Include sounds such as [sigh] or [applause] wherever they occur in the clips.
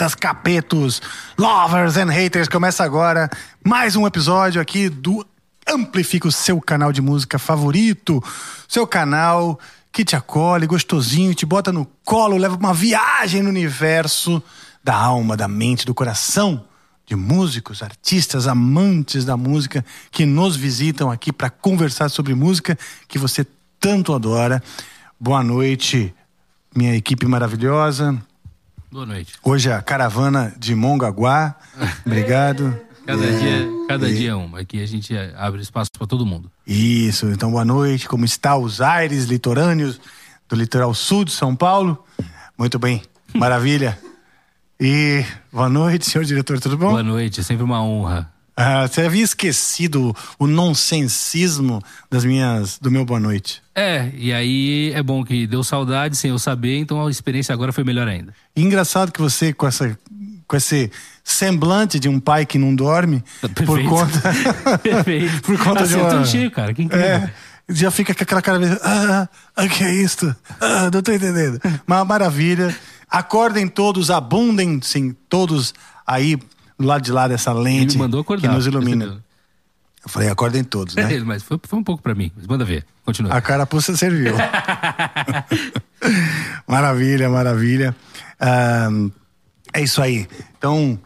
capetas, capetos, lovers and haters. Começa agora mais um episódio aqui do Amplifica o seu canal de música favorito, seu canal que te acolhe gostosinho, te bota no colo, leva uma viagem no universo da alma, da mente, do coração de músicos, artistas, amantes da música que nos visitam aqui para conversar sobre música que você tanto adora. Boa noite, minha equipe maravilhosa. Boa noite. Hoje é a caravana de Mongaguá. [laughs] Obrigado. Cada é. dia, cada e... dia é uma. Aqui a gente abre espaço para todo mundo. Isso. Então, boa noite. Como está os aires litorâneos do litoral sul de São Paulo? Muito bem. [laughs] Maravilha. E boa noite, senhor diretor, tudo bom? Boa noite, é sempre uma honra. Ah, você havia esquecido o nonsensismo das minhas, do meu boa noite. É, e aí é bom que deu saudade sem eu saber, então a experiência agora foi melhor ainda. E engraçado que você, com, essa, com esse semblante de um pai que não dorme, [laughs] Perfeito. por conta. [laughs] Perfeito. [laughs] por conta de uma. Cheio, cara, quem é, já fica com aquela cara. Ah, ah, que é isto? Ah, não tô entendendo. Uma maravilha. Acordem todos, abundem, sim, todos aí do lado de lá dessa lente que nos ilumina. Eu falei, acordem todos, né? [laughs] mas foi, foi um pouco para mim, mas manda ver, continua. A carapuça serviu. [laughs] maravilha, maravilha. É isso aí. Então,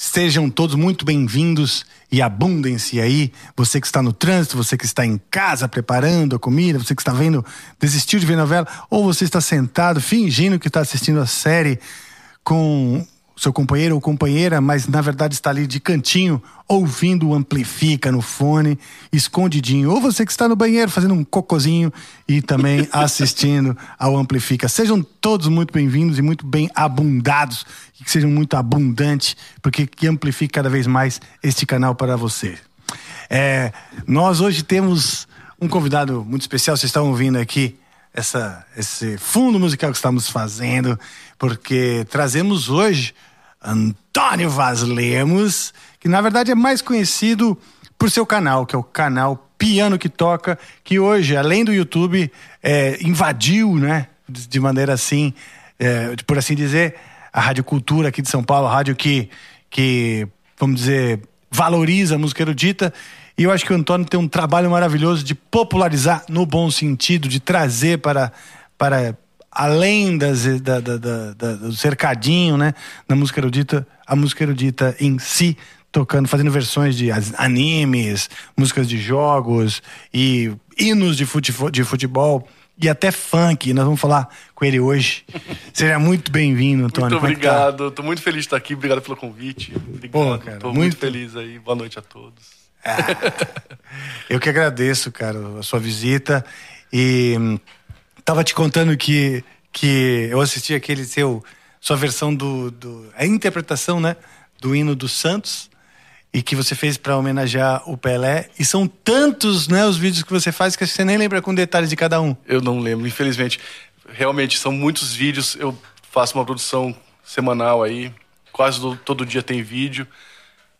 Sejam todos muito bem-vindos e abundem-se aí. Você que está no trânsito, você que está em casa preparando a comida, você que está vendo, desistiu de ver novela, ou você está sentado fingindo que está assistindo a série com seu companheiro ou companheira, mas na verdade está ali de cantinho, ouvindo o Amplifica no fone, escondidinho. Ou você que está no banheiro fazendo um cocozinho e também [laughs] assistindo ao Amplifica. Sejam todos muito bem-vindos e muito bem abundados, que sejam muito abundantes, porque que amplifique cada vez mais este canal para você. É, nós hoje temos um convidado muito especial, vocês estão ouvindo aqui essa, esse fundo musical que estamos fazendo, porque trazemos hoje Antônio Vaz Lemos, que na verdade é mais conhecido por seu canal, que é o canal Piano que Toca, que hoje, além do YouTube, é, invadiu, né, de maneira assim, é, por assim dizer, a Rádio Cultura aqui de São Paulo, a rádio que, que vamos dizer, valoriza a música erudita. E eu acho que o Antônio tem um trabalho maravilhoso de popularizar no bom sentido, de trazer para, para além das, da, da, da, do cercadinho, né, da música erudita, a música erudita em si, tocando, fazendo versões de animes, músicas de jogos e hinos de futebol, de futebol e até funk. Nós vamos falar com ele hoje. [laughs] Seja muito bem-vindo, Antônio. Muito é tá? obrigado. Estou muito feliz de estar aqui. Obrigado pelo convite. Obrigado. Pô, cara, Tô muito... muito feliz aí. Boa noite a todos. Ah, [laughs] eu que agradeço, cara, a sua visita. E hum, Tava te contando que, que eu assisti aquele seu sua versão do, do a interpretação, né, do hino dos Santos e que você fez para homenagear o Pelé. E são tantos, né, os vídeos que você faz que você nem lembra com detalhes de cada um. Eu não lembro, infelizmente. Realmente são muitos vídeos. Eu faço uma produção semanal aí, quase do, todo dia tem vídeo.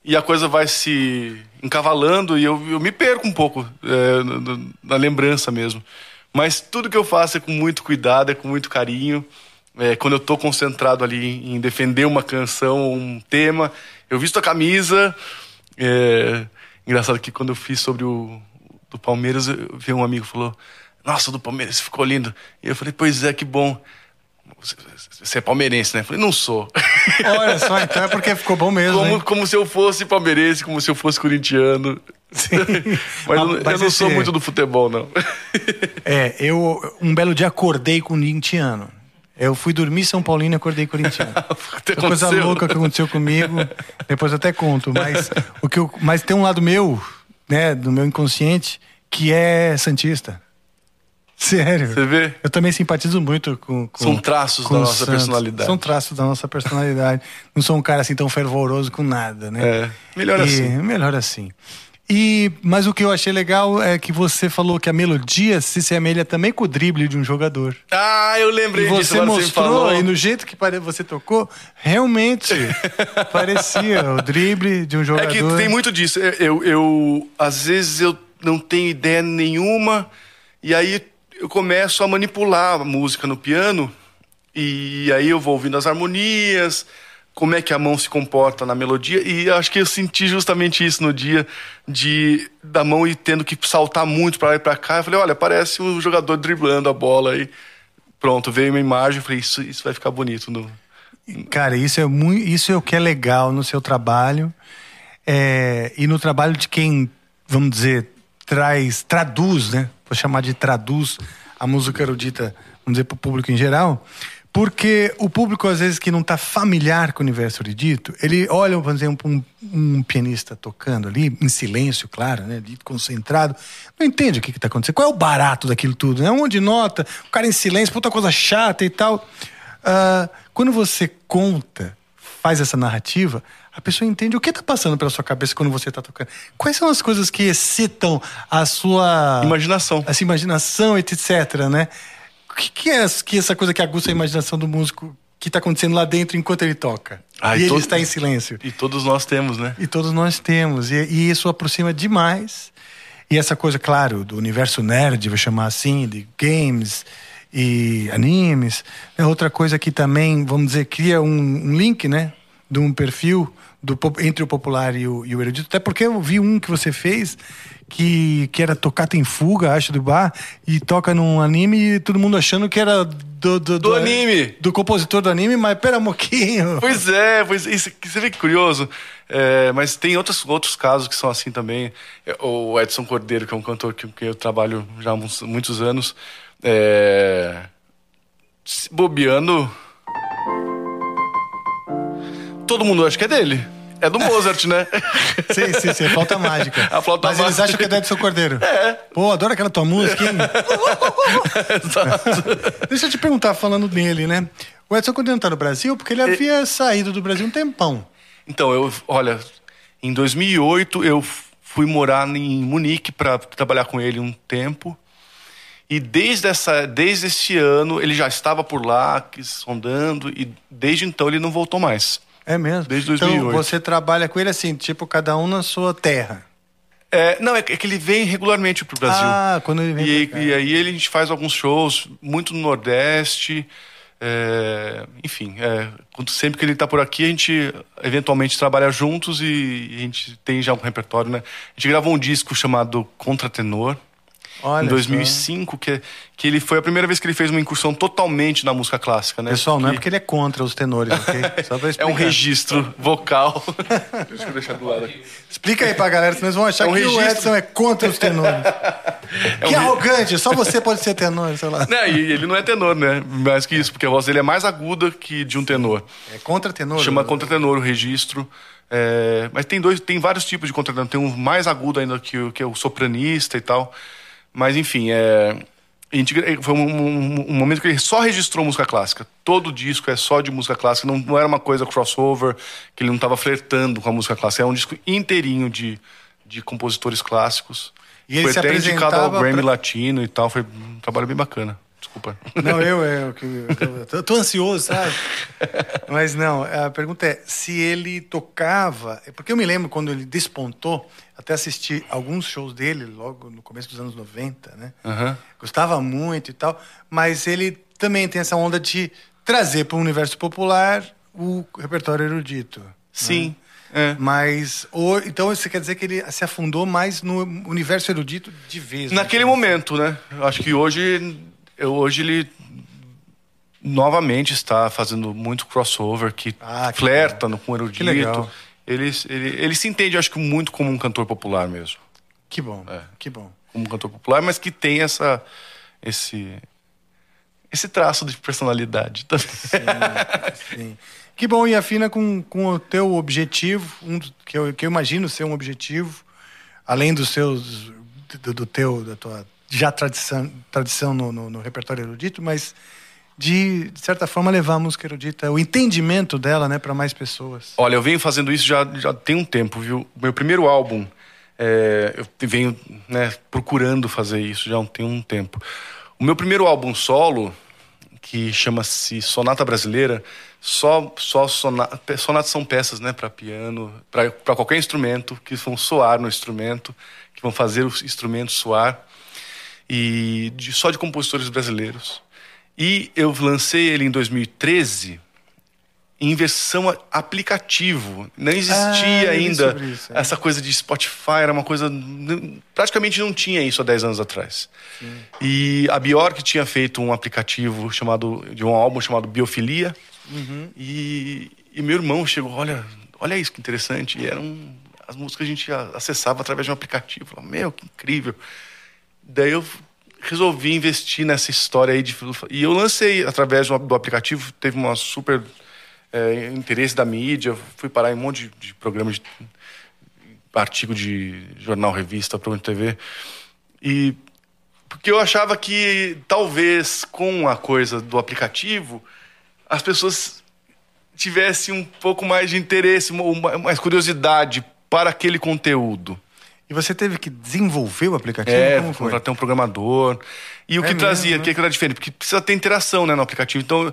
E a coisa vai se encavalando e eu, eu me perco um pouco é, na lembrança mesmo. Mas tudo que eu faço é com muito cuidado, é com muito carinho. É, quando eu estou concentrado ali em defender uma canção, um tema, eu visto a camisa. É, engraçado que quando eu fiz sobre o do Palmeiras, vi um amigo falou: Nossa, do Palmeiras ficou lindo. E eu falei: Pois é, que bom. Você é palmeirense, né? Falei, não sou. Olha só, então é porque ficou bom mesmo. Como, como se eu fosse palmeirense, como se eu fosse corintiano. Sim. [laughs] mas, mas, eu, não sou muito do futebol, não. [laughs] é, eu um belo dia acordei corintiano. Eu fui dormir São Paulino e acordei corintiano. [laughs] coisa louca que aconteceu comigo. Depois até conto. Mas, o que eu, mas tem um lado meu, né, do meu inconsciente, que é Santista. Sério. Você vê? Eu também simpatizo muito com. com São traços com da nossa Santos. personalidade. São traços da nossa personalidade. Não sou um cara assim tão fervoroso com nada, né? É. Melhor e, assim. Melhor assim. E, mas o que eu achei legal é que você falou que a melodia se semelha também com o drible de um jogador. Ah, eu lembrei e você disso. mostrou, e no jeito que você tocou, realmente [laughs] parecia o drible de um jogador. É que tem muito disso. Eu, eu, às vezes eu não tenho ideia nenhuma, e aí eu começo a manipular a música no piano, e aí eu vou ouvindo as harmonias, como é que a mão se comporta na melodia e acho que eu senti justamente isso no dia de da mão ir tendo que saltar muito para lá e para cá. Eu falei, olha, parece um jogador driblando a bola aí. Pronto, veio uma imagem, eu falei, isso, isso vai ficar bonito no Cara, isso é muito, isso é o que é legal no seu trabalho é, e no trabalho de quem, vamos dizer, traz, traduz, né? Vou chamar de traduz a música erudita, vamos dizer, para o público em geral. Porque o público, às vezes, que não está familiar com o universo erudito, ele olha, por exemplo, um, um pianista tocando ali, em silêncio, claro, né, concentrado, não entende o que está acontecendo. Qual é o barato daquilo tudo? Né? Um monte de nota, o cara em silêncio, puta coisa chata e tal. Uh, quando você conta, faz essa narrativa, a pessoa entende o que está passando pela sua cabeça quando você está tocando. Quais são as coisas que excitam a sua imaginação, essa imaginação, etc, né? que, que é que essa coisa que aguça a imaginação do músico que está acontecendo lá dentro enquanto ele toca? Ah, e, e ele está em silêncio. E todos nós temos, né? E todos nós temos. E, e, isso aproxima demais. E essa coisa, claro, do universo nerd, vou chamar assim, de games e animes, é outra coisa que também, vamos dizer, cria um, um link, né? De um perfil do, entre o popular e o, e o erudito. Até porque eu vi um que você fez que, que era Tocata em Fuga, acho, do bar, e toca num anime e todo mundo achando que era do... Do, do, do anime! Do compositor do anime, mas pera um pouquinho. Pois é, pois isso, você vê que curioso. É, mas tem outros, outros casos que são assim também. É, o Edson Cordeiro, que é um cantor que, que eu trabalho já há muitos anos, é, bobeando... Todo mundo acha que é dele. É do Mozart, né? [laughs] sim, sim, sim. A flauta mágica. A flauta Mas mágica. eles acham que é do Edson Cordeiro. É. Pô, adoro aquela tua música, hein? [laughs] Exato. Deixa eu te perguntar, falando dele, né? O Edson Cordeiro tá no Brasil porque ele havia saído do Brasil um tempão. Então, eu, olha, em 2008 eu fui morar em Munique para trabalhar com ele um tempo. E desde, essa, desde esse ano ele já estava por lá, sondando, e desde então ele não voltou mais. É mesmo? Desde 2008. Então você trabalha com ele assim, tipo, cada um na sua terra. É, não, é que ele vem regularmente pro Brasil. Ah, quando ele vem e, e aí ele, a gente faz alguns shows, muito no Nordeste. É, enfim, é, sempre que ele está por aqui, a gente eventualmente trabalha juntos e, e a gente tem já um repertório, né? A gente gravou um disco chamado Contratenor, Olha em 2005, que, que ele foi a primeira vez que ele fez uma incursão totalmente na música clássica, né? Pessoal, não é porque ele é contra os tenores, ok? [laughs] Só pra explicar. É um registro vocal. [laughs] Deixa eu deixar do lado aqui. Explica aí pra galera, senão eles vão achar é um que registro... o Edson é contra os tenores. [laughs] É um que arrogante, só você pode ser tenor, sei lá. Não, e ele não é tenor, né? Mais que isso, porque a voz dele é mais aguda que de um tenor. É contra-tenor? Chama contra-tenor o registro. É, mas tem dois, tem vários tipos de contratenor. Tem um mais agudo ainda que, que é o sopranista e tal. Mas enfim, é, foi um, um, um, momento que ele só registrou música clássica. Todo disco é só de música clássica. Não, não era uma coisa crossover, que ele não estava flertando com a música clássica. É um disco inteirinho de, de compositores clássicos. E ele foi se até indicado ao Grammy pra... Latino e tal. Foi um trabalho bem bacana. Desculpa. Não, eu, eu, eu, eu tô ansioso, sabe? [laughs] Mas não, a pergunta é se ele tocava. Porque eu me lembro quando ele despontou, até assisti alguns shows dele logo no começo dos anos 90, né? Uhum. Gostava muito e tal, mas ele também tem essa onda de trazer para o universo popular o repertório erudito. Né? Sim. Né? É. Mas, ou, então você quer dizer que ele se afundou mais no universo erudito de vez? Naquele momento, né? Acho que hoje, eu, hoje ele novamente está fazendo muito crossover, que, ah, que flerta legal. com o erudito. Que legal ele, ele, ele se entende, acho que, muito como um cantor popular mesmo. Que bom, é. que bom. Como um cantor popular, mas que tem essa, esse, esse traço de personalidade também. Sim, sim. Que bom, e afina com, com o teu objetivo, um, que, eu, que eu imagino ser um objetivo, além dos seus, do, do teu, da tua já tradição, tradição no, no, no repertório erudito, mas de, de certa forma, levar a música erudita, o entendimento dela, né, para mais pessoas? Olha, eu venho fazendo isso já, já tem um tempo, viu? Meu primeiro álbum, é, eu venho né, procurando fazer isso já tem um tempo. O meu primeiro álbum solo, que chama-se Sonata Brasileira, só, só sonata, sonatas são peças né, para piano, para qualquer instrumento, que vão soar no instrumento, que vão fazer o instrumento soar, e de, só de compositores brasileiros. E eu lancei ele em 2013 em versão aplicativo. Não existia Ah, ainda isso, é. essa coisa de Spotify, era uma coisa. Praticamente não tinha isso há 10 anos atrás. E a Bjork tinha feito um aplicativo chamado. de um álbum chamado Biofilia. Uhum. E, e meu irmão chegou, olha, olha isso que interessante. E eram as músicas que a gente acessava através de um aplicativo. Meu, que incrível. Daí eu resolvi investir nessa história aí de e eu lancei através do aplicativo teve uma super é, interesse da mídia fui parar em um monte de, de programas de artigo de jornal revista programa de TV e porque eu achava que talvez com a coisa do aplicativo as pessoas tivessem um pouco mais de interesse mais curiosidade para aquele conteúdo E você teve que desenvolver o aplicativo? é, Como foi? contratar um programador. E o É que trazia, mesmo, o que que era diferente? Porque precisa ter interação né, no aplicativo. Então,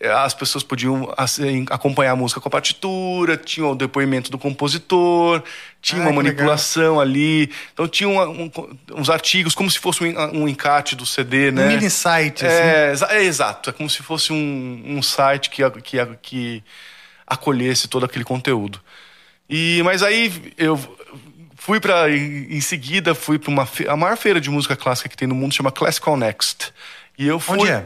eh, as pessoas podiam assim, acompanhar a música com a partitura, tinha o depoimento do compositor, tinha Ah, uma que manipulação ali. Então, tinha uma- um- uns artigos, como se fosse um, um encarte do CD, né? Um mini site, assim. É, é exato. É como se fosse um, um site que, que, que acolhesse todo aquele conteúdo. E, mas aí eu fui para em, seguida fui para uma a maior feira de música clássica que tem no mundo chama Classical Next. E eu fui Onde é?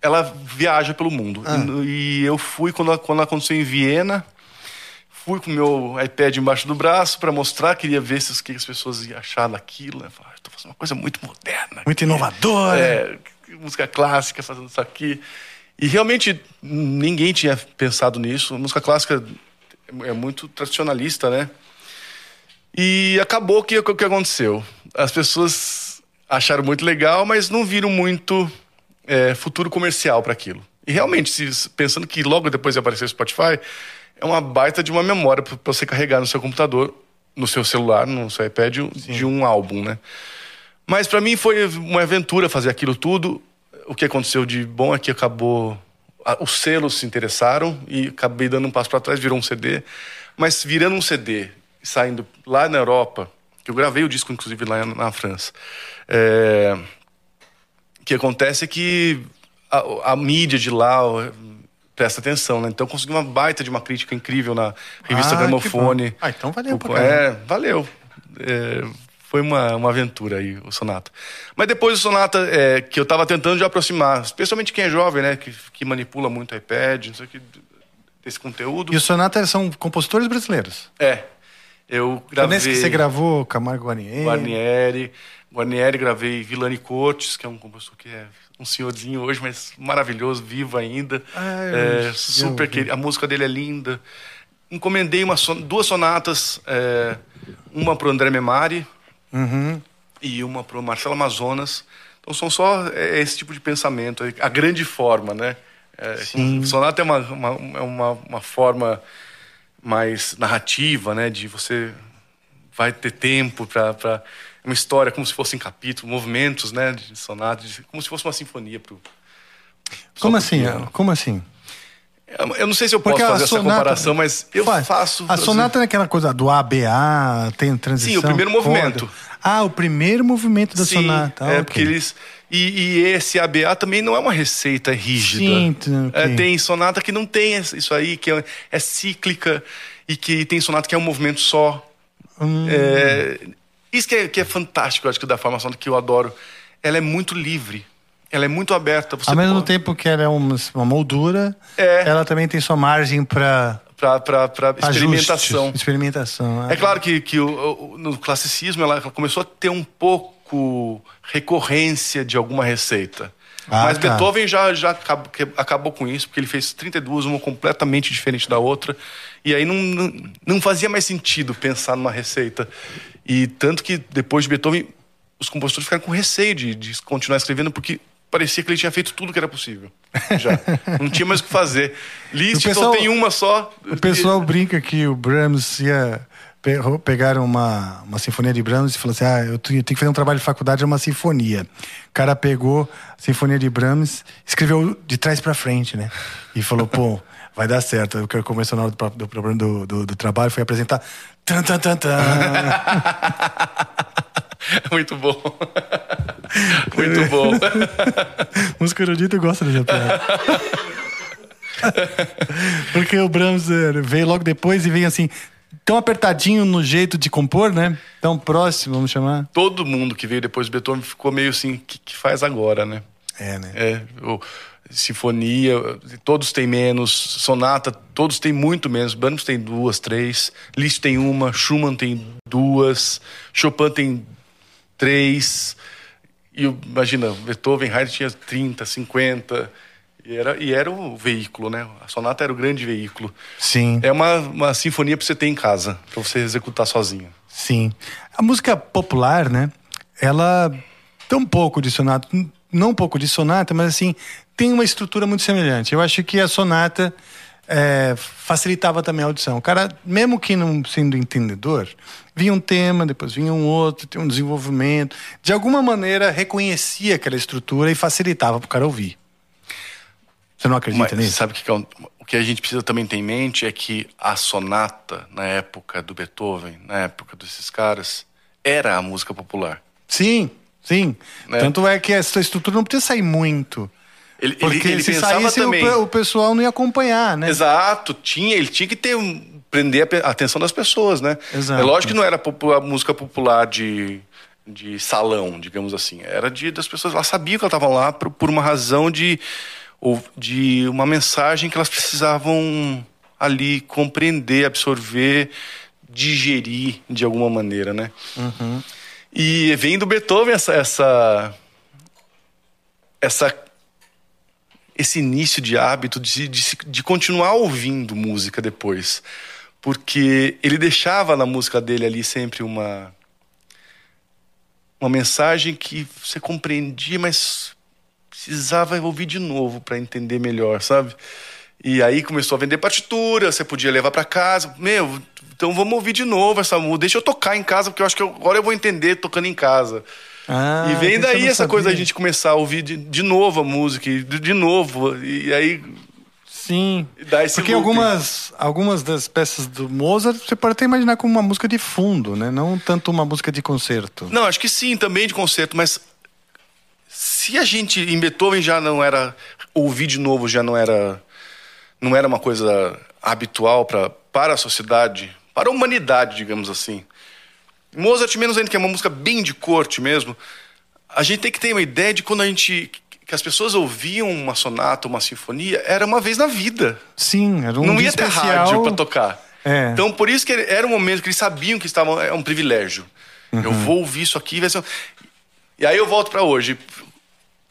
Ela viaja pelo mundo. Ah. E, e eu fui quando, quando ela aconteceu em Viena. Fui com meu iPad embaixo do braço para mostrar, queria ver se, o que as pessoas iam achar daquilo. Né? Falei, estou fazendo uma coisa muito moderna. Muito inovadora. É, música clássica, fazendo isso aqui. E realmente ninguém tinha pensado nisso. A música clássica é muito tradicionalista, né? E acabou que o que aconteceu? As pessoas acharam muito legal, mas não viram muito é, futuro comercial para aquilo. E realmente, se- pensando que logo depois de aparecer o Spotify, é uma baita de uma memória para você carregar no seu computador, no seu celular, no seu iPad, de um álbum, né? Mas para mim foi uma aventura fazer aquilo tudo. O que aconteceu de bom é que acabou. Os selos se interessaram e acabei dando um passo para trás, virou um CD. Mas virando um CD, saindo lá na Europa, que eu gravei o disco, inclusive, lá na França. é, O que acontece é que a, a mídia de lá presta atenção, né? Então consegui uma baita de uma crítica incrível na revista Ah, Gramofone. Ah, então valeu O-. É, valeu. É, foi uma, uma aventura aí, o Sonata. Mas depois o Sonata, é, que eu tava tentando já aproximar, especialmente quem é jovem, né? Que, que manipula muito iPad, não sei o que, desse conteúdo. E os Sonata são compositores brasileiros. É. Eu gravei. nesse que você gravou Camargo Guarnieri. Guarnieri. Guarnieri, gravei Vilani Cortes, que é um compositor que é um senhorzinho hoje, mas maravilhoso, vivo ainda. Ah, eu É, super querido. A música dele é linda. Encomendei uma son- duas sonatas, é, uma pro André Memari Uhum. e uma pro Marcelo Amazonas. Então são só é, esse tipo de pensamento, a grande forma, né? É, Sim. Sonata é uma, uma, é uma, uma forma mais narrativa, né? De você vai ter tempo para uma história como se fossem capítulos, movimentos, né? De sonata, de- como se fosse uma sinfonia só Como assim? piano. Como assim? Eu não sei se eu posso Porque a fazer essa sonata- comparação, mas eu Faz. faço. A sonata é aquela coisa do ABA, tem transição. Sim, o primeiro movimento. Ah, o primeiro movimento da Sim, sonata. é ok. porque eles e, e esse ABA também não é uma receita rígida. Sim, É, ok. tem sonata que não tem isso aí, que é, é cíclica e que tem sonata que é um movimento só. Hum. É, isso que é, que é fantástico, eu acho que da formação que eu adoro. Ela é muito livre. Ela é muito aberta. Você Ao mesmo pode- tempo que ela é uma, uma moldura, É. ela também tem sua margem para pra experimentação. Experimentação. É claro que, que o, o- no classicismo ela começou a ter um pouco recorrência de alguma receita. Ah, Mas tá. Beethoven já, já acabou, acabou com isso, porque ele fez 32, uma completamente diferente da outra. E aí não, não, não fazia mais sentido pensar numa receita. E tanto que depois de Beethoven, os compositores ficaram com receio de, de continuar escrevendo, porque parecia que ele tinha feito tudo que era possível. Já. não tinha mais o que fazer. Liszt pessoal- só tem uma só. O pessoal brinca que o Brahms ia pe- pegar uma, uma sinfonia de Brahms e falou assim: ah, eu tenho, que fazer um trabalho de faculdade, é uma sinfonia. O cara pegou a sinfonia de Brahms, escreveu de trás para frente, né? E falou: pô, vai dar certo. O que começou na hora do, do, do, do trabalho foi apresentar. Tan, tan, tan, tan. [laughs] Muito bom. [laughs] Muito bom. [laughs] Música erudita gosta dessa piada. [laughs] Porque o Brahms eh, veio logo depois e veio assim, tão apertadinho no jeito de compor, né? Tão próximo, vamos chamar. Todo mundo que veio depois do Beethoven ficou meio assim, o que, que faz agora, né? É, né? É, o, sinfonia, todos têm menos, sonata, todos têm muito menos. Brahms tem duas, três, Liszt tem uma, Schumann tem duas, Chopin tem três. E imagina, Beethoven, Haydn tinha 30, 50. E era, e era o veículo, né? A sonata era o grande veículo. Sim. É uma, uma sinfonia para você ter em casa, para você executar sozinho. Sim. A música popular, né? Ela tem um pouco de sonata, não um pouco de sonata, mas assim, tem uma estrutura muito semelhante. Eu acho que a sonata é, facilitava também a audição. O cara, mesmo que não sendo entendedor, vinha um tema, depois vinha um outro, tem um desenvolvimento. De alguma maneira, reconhecia aquela estrutura e facilitava para o cara ouvir. Você não acredita Mas nisso? sabe o que, é o que a gente precisa também ter em mente é que a sonata, na época do Beethoven, na época desses caras, era a música popular. Sim, sim. Né? Tanto é que essa estrutura não precisa sair muito. Ele, Porque ele, ele se pensava saísse, o também. pe- o, pessoal não ia acompanhar, né? Exato, tinha, ele tinha que ter um- prender a a atenção das pessoas, né? Exato. É lógico que não era popular, música popular de, de salão, digamos assim. Era de das pessoas, elas sabiam que elas estavam lá por, por uma razão de de uma mensagem que elas precisavam ali compreender, absorver, digerir de alguma maneira, né? E vem do Beethoven essa essa essa esse início de hábito de, de, de continuar ouvindo música depois. Porque ele deixava na música dele ali sempre uma. Uma mensagem que você compreendia, mas precisava ouvir de novo para entender melhor, sabe? E aí começou a vender partitura, você podia levar para casa. Meu, então vamos ouvir de novo essa música. Deixa eu tocar em casa, porque eu acho que agora eu vou entender tocando em casa. Ah, e vem eu daí essa coisa da sabia. gente começar a ouvir de, de novo a música, de, de novo. E aí Sim. Porque looping. algumas, algumas das peças do Mozart você pode até imaginar como uma música de fundo, né? Não tanto uma música de concerto. Não, acho que sim, também de concerto, mas se a gente em Beethoven já não era ouvir de novo já não era não era uma coisa habitual para para a sociedade, para a humanidade, digamos assim. Mozart menos ainda que é uma música bem de corte mesmo. A gente tem que ter uma ideia de quando a gente que as pessoas ouviam uma sonata, uma sinfonia, era uma vez na vida. Sim, era um não dia ia ter especial. rádio para tocar. É. Então, por isso que era um momento que eles sabiam que estavam. É um privilégio. Uhum. Eu vou ouvir isso aqui. Vai ser... E aí eu volto para hoje.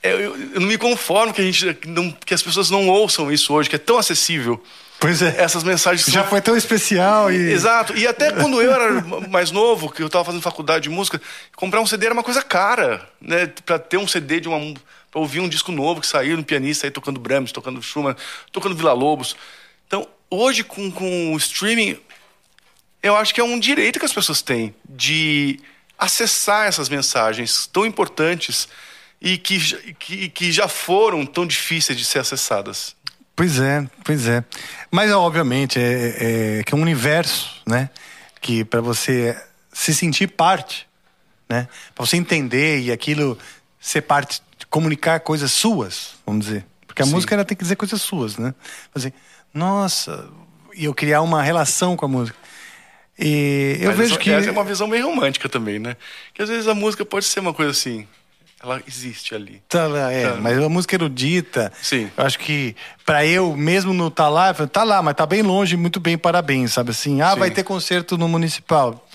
Eu, eu- eu não me conformo que, a gente, não- que as pessoas não ouçam isso hoje, que é tão acessível. Pois é. Essas mensagens Já são- foi tão especial e. Exato. E até quando eu era mais novo, que eu estava fazendo faculdade de música, comprar um CD era uma coisa cara, né? Para ter um CD de uma para ouvir um disco novo que saiu, um pianista aí tocando Brahms, tocando Schumann, tocando Vila Lobos. Então, hoje com, com o streaming, eu acho que é um direito que as pessoas têm de acessar essas mensagens tão importantes e que, que, que já foram tão difíceis de ser acessadas. Pois é, pois é. Mas obviamente é, é que é um universo, né? Que para você se sentir parte, né? Para você entender e aquilo ser parte, comunicar coisas suas, vamos dizer. Porque a Sim. música ela tem que dizer coisas suas, né? Assim, nossa, e eu criar uma relação com a música. E eu Mas vejo essa, que essa é uma visão bem romântica também, né? Que às vezes a música pode ser uma coisa assim, ela existe ali. Tá lá, é, Tá. mas a música erudita, Sim. eu acho que pra eu mesmo não tá lá, tá lá, mas tá bem longe, muito bem, parabéns, sabe assim? Ah, Sim. vai ter concerto no municipal.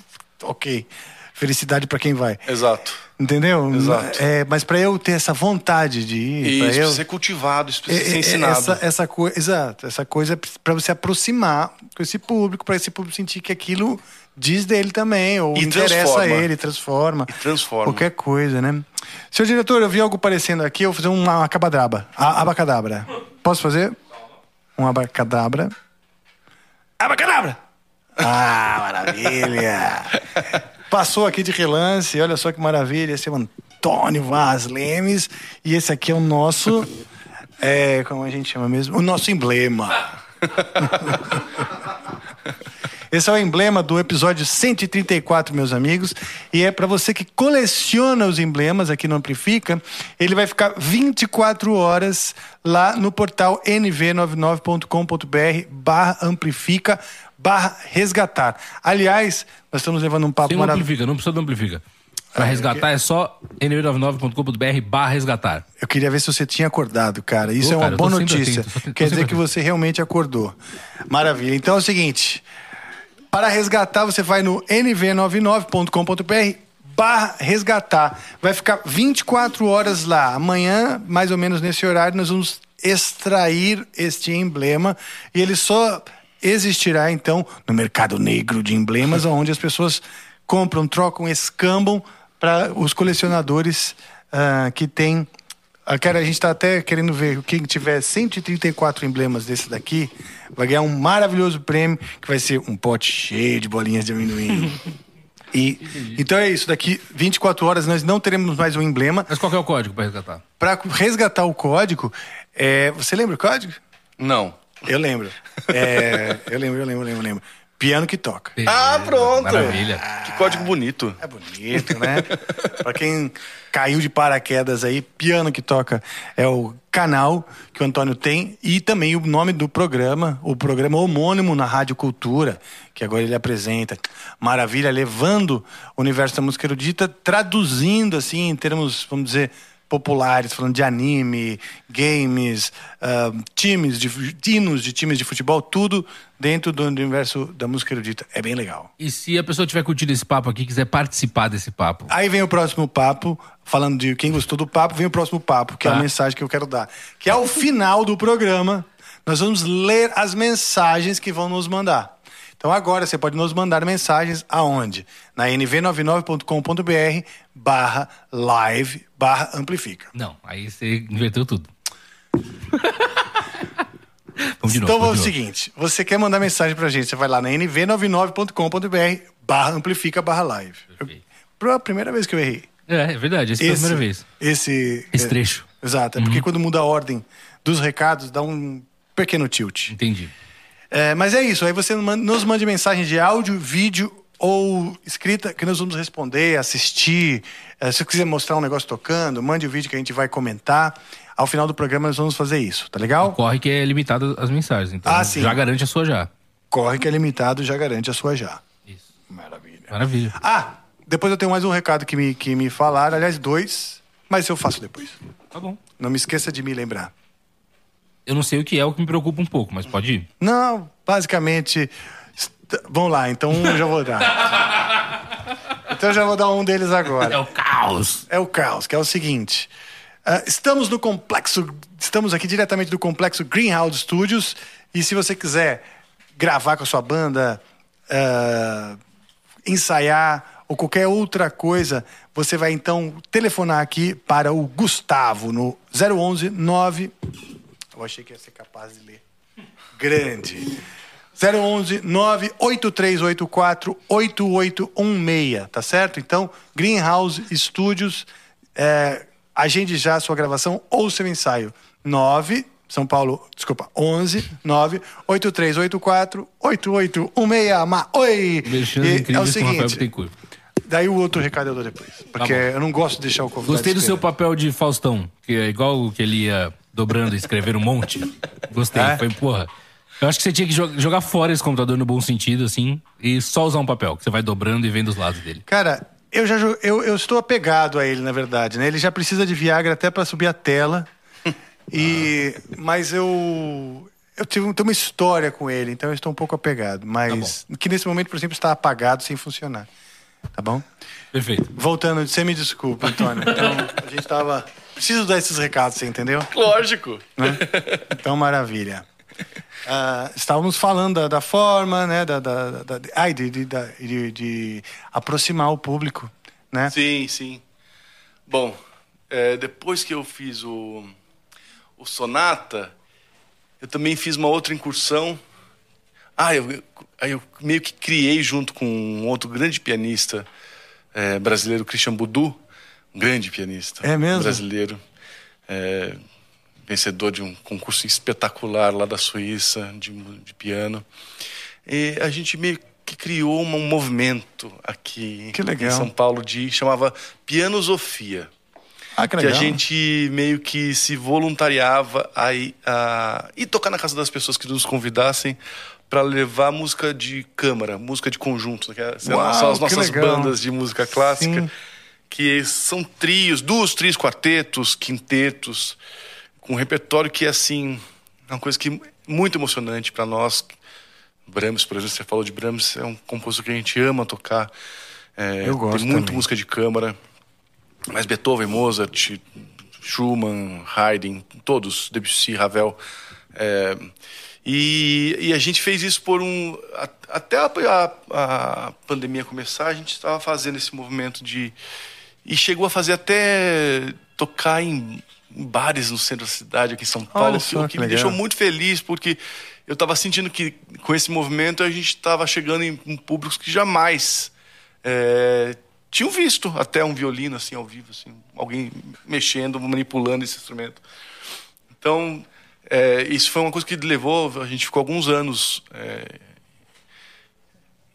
OK. Felicidade pra quem vai. Exato. Entendeu? Exato. É, mas pra eu ter essa vontade de ir, E pra isso eu ser cultivado, isso precisa é, ser é, ensinado. Essa, essa coisa, exato, essa coisa para você aproximar com esse público, para esse público sentir que aquilo diz dele também, ou E interessa a ele, transforma. E transforma. Qualquer coisa, né? Senhor diretor, eu vi algo parecendo aqui, eu vou fazer uma acabadraba. A, abacadabra. Posso fazer? Um abacadabra. Abacadabra! Ah, maravilha! [laughs] Passou aqui de relance, olha só que maravilha. Esse é o Antônio Vaz Lemes. E esse aqui é o nosso. É, como a gente chama mesmo? O nosso emblema. [laughs] Esse é o emblema do episódio 134, meus amigos. E é para você que coleciona os emblemas aqui no Amplifica. Ele vai ficar 24 horas lá no portal nv99.com.br barra amplifica barra resgatar. Aliás, nós estamos levando um papo maravilhoso. amplifica, não precisa do amplifica. Pra resgatar é só nv99.com.br barra resgatar. Eu queria ver se você tinha acordado, cara. Isso Ô, é uma cara, boa notícia. atento, Quer dizer sempre que você realmente acordou. Maravilha. Então é o seguinte: para resgatar, você vai no nv99.com.br barra resgatar. Vai ficar 24 horas lá. Amanhã, mais ou menos nesse horário, nós vamos extrair este emblema e ele só existirá então no mercado negro de emblemas, [laughs] onde as pessoas compram, trocam, escambam para os colecionadores ah, que têm Cara, a gente está até querendo ver quem tiver 134 emblemas desse daqui vai ganhar um maravilhoso prêmio que vai ser um pote cheio de bolinhas de amendoim. [laughs] e então é isso. Daqui 24 horas nós não teremos mais um emblema. Mas qual que é o código pra resgatar? Para resgatar o código, é, você lembra o código? Não. Eu lembro. É, eu lembro, eu lembro, eu lembro, eu lembro. Piano que toca. Ah, pronto. Maravilha. Que código bonito. É bonito, né? [laughs] pra quem caiu de paraquedas aí, Piano que Toca é o canal que o Antônio tem e também o nome do programa, o programa homônimo na Rádio Cultura, que agora ele apresenta. Maravilha, levando o universo da música erudita, traduzindo assim em termos, vamos dizer, populares, falando de anime, games, ah, times de hinos de times de futebol, tudo dentro do universo da música erudita. É bem legal. E se a pessoa tiver curtido esse papo aqui, quiser participar desse papo, Aí vem o próximo papo, falando de quem gostou do papo, vem o próximo papo, que é Tá. a mensagem que eu quero dar. Que é o final do programa. Nós vamos ler as mensagens que vão nos mandar. Então agora você pode nos mandar mensagens aonde? Na nv99.com.br barra live barra amplifica. não, aí você inverteu tudo. [laughs] vamos de novo. então vamos novo. seguinte, você quer mandar mensagem pra gente, você vai lá na nv99.com.br barra amplifica barra live. Perfeito. Foi a primeira vez que eu errei. É, é verdade, essa foi a primeira vez. Esse, Esse é, trecho. Uhum. Exato, é porque quando muda a ordem dos recados, dá um pequeno tilt. Entendi. É, mas é isso, aí você nos mande mensagem de áudio, vídeo ou escrita que nós vamos responder, assistir. É, se você quiser mostrar um negócio tocando, mande o vídeo que a gente vai comentar. Ao final do programa nós vamos fazer isso, tá legal? Corre que é limitado as mensagens, então Ah, sim. já garante a sua já. Corre que é limitado, já garante a sua já. Isso. Maravilha. Maravilha. Ah, depois eu tenho mais um recado que me, que me falaram, aliás, dois, mas eu faço depois. Tá bom. Não me esqueça de me lembrar. Eu não sei o que é o que me preocupa um pouco, mas pode ir. Não, basicamente. Vamos lá, então um eu já vou dar. [laughs] Então eu já vou dar um deles agora. É o caos. É o caos, que é o seguinte. ah, estamos no complexo. Estamos aqui diretamente do complexo Greenhouse Studios. E se você quiser gravar com a sua banda, ah, ensaiar ou qualquer outra coisa, você vai então telefonar aqui para o Gustavo no 011 9. Eu achei que ia ser capaz de ler. Grande. 011 98384 8816, tá certo? Então, Greenhouse Studios, é, agende já a sua gravação ou seu ensaio. 9, São Paulo, desculpa, 11 98384 8816. Ma- Oi! E é o seguinte, daí o outro recado eu dou depois, porque bom. eu não gosto de deixar o convidado Gostei do seu papel de Faustão, que é igual o que ele ia dobrando e escrever um monte. Gostei, É? foi porra. Eu acho que você tinha que jo- jogar fora esse computador no bom sentido, assim, e só usar um papel, que você vai dobrando e vendo os lados dele. Cara, eu já eu, eu estou apegado a ele, na verdade, né? Ele já precisa de Viagra até para subir a tela. E [laughs] mas eu eu tive uma história com ele, então eu estou um pouco apegado, mas que nesse momento, por exemplo, está apagado sem funcionar. Tá bom? Perfeito. Voltando, você me desculpa, Antônio. Então, a gente tava preciso dar esses recados, você entendeu? Lógico. né? Então, maravilha. Ah, estávamos falando da, da forma, né? Da, da, da, de- ai, de, de, de- de aproximar o público, né? Sim, sim. Bom, é, depois que eu fiz o, o Sonata, eu também fiz uma outra incursão. Ah, eu, eu- eu meio que criei junto com um outro grande pianista é, brasileiro, Christian Budu, um grande pianista É mesmo? brasileiro, é, vencedor de um concurso espetacular lá da Suíça de, de piano. E a gente meio que criou um movimento aqui em São Paulo de chamava Pianosofia. Ah, que Que a gente meio que se voluntariava a a ir tocar na casa das pessoas que nos convidassem para levar música de câmara, música de conjunto, que é- são as nossas bandas de música clássica, Sim. Que são trios, duos, trios, quartetos, quintetos, com um repertório que é assim, é uma coisa que muito emocionante para nós. Brahms, por exemplo, você falou de Brahms, é um compositor que a gente ama tocar. É, Eu gosto Tem muita também. música de câmara. Mas Beethoven, Mozart, Schumann, Haydn, todos, Debussy, Ravel. É, e, e a gente fez isso por um. a- Até a, a- a pandemia começar, a gente estava fazendo esse movimento de. E chegou a fazer até tocar em, em bares no centro da cidade, aqui em São Paulo, que- só, que que me legal. deixou muito feliz, porque eu estava sentindo que com esse movimento a gente estava chegando em, em públicos que jamais é, tinham visto até um violino assim ao vivo, assim, alguém mexendo, manipulando esse instrumento. Então, é, isso foi uma coisa que levou, a gente ficou alguns anos é,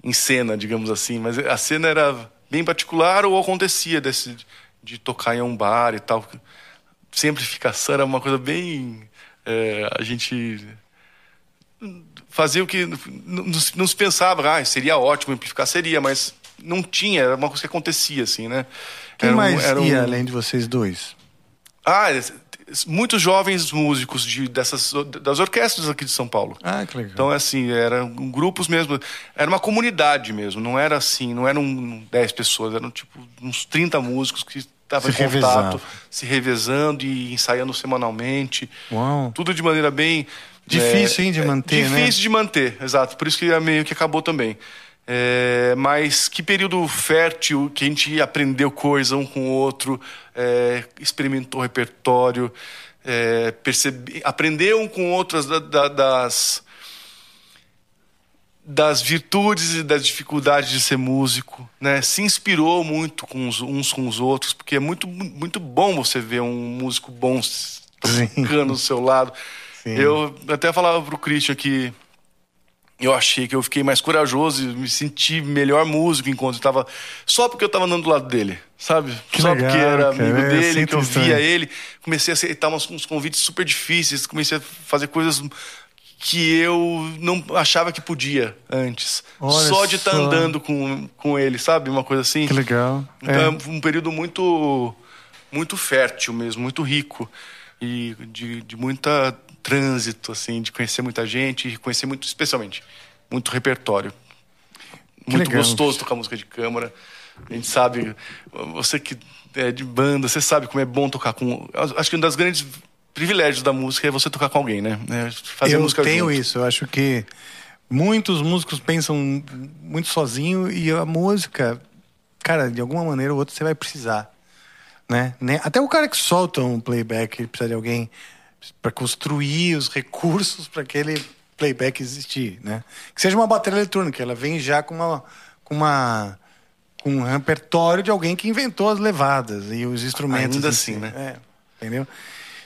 em cena, digamos assim, mas a cena era bem particular ou acontecia desse, de tocar em um bar e tal. Simplificação era uma coisa bem. é, a gente fazia o que não, não se- pensava, ah, seria ótimo amplificar, seria, mas não tinha, era uma coisa que acontecia, assim, né? Quem Era um- mais um- ia além de vocês dois? Ah, muitos jovens músicos de, dessas, das orquestras aqui de São Paulo. Ah, que legal. Então, assim, eram grupos mesmo. Era uma comunidade mesmo. Não era assim, não eram 10 pessoas. Eram, tipo, uns 30 músicos que estavam em contato, se revezando e ensaiando semanalmente. Uau. Tudo de maneira bem... Difícil, é, hein, de é, manter, né? Difícil de manter, exato. Por isso que meio que acabou também. É, mas que período fértil que a gente aprendeu coisa um com o outro, é, experimentou repertório, é, percebe, aprendeu um com o outro as da- da- das, das virtudes e das dificuldades de ser músico, né? Se inspirou muito com os, uns com os outros, porque é muito, muito bom você ver um músico bom tocando do seu lado. Sim. Eu até falava pro Christian que eu achei que eu fiquei mais corajoso e me senti melhor músico enquanto eu tava. Só porque eu tava andando do lado dele, sabe? Que só legal, porque era cara, amigo é, dele, sinto que eu isso via também. ele. Comecei a aceitar uns, uns convites super difíceis, comecei a fazer coisas que eu não achava que podia antes. Olha só de estar só. andando com, com ele, sabe? Uma coisa assim. Que legal. Então É. é um período muito muito fértil mesmo, muito rico e de, de muita trânsito assim, de conhecer muita gente e conhecer muito, especialmente, muito repertório. muito legal. gostoso tocar música de câmara. A gente sabe, você que é de banda, você sabe como é bom tocar com. Acho que um dos grandes privilégios da música é você tocar com alguém, né? É fazer eu música tenho junto. isso. Eu acho que muitos músicos pensam muito sozinho e a música, cara, de alguma maneira ou outra você vai precisar, né? Né? Até o cara que solta um playback ele precisa de alguém para construir os recursos para aquele playback existir, né? Que seja uma bateria eletrônica, ela vem já com uma com uma com um repertório de alguém que inventou as levadas e os instrumentos. Ainda assim, si. né? É, entendeu?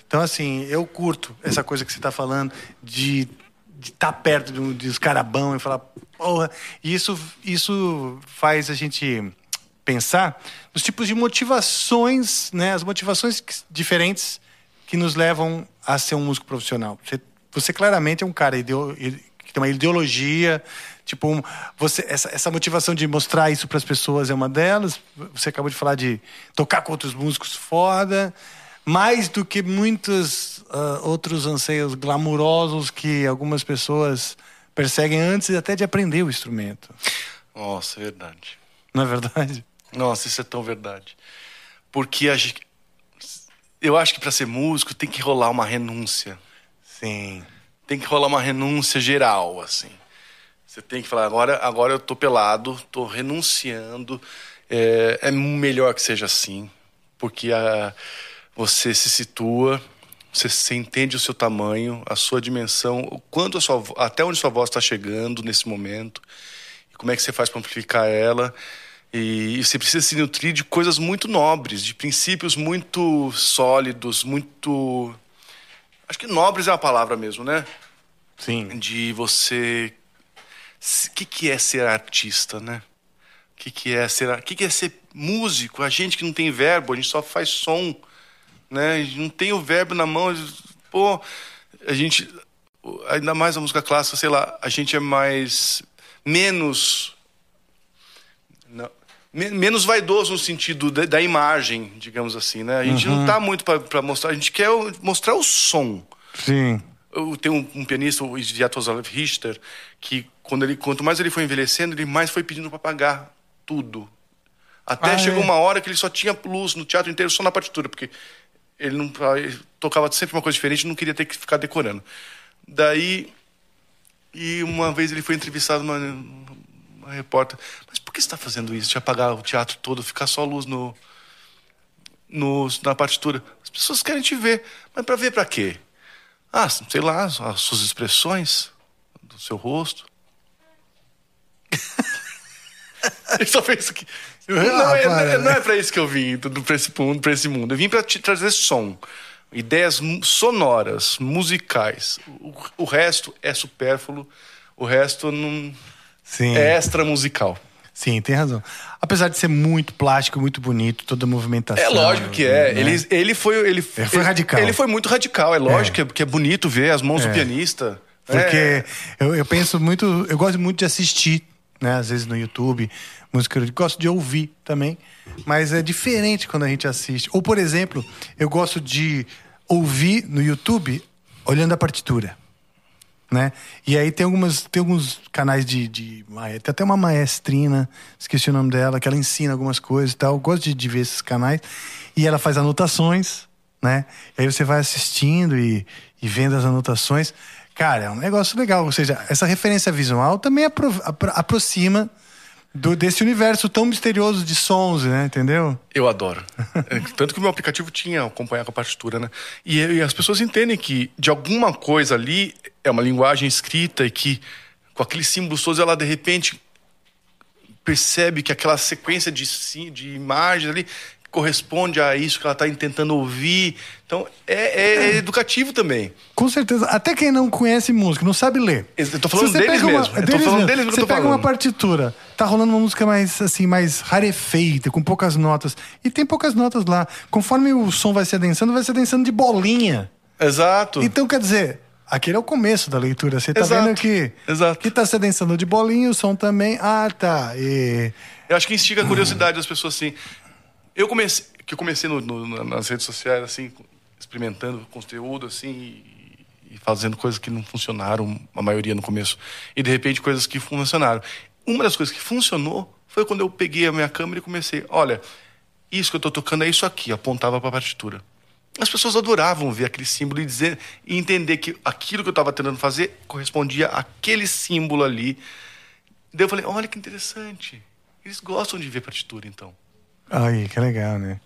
Então, assim, eu curto essa coisa que você está falando de estar perto de um de escarabão e falar, porra. E isso, isso faz a gente pensar nos tipos de motivações, né? As motivações diferentes que nos levam a ser um músico profissional. Você, você claramente é um cara ideo- que tem uma ideologia, tipo, um- você, essa, essa motivação de mostrar isso para as pessoas é uma delas. Você acabou de falar de tocar com outros músicos foda, mais do que muitos ah, outros anseios glamurosos que algumas pessoas perseguem antes até de aprender o instrumento. Nossa, é verdade. Não é verdade? Nossa, isso é tão verdade. Porque a gente, eu acho que para ser músico tem que rolar uma renúncia. Sim. Tem que rolar uma renúncia geral, assim. Você tem que falar, agora, agora eu tô pelado, tô renunciando. É, é melhor que seja assim, porque a, você se situa, você, você entende o seu tamanho, a sua dimensão, o quanto a sua, até onde sua voz está chegando nesse momento, e como é que você faz para amplificar ela. E, você precisa se nutrir de coisas muito nobres, de princípios muito sólidos, muito. Acho que nobres é a palavra mesmo, né? Sim. de você o que, que é ser artista, né? O que, que é ser, que, que é ser músico? A gente que não tem verbo, a gente só faz som, né? A gente não tem o verbo na mão, pô, a gente ainda mais a música clássica, sei lá, a gente é mais menos menos vaidoso no sentido da, da, imagem, digamos assim, né? A gente uhum. não tá muito para mostrar, a gente quer mostrar o som. Sim. Eu tenho um, um pianista, o Sviatoslav Richter, que quando ele, quanto mais ele foi envelhecendo, ele mais foi pedindo para pagar tudo. Até ah, chegou é? uma hora que ele só tinha luz no teatro inteiro, só na partitura, porque ele não ele tocava sempre uma coisa diferente, não queria ter que ficar decorando. Daí, e uma vez ele foi entrevistado uma, uma repórter, mas que você está fazendo isso? De apagar o teatro todo, ficar só luz no, no, na partitura? As pessoas querem te ver, mas para ver para quê? Ah, sei lá, as suas expressões do seu rosto. [laughs] Ele só fez isso aqui. Não, ah, é, não é pra isso que eu vim pra esse, pra esse mundo. Eu vim pra te trazer som. Ideias sonoras, musicais. O, o resto é supérfluo. O resto não. Sim. É extra musical. Sim, tem razão. Apesar de ser muito plástico, muito bonito, toda a movimentação. É lógico que é. Né? Ele, ele foi. Ele, ele foi radical. Ele foi muito radical. É lógico é. que é bonito ver as mãos é. do pianista. Porque é. eu, eu penso muito. Eu gosto muito de assistir, né? Às vezes no YouTube, música. Eu gosto de ouvir também. Mas é diferente quando a gente assiste. Ou, por exemplo, eu gosto de ouvir no YouTube olhando a partitura né? E aí tem algumas tem alguns canais de, de tem até uma maestrina, esqueci o nome dela, que ela ensina algumas coisas e tal. Eu gosto de, de ver esses canais e ela faz anotações, né? E aí você vai assistindo e, e vendo as anotações. Cara, é um negócio legal. Ou seja, essa referência visual também apro, apro, aproxima do, desse universo tão misterioso de sons, né? Entendeu? Eu adoro. [laughs] Tanto que o meu aplicativo tinha acompanhar com a partitura, né? E, e, as pessoas entendem que de alguma coisa ali é uma linguagem escrita e que com aqueles símbolos todos ela de repente percebe que aquela sequência de, de imagens ali corresponde a isso que ela está tentando ouvir. Então, é, é, é, educativo também. Com certeza. Até quem não conhece música, não sabe ler. Eu tô falando deles uma, mesmo. Eu tô falando deles Você pega falando. uma partitura, tá rolando uma música mais, assim, mais rarefeita, com poucas notas. E tem poucas notas lá. Conforme o som vai se adensando, vai se adensando de bolinha. Exato. Então, quer dizer, Aquele é o começo da leitura. Você tá Exato. vendo que, Exato. que tá se adensando de bolinha, o som também. Ah, tá. E... Eu acho que instiga a curiosidade das pessoas assim. Eu comecei, que eu comecei no, no, nas redes sociais, assim, experimentando conteúdo, assim, e, e, fazendo coisas que não funcionaram, a maioria no começo. E de repente coisas que funcionaram. Uma das coisas que funcionou foi quando eu peguei a minha câmera e comecei, olha, isso que eu estou tocando é isso aqui, apontava para a partitura. As pessoas adoravam ver aquele símbolo e dizer e entender que aquilo que eu estava tentando fazer correspondia àquele símbolo ali. Daí eu falei, olha que interessante. Eles gostam de ver partitura, então. Ai, que legal, né?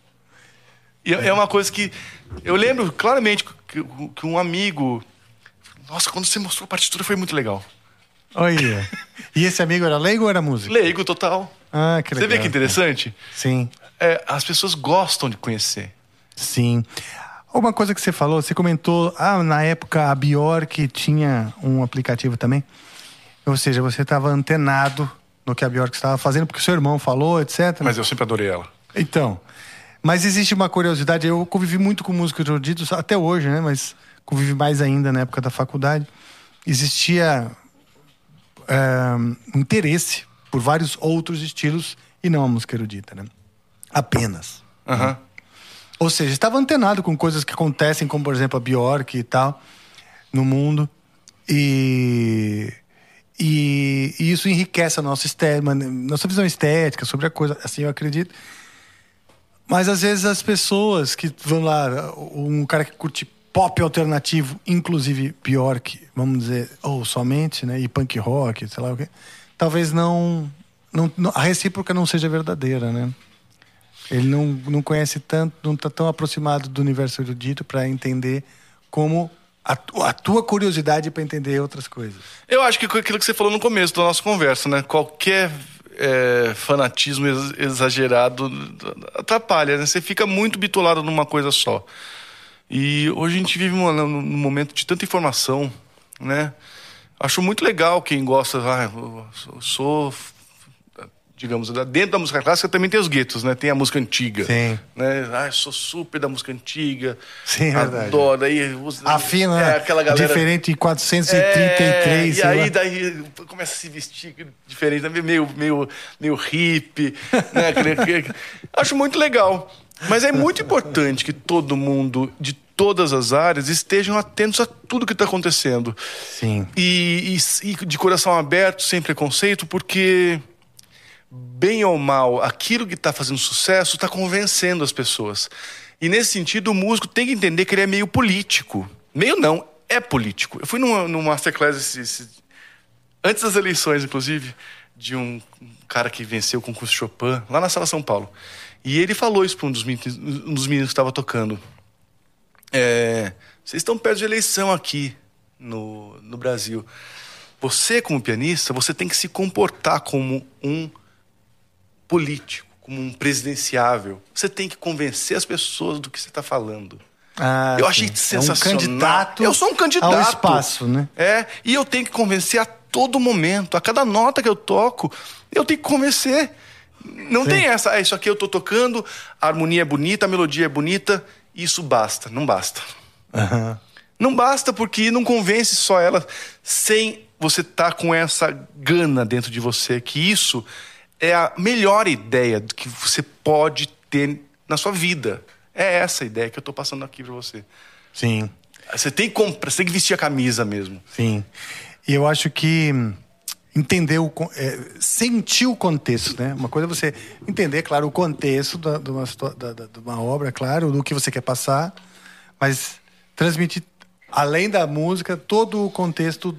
E é uma coisa que eu lembro claramente que, que um amigo. Nossa, quando você mostrou a partitura foi muito legal. Olha. e esse amigo era leigo ou era músico? Leigo, total. Ah, que legal. Você vê que interessante? Sim. É, as pessoas gostam de conhecer. Sim. Uma coisa que você falou, você comentou, ah, na época a Bjork tinha um aplicativo também. Ou seja, você estava antenado no que a Bjork estava fazendo, porque seu irmão falou, etc. Mas eu sempre adorei ela. Então. Mas existe uma curiosidade, eu convivi muito com músicos eruditos, até hoje, né? Mas convivi mais ainda na época da faculdade. Existia é, interesse por vários outros estilos e não a música erudita, né? Apenas. Uhum. Né? Ou seja, estava antenado com coisas que acontecem, como por exemplo a Bjork e tal, no mundo. E e, e isso enriquece a nossa, estética, nossa visão estética sobre a coisa, assim eu acredito. Mas às vezes as pessoas que vão lá, um cara que curte pop alternativo, inclusive que, vamos dizer, ou somente, né, e punk rock, sei lá o quê, talvez não, não, não a recíproca não seja verdadeira, né? Ele não, não conhece tanto, não está tão aproximado do universo erudito para entender como a, a tua curiosidade para entender outras coisas. Eu acho que aquilo que você falou no começo da nossa conversa, né? Qualquer é, fanatismo exagerado atrapalha, né? Você fica muito bitolado numa coisa só. E hoje a gente vive num momento de tanta informação, né? Acho muito legal quem gosta. Ah, eu sou, digamos, dentro da música clássica também tem os guetos, né? Tem a música antiga. Sim. Né? Ah, eu sou super da música antiga. Sim, é verdade. Adoro. Aí, os- Afina, é, aquela galera. diferente de 433. É, e aí lá. daí começa a se vestir diferente, também meio, meio, meio hippie, né? [laughs] Acho muito legal. Mas é muito importante que todo mundo, de todas as áreas, estejam atentos a tudo que está acontecendo. Sim. E, e- e de coração aberto, sem preconceito, porque, bem ou mal, aquilo que está fazendo sucesso está convencendo as pessoas. E nesse sentido, o músico tem que entender que ele é meio político. Meio não, é político. Eu fui numa, numa masterclass esse- esse- antes das eleições, inclusive, de um cara que venceu o concurso Chopin, lá na Sala São Paulo. E ele falou isso para um dos meninos, um dos meninos que estava tocando. É, vocês estão perto de eleição aqui no, no Brasil. Você, como pianista, você tem que se comportar como um político, como um presidenciável. Você tem que convencer as pessoas do que você está falando. Ah, eu achei sim. sensacional. É um candidato eu sou um candidato. ao espaço, né? É, e eu tenho que convencer a todo momento, a cada nota que eu toco, eu tenho que convencer. Não Sim. tem essa, ah, isso aqui eu tô tocando, a harmonia é bonita, a melodia é bonita, isso basta, não basta. Aham. Não basta porque não convence só ela sem você estar com essa gana dentro de você, que isso é a melhor ideia do que você pode ter na sua vida. É essa a ideia que eu tô passando aqui para você. Sim, Você tem que comprar, você tem que vestir a camisa mesmo. sim. E eu acho que hum, entender o é, sentir o contexto, né? Uma coisa é você entender, claro, o contexto da, de, uma, da- de uma obra, claro, do que você quer passar, mas transmitir além da música todo o contexto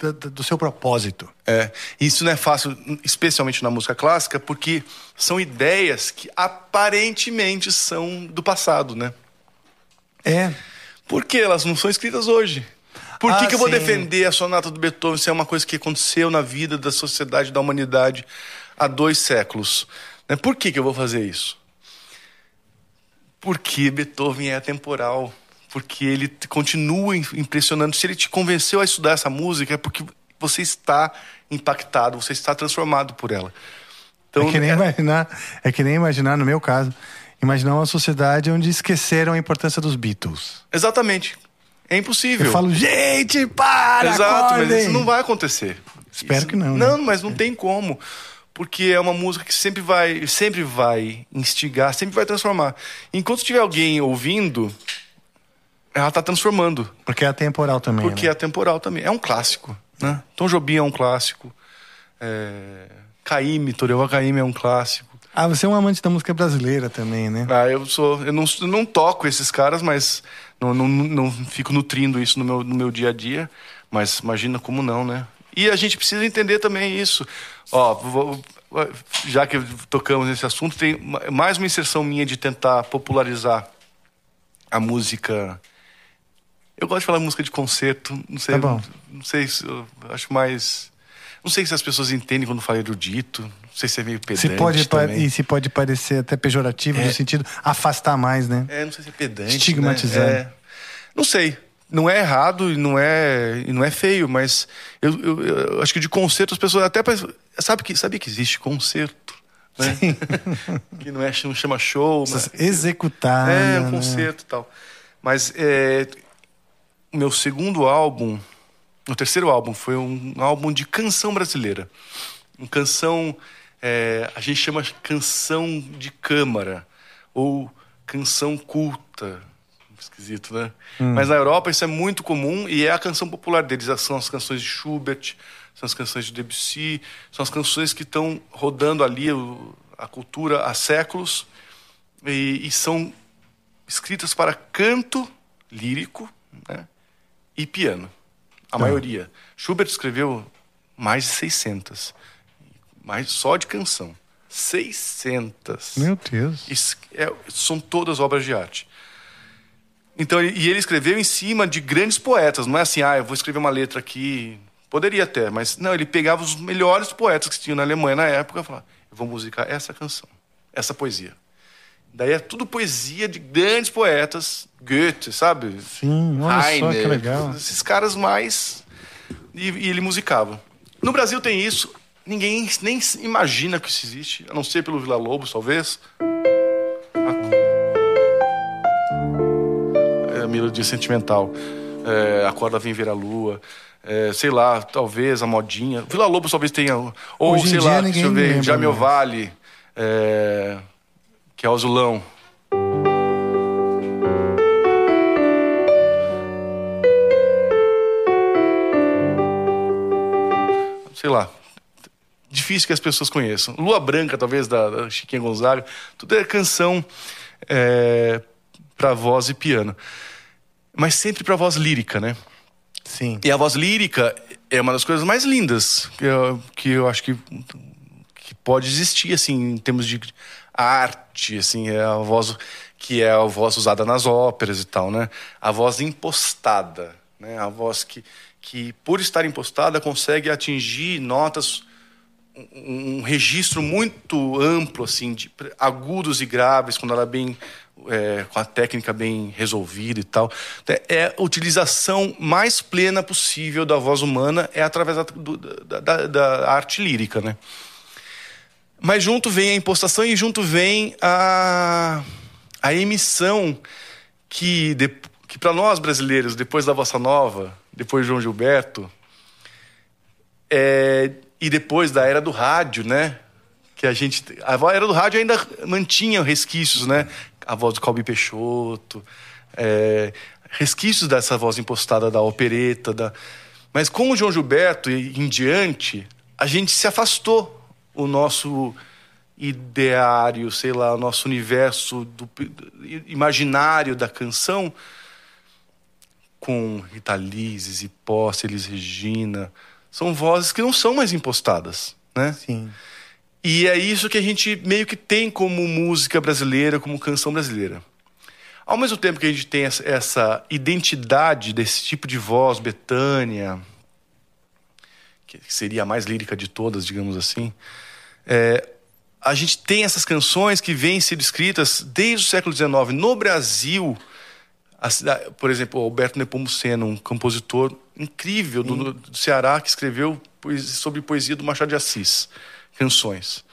da- do seu propósito. É, isso não é fácil, especialmente na música clássica, porque são ideias que aparentemente são do passado, né? É, Porque elas não são escritas hoje. Por que, Ah, que eu vou sim. defender a sonata do Beethoven se é uma coisa que aconteceu na vida da sociedade, da humanidade há dois séculos? Né? Por que, que eu vou fazer isso? Porque Beethoven é atemporal. Porque ele continua im- impressionando. Se ele te convenceu a estudar essa música, é porque você está impactado, você está transformado por ela. Então, é que nem é- imaginar, é que nem imaginar, no meu caso, imaginar uma sociedade onde esqueceram a importância dos Beatles. Exatamente. É impossível. Eu falo, gente, para! Exato, mas acordem!" isso não vai acontecer. Espero Isso- que não, né? Não, mas não tem como. Porque é uma música que sempre vai, sempre vai instigar, sempre vai transformar. Enquanto tiver alguém ouvindo, ela tá transformando. Porque é atemporal também. Porque né? é temporal também. É um clássico. Né? Tom Jobim é um clássico. É... Caíme, Torewa Caíme é um clássico. Ah, você é um amante da música brasileira também, né? Ah, eu sou. Eu não, eu não toco esses caras, mas não, não, não fico nutrindo isso no meu, no meu dia a dia. Mas imagina como não, né? E a gente precisa entender também isso. Ó, vou- já que tocamos nesse assunto, tem ma- mais uma inserção minha de tentar popularizar a música. Eu gosto de falar música de concerto, não sei, Tá bom. não sei se eu acho mais não sei se as pessoas entendem quando falo erudito, não sei se é meio pedante Se pode, também. e se pode parecer até pejorativo, no sentido afastar mais, né? É, não sei se é pedante. Estigmatizando. Né? É. Não sei. Não é errado e não é, e não é feio, mas eu, eu- eu acho que de concerto as pessoas até. Sabe que, sabia que existe concerto? Né? [laughs] que não, é, não chama show. Mas, Executar. é, um né? concerto e tal. Mas é, meu segundo álbum, o terceiro álbum, foi um álbum de canção brasileira. Uma canção, é, a gente chama canção de câmara, ou canção culta. Esquisito, né? Mas na Europa isso é muito comum e é a canção popular deles. São as canções de Schubert, são as canções de Debussy, são as canções que estão rodando ali a cultura há séculos e, e são escritas para canto lírico e piano. A maioria. Schubert escreveu mais de 600. Mais só de canção. 600. Meu Deus. Isso é- são todas obras de arte. Então, e ele escreveu em cima de grandes poetas. Não é assim, ah, eu vou escrever uma letra aqui. Poderia até, mas não, ele pegava os melhores poetas que tinham na Alemanha na época e falava, eu vou musicar essa canção, essa poesia. Daí é tudo poesia de grandes poetas, Goethe, sabe? Sim, olha só que Heine, legal. Esses caras mais. e, e ele musicava. No Brasil tem isso, ninguém nem imagina que isso existe, a não ser pelo Vila Lobos, talvez. É a melodia sentimental. É, a corda vem ver a lua. É, sei lá, talvez a modinha. Vila Lobos talvez tenha. Ou Hoje sei lá, deixa eu ver, Jamil. Vale, é, que é o Azulão. sei lá, difícil que as pessoas conheçam. Lua Branca, talvez, da, da Chiquinha Gonzaga, tudo é canção é, para voz e piano. Mas sempre para voz lírica, né? Sim. E a voz lírica é uma das coisas mais lindas que eu, que eu acho que, que pode existir, assim, em termos de arte, assim, é a voz que é a voz usada nas óperas e tal, né? A voz impostada, né? A voz que, que por estar impostada, consegue atingir notas um, um registro muito amplo, assim, de agudos e graves, quando ela é bem. é, com a técnica bem resolvida e tal. Então, É a utilização mais plena possível da voz humana é através da, da- da- da arte lírica, né? Mas junto vem a impostação e junto vem a, a emissão que, que para nós brasileiros, depois da Bossa Nova, depois de João Gilberto, é, e depois da era do rádio, né? Que a gente. A era do rádio ainda mantinha resquícios, né? A voz do Calbi Peixoto, é, resquícios dessa voz impostada da opereta. Da... Mas com o João Gilberto e em diante, a gente se afastou o nosso ideário, sei lá, o nosso universo do, imaginário da canção com Posse, Elis Regina. São vozes que não são mais impostadas, né? Sim. E é isso que a gente meio que tem como música brasileira, como canção brasileira. Ao mesmo tempo que a gente tem essa, essa identidade desse tipo de voz, Betânia, que seria a mais lírica de todas, digamos assim, é, a gente tem essas canções que vêm sendo escritas desde o século XIX no Brasil. A cida- por exemplo, o Alberto Nepomuceno, um compositor incrível do, do Ceará que escreveu poesia- sobre poesia do Machado de Assis, canções.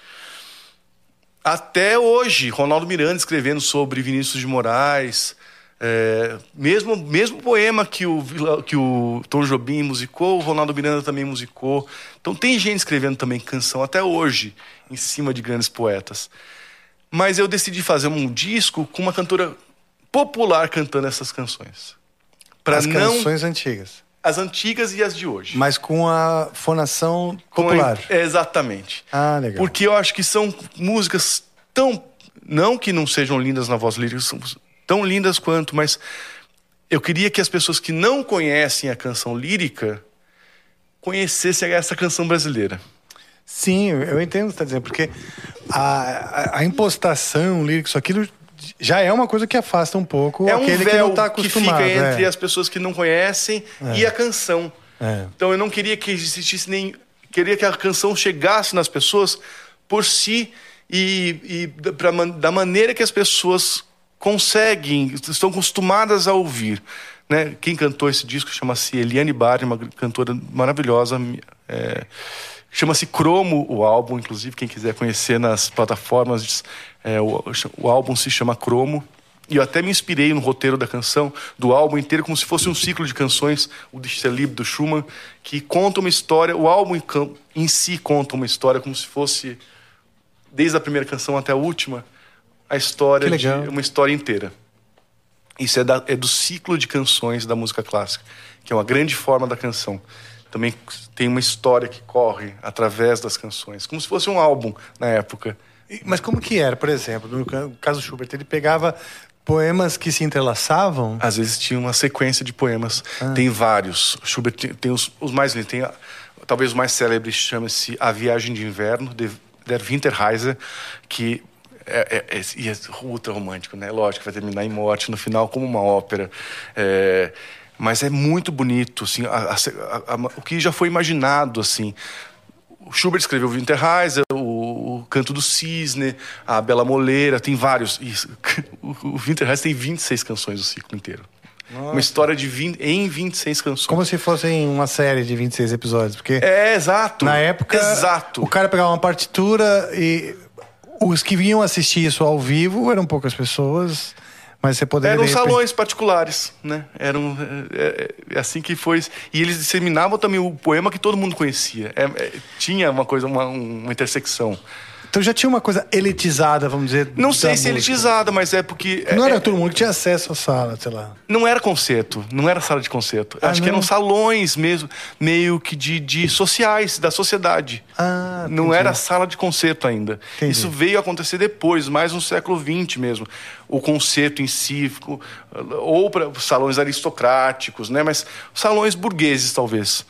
Até hoje, Ronaldo Miranda escrevendo sobre Vinícius de Moraes, é, mesmo mesmo poema que o que o Tom Jobim musicou, o Ronaldo Miranda também musicou. Então tem gente escrevendo também canção até hoje em cima de grandes poetas. Mas eu decidi fazer um disco com uma cantora popular cantando essas canções. Para As não canções antigas. as antigas e as de hoje. Mas com a fonação Com a- popular. é, exatamente. Ah, legal. Porque eu acho que são músicas tão. Não que não sejam lindas na voz lírica, são tão lindas quanto, mas eu queria que as pessoas que não conhecem a canção lírica conhecessem essa canção brasileira. Sim, eu entendo o que você está dizendo, porque a, a, a impostação, o lírico, isso aquilo já é uma coisa que afasta um pouco é um aquele que véu não está que acostumado. fica entre é. as pessoas que não conhecem e a canção. É. Então eu não queria que existisse nem. Queria que a canção chegasse nas pessoas por si e, e pra da maneira que as pessoas conseguem, estão acostumadas a ouvir. Né? Quem cantou esse disco chama-se Eliane Barr, uma cantora maravilhosa. é, Chama-se Cromo o álbum, inclusive, quem quiser conhecer nas plataformas, é, o, o álbum se chama Cromo. E eu até me inspirei no roteiro da canção, do álbum inteiro, como se fosse um ciclo de canções, o Distelib do Schumann, que conta uma história, o álbum em si conta uma história como se fosse, desde a primeira canção até a última, a história de uma história inteira. Isso é, da- é do ciclo de canções da música clássica, que é uma grande forma da canção. Também tem uma história que corre através das canções, como se fosse um álbum na época. E- Mas como que era, por exemplo, no ca- caso Schubert, ele pegava poemas que se entrelaçavam? Às vezes tinha uma sequência de poemas. Ah. Tem vários. Schubert tem, tem os, os mais lindos. Tem, talvez o mais célebre chama-se A Viagem de Inverno, de Der Winterreise, que é, é, é, e é ultra romântico, né? Lógico, vai terminar em morte no final, como uma ópera. É, mas é muito bonito, assim, a- a- a- o que já foi imaginado, assim. O Schubert escreveu Winterreise, o, o Canto do Cisne, a Bela Moleira, tem vários. Isso. [laughs] O, o Winterreise tem 26 canções do ciclo inteiro. Uma história de 20, em 26 canções. Como se fossem uma série de 26 episódios. Porque É, exato. na época, Exato. o cara pegava uma partitura e os que vinham assistir isso ao vivo eram poucas pessoas, mas você poderia... Eram salões particulares, né? Eram é, é, é assim que foi. E eles disseminavam também o poema que todo mundo conhecia. É, é, tinha uma coisa, uma, uma intersecção. Então já tinha uma coisa elitizada, vamos dizer. Não sei se música. elitizada, mas é porque é- Não era é- todo mundo que tinha acesso à sala, sei lá. não era concerto, não era sala de concerto. Ah, Acho que não? eram salões mesmo, meio que de, de sociais, da sociedade. Ah, Não entendi. era sala de concerto ainda. Entendi. Isso veio a acontecer depois, mais no século XX mesmo. O concerto em si, ou para salões aristocráticos, né? Mas salões burgueses, talvez.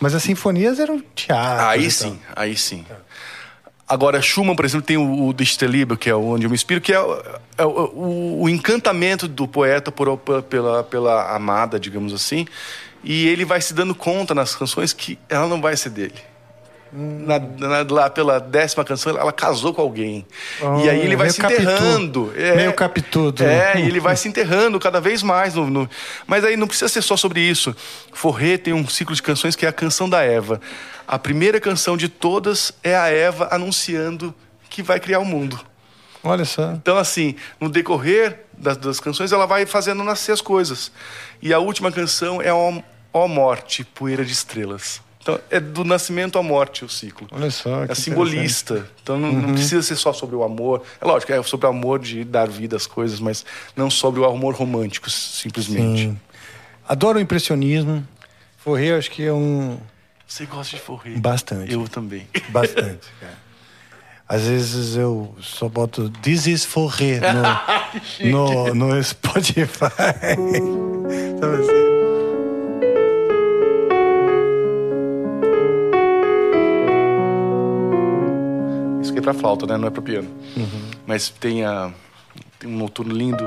Mas as sinfonias eram teatro. Aí e sim, aí sim. Agora, Schumann, por exemplo, tem o, o que é onde eu me inspiro, que é, o- é o, o- encantamento do poeta por- pela, pela amada, digamos assim. E ele vai se dando conta nas canções que ela não vai ser dele. Na- na- lá pela décima canção, ela casou com alguém. Oh, e aí ele vai se Capitu. enterrando. É, Meio Capitudo. É, e ele vai se enterrando cada vez mais. No, no- Mas aí não precisa ser só sobre isso. Forré tem um ciclo de canções que é a canção da Eva. A primeira canção de todas é a Eva anunciando que vai criar o mundo. Olha só. Então, assim, no decorrer das, das canções, ela vai fazendo nascer as coisas. E a última canção é Ó Morte, Poeira de Estrelas. Então, é do nascimento à morte o ciclo. Olha só. É simbolista. Então não, Uhum. não precisa ser só sobre o amor. É lógico, é sobre o amor de dar vida às coisas, mas não sobre o amor romântico, simplesmente. Sim. Adoro o impressionismo. Forré, acho que é um. Você gosta de forré? Bastante. Eu também. [laughs] Bastante, cara. Às vezes eu só boto This is Forré no, [laughs] no, no Spotify. [laughs] Sabe assim? É pra flauta, né? Não é pra piano. Uhum. Mas tem, a, tem um noturno lindo.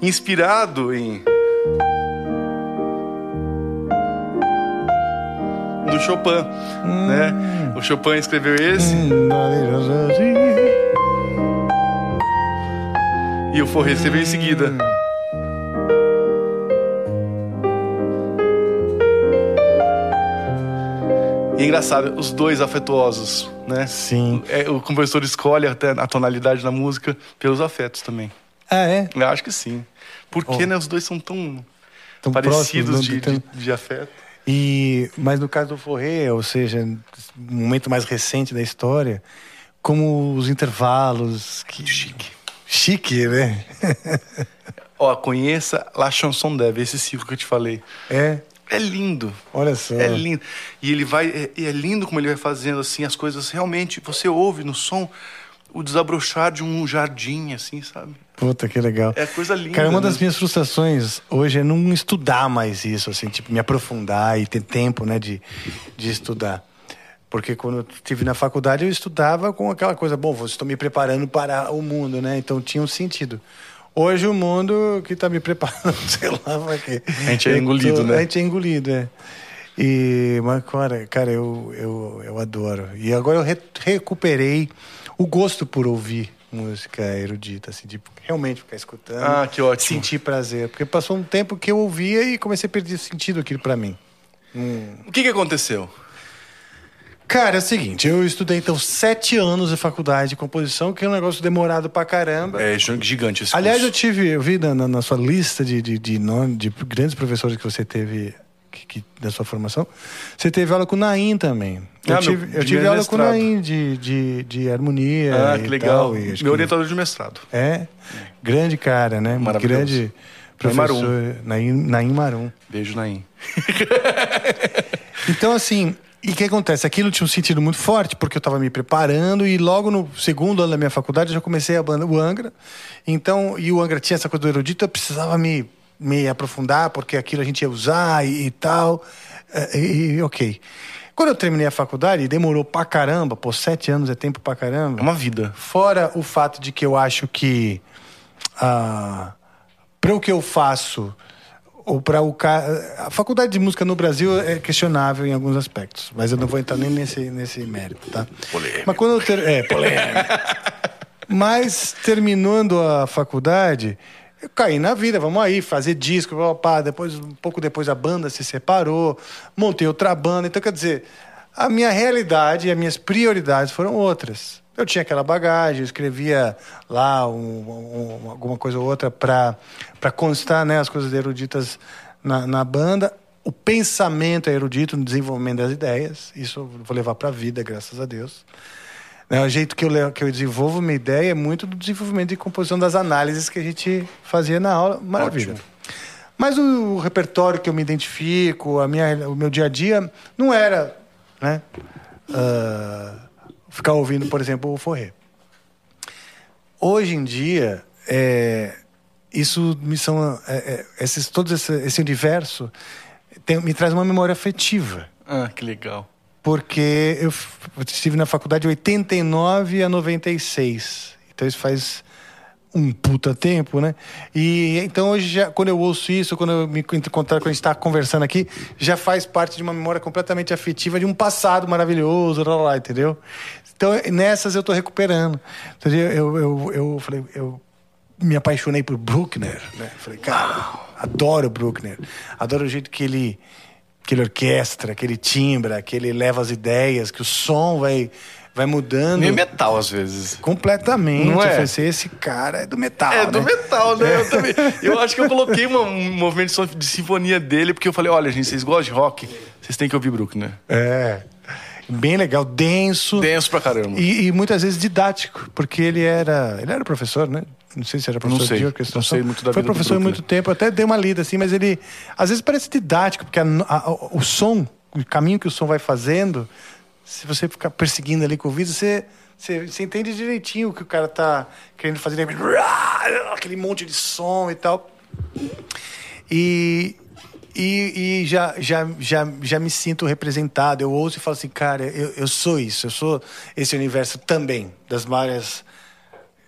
Inspirado em. Do Chopin, né? O Chopin escreveu esse e o Forré escreveu em seguida. E é engraçado, os dois afetuosos, né? Sim. É, o compositor escolhe até a tonalidade da música pelos afetos também. Ah, é? Eu acho que sim. Porque, Oh. né, os dois são tão, Tão parecidos próximos, de, não tem- de, de afeto. E, mas no caso do Forré, ou seja, um momento mais recente da história, como os intervalos. Que... Chique. Chique, né? [laughs] Ó, conheça La Chanson d'Eve, esse ciclo que eu te falei. É, É lindo. olha só. É lindo. E ele vai. É, e é lindo como ele vai fazendo assim as coisas. Realmente, você ouve no som o desabrochar de um jardim, assim, sabe? Puta, que legal. É coisa linda. Cara, uma das né? minhas frustrações hoje é não estudar mais isso, assim, tipo, me aprofundar e ter tempo, né, de, de estudar. Porque quando eu estive na faculdade, eu estudava com aquela coisa, bom, estou me preparando para o mundo, né? Então tinha um sentido. Hoje o mundo que está me preparando, [laughs] sei lá, vai que. A gente é engolido, tô- né? A gente é engolido, é. E, mas, cara, cara eu, eu, eu adoro. E agora eu re- recuperei o gosto por ouvir música erudita, assim, de realmente ficar escutando. Ah, que ótimo. Sentir prazer. Porque passou um tempo que eu ouvia e comecei a perder sentido aquilo pra mim. O que, que aconteceu? Cara, é o seguinte, eu estudei então sete anos de faculdade de composição, que é um negócio demorado pra caramba. É gigante esse Aliás, eu curso. tive, eu vi na, na- na sua lista de, de, de, nome, de grandes professores que você teve que, que- da sua formação, você teve aula com o Naim também. Eu Ah, meu tive, eu tive aula com o mestrado. Naim de, de, de harmonia. Ah, e que legal. tal, Meu que- orientador de mestrado. É, grande cara, né? Maravilhoso. Grande Professor Marum. Naim, Naim Marum. Beijo, Naim. [laughs] Então, assim, e o que acontece? Aquilo tinha um sentido muito forte, porque eu estava me preparando e logo no segundo ano da minha faculdade eu já comecei a banda, o Angra. Então, e o Angra tinha essa coisa do erudito, eu precisava me, me aprofundar, porque aquilo a gente ia usar e, e tal. Eh, E, e ok. Quando eu terminei a faculdade, demorou pra caramba, pô, sete anos é tempo pra caramba. É uma vida. Fora o fato de que eu acho que ah, para o que eu faço ou para o ca... a faculdade de música no Brasil é questionável em alguns aspectos, mas eu não vou entrar nem nesse nesse mérito, tá? Polêmico. Mas quando eu ter... é polêmico. [laughs] mas terminando a faculdade, eu caí na vida, vamos aí fazer disco, pá. depois um pouco depois a banda se separou, montei outra banda, então quer dizer, a minha realidade e as minhas prioridades foram outras. Eu tinha aquela bagagem, eu escrevia lá um- um- alguma coisa ou outra para constar né, as coisas eruditas na, na banda. O pensamento é erudito no desenvolvimento das ideias, isso eu vou levar para a vida, graças a Deus. Né, o jeito que eu, que eu desenvolvo uma ideia é muito do desenvolvimento e composição das análises que a gente fazia na aula. Maravilha. Ótimo. Mas o, repertório que eu me identifico, a minha, o meu dia a dia, não era né, ah, ficar ouvindo, por exemplo, o forré. Hoje em dia, é, isso me são é, é, esses todo esse, esse universo tem- me traz uma memória afetiva Ah, que legal. Porque eu estive na faculdade de 89 a 96. Então isso faz um puta tempo, né? E então hoje, já, quando eu ouço isso, quando eu me encontrar, quando a gente está conversando aqui, já faz parte de uma memória completamente afetiva de um passado maravilhoso, lá, lá, entendeu? Então nessas eu tô recuperando. Então, eu, eu, eu, falei, eu me apaixonei por Bruckner, né? Falei, cara, adoro Bruckner. Adoro o jeito que ele que ele orquestra, que ele timbra, que ele leva as ideias, que o som vai vai mudando Meio metal, às vezes. completamente. Não é? Falei assim, esse cara é do metal, É, do né? metal, né? Eu [laughs] também. Eu acho que eu coloquei uma- um movimento de sinfonia dele, porque eu falei, olha, gente, vocês gostam de rock? Vocês têm que ouvir Bruckner. É. Bem legal, denso. Denso pra caramba. E, e muitas vezes didático, porque ele era, ele era professor, né? Não sei se era professor sei. de orquestração. Não sei muito da Foi professor há muito tempo, até dei uma lida assim, mas ele às vezes parece didático, porque a- a- o som, o caminho que o som vai fazendo, se você ficar perseguindo ali com o ouvido, você, você, você entende direitinho o que o cara tá querendo fazer, aquele monte de som e tal. E, e, e já, já, já, já me sinto representado. Eu ouço e falo assim, cara, eu, eu sou isso, eu sou esse universo também, das várias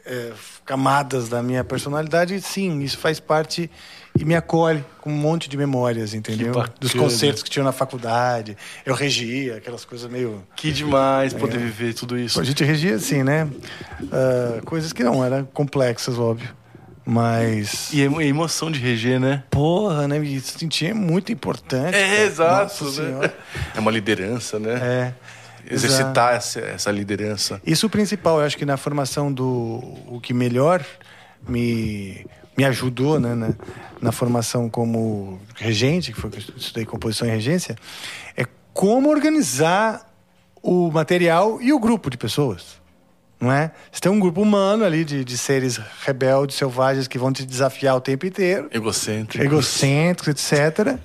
é, camadas da minha personalidade. Sim, isso faz parte e me acolhe com um monte de memórias, entendeu? Dos concertos que tinha na faculdade. Eu regia, aquelas coisas meio. Que demais poder viver tudo isso. A gente regia assim, né? Ah, coisas que não eram complexas, óbvio. Mas. E a emoção de reger, né? Porra, né? Me sentia muito importante. É, cara. exato. Né? É uma liderança, né? É. Exercitar essa, essa liderança. Isso o principal, eu acho que na formação do o que melhor me, me ajudou, né, na, na formação como regente, que foi que eu estudei composição e regência, é como organizar o material e o grupo de pessoas. Não é? Você tem um grupo humano ali de, de seres rebeldes, selvagens, que vão te desafiar o tempo inteiro Egocêntrico. egocêntricos, etc.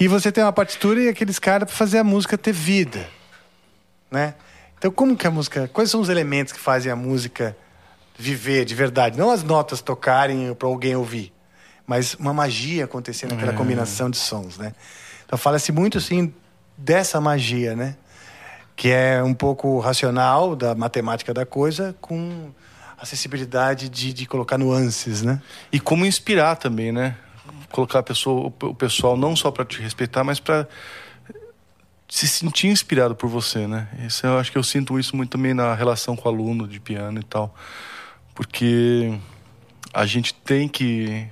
E você tem uma partitura e aqueles caras para fazer a música ter vida, né? Então, como que a música, quais são os elementos que fazem a música viver de verdade? Não as notas tocarem para alguém ouvir, mas uma magia acontecer naquela combinação de sons, né? Então, fala-se muito assim dessa magia, né? Que é um pouco racional da matemática da coisa com a sensibilidade de, de colocar nuances, né? E como inspirar também, né? Colocar pessoa, o pessoal não só para te respeitar, mas para se sentir inspirado por você, né? Isso eu acho que eu sinto isso muito também na relação com o aluno de piano e tal. Porque a gente tem que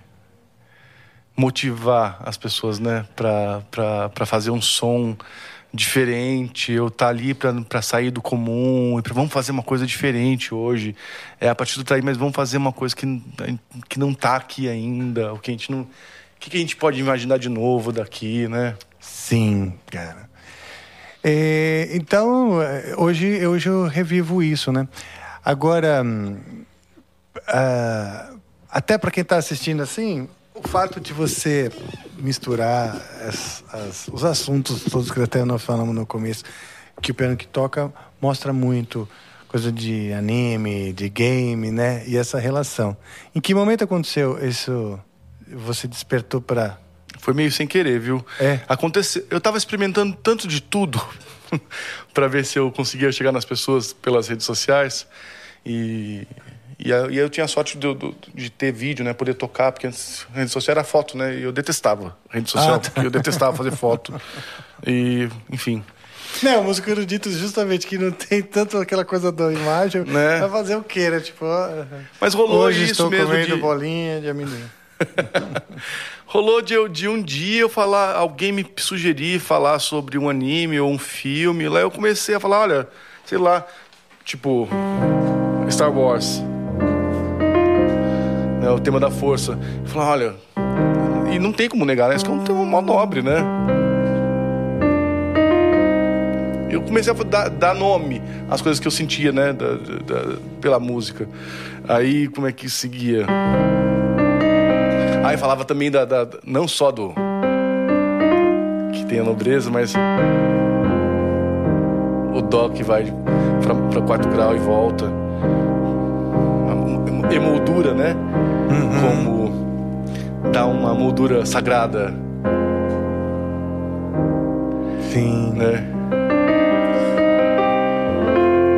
motivar as pessoas, né, para fazer um som diferente, eu tá ali para sair do comum, e pra, vamos fazer uma coisa diferente hoje. É a partir do daí, mas vamos fazer uma coisa que, que não tá aqui ainda, o que a gente não, o que, que a gente pode imaginar de novo daqui, né? Sim, cara. É, então, hoje, hoje eu revivo isso, né? Agora, ah, até para quem está assistindo assim, o fato de você misturar as- as- os assuntos todos que até nós falamos no começo, que o piano que toca mostra muito coisa de anime, de game, né? E essa relação. Em que momento aconteceu isso? Você despertou para Foi meio sem querer, viu? É. Aconteceu. Eu tava experimentando tanto de tudo [laughs] pra ver se eu conseguia chegar nas pessoas pelas redes sociais. E, e, eu tinha a sorte de, de- ter vídeo, né? Poder tocar, porque antes rede social era foto, né? E eu detestava rede social, Ah, tá. eu detestava fazer foto. E, enfim. Não, música erudito justamente que não tem tanto aquela coisa da imagem. Né? Vai fazer o quê, né? Tipo, ó, Mas rolou hoje isso estou mesmo comendo de- bolinha de amendoim. [laughs] Rolou de, de um dia eu falar, alguém me sugerir falar sobre um anime ou um filme. Lá eu comecei a falar, olha, sei lá, tipo, Star Wars. Né, o tema da força. Falei, olha, e não tem como negar, né? Isso é um tema mó nobre, né? Eu comecei a dar, dar nome às coisas que eu sentia, né? da- da- pela música. Aí, como é que seguia? Aí falava também da, da- não só do que tem a nobreza, mas o dó que vai pra quarto grau e volta. A emoldura, né? Como dá uma moldura sagrada, Sim. né?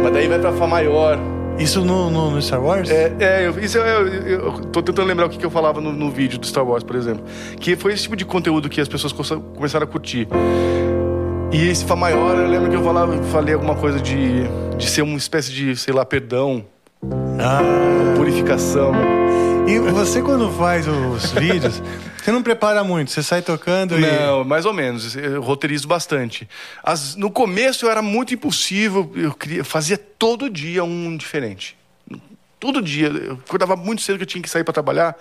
Mas daí vai pra Fá maior. Isso no, no, no Star Wars? É, é eu, isso eu, eu, eu tô tentando lembrar o que, que eu falava no, no vídeo do Star Wars, por exemplo. Que foi esse tipo de conteúdo que as pessoas começaram- começaram a curtir. E esse Fá maior, eu lembro que eu falava, falei alguma coisa de, de ser uma espécie de, sei lá, perdão, Ah. purificação. E você, quando faz os vídeos, você não prepara muito, você sai tocando e. Não, mais ou menos. Eu roteirizo bastante. As- no começo eu era muito impulsivo, eu queria, fazia todo dia um diferente. Todo dia. Eu acordava muito cedo que eu tinha que sair para trabalhar.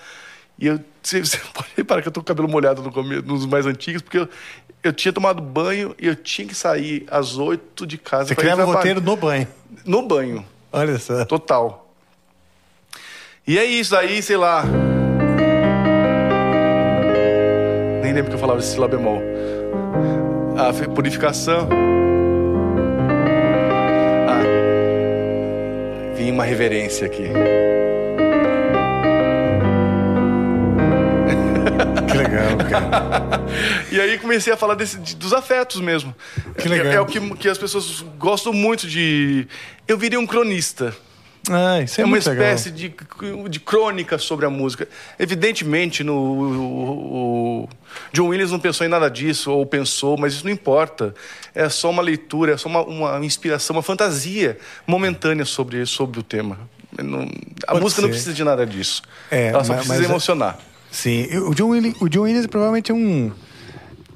E eu, [laughs] você, você pode reparar que eu tô com o cabelo molhado no começo, nos mais antigos, porque eu, eu tinha tomado banho e eu tinha que sair às oito de casa. Você criava o roteiro no banho. No banho. Olha só. Total. E é isso aí, sei lá. Lembro que eu falava esse lá bemol. A purificação. Ah. Vinha uma reverência aqui. [laughs] Que legal, cara. E aí comecei a falar desse, de- dos afetos mesmo. Que legal. É, é o que, que as pessoas gostam muito de. Eu virei um cronista. Ah, isso é, É uma espécie de, de crônica sobre a música. Evidentemente, no, o, o John Williams não pensou em nada disso, ou pensou, mas isso não importa. É só uma leitura, é só uma, uma inspiração, uma fantasia momentânea sobre, sobre o tema. Não- a Pode música não ser. precisa de nada disso. É, Ela só mas- precisa mas é- emocionar. Sim, e o John Williams, o John Williams provavelmente é um,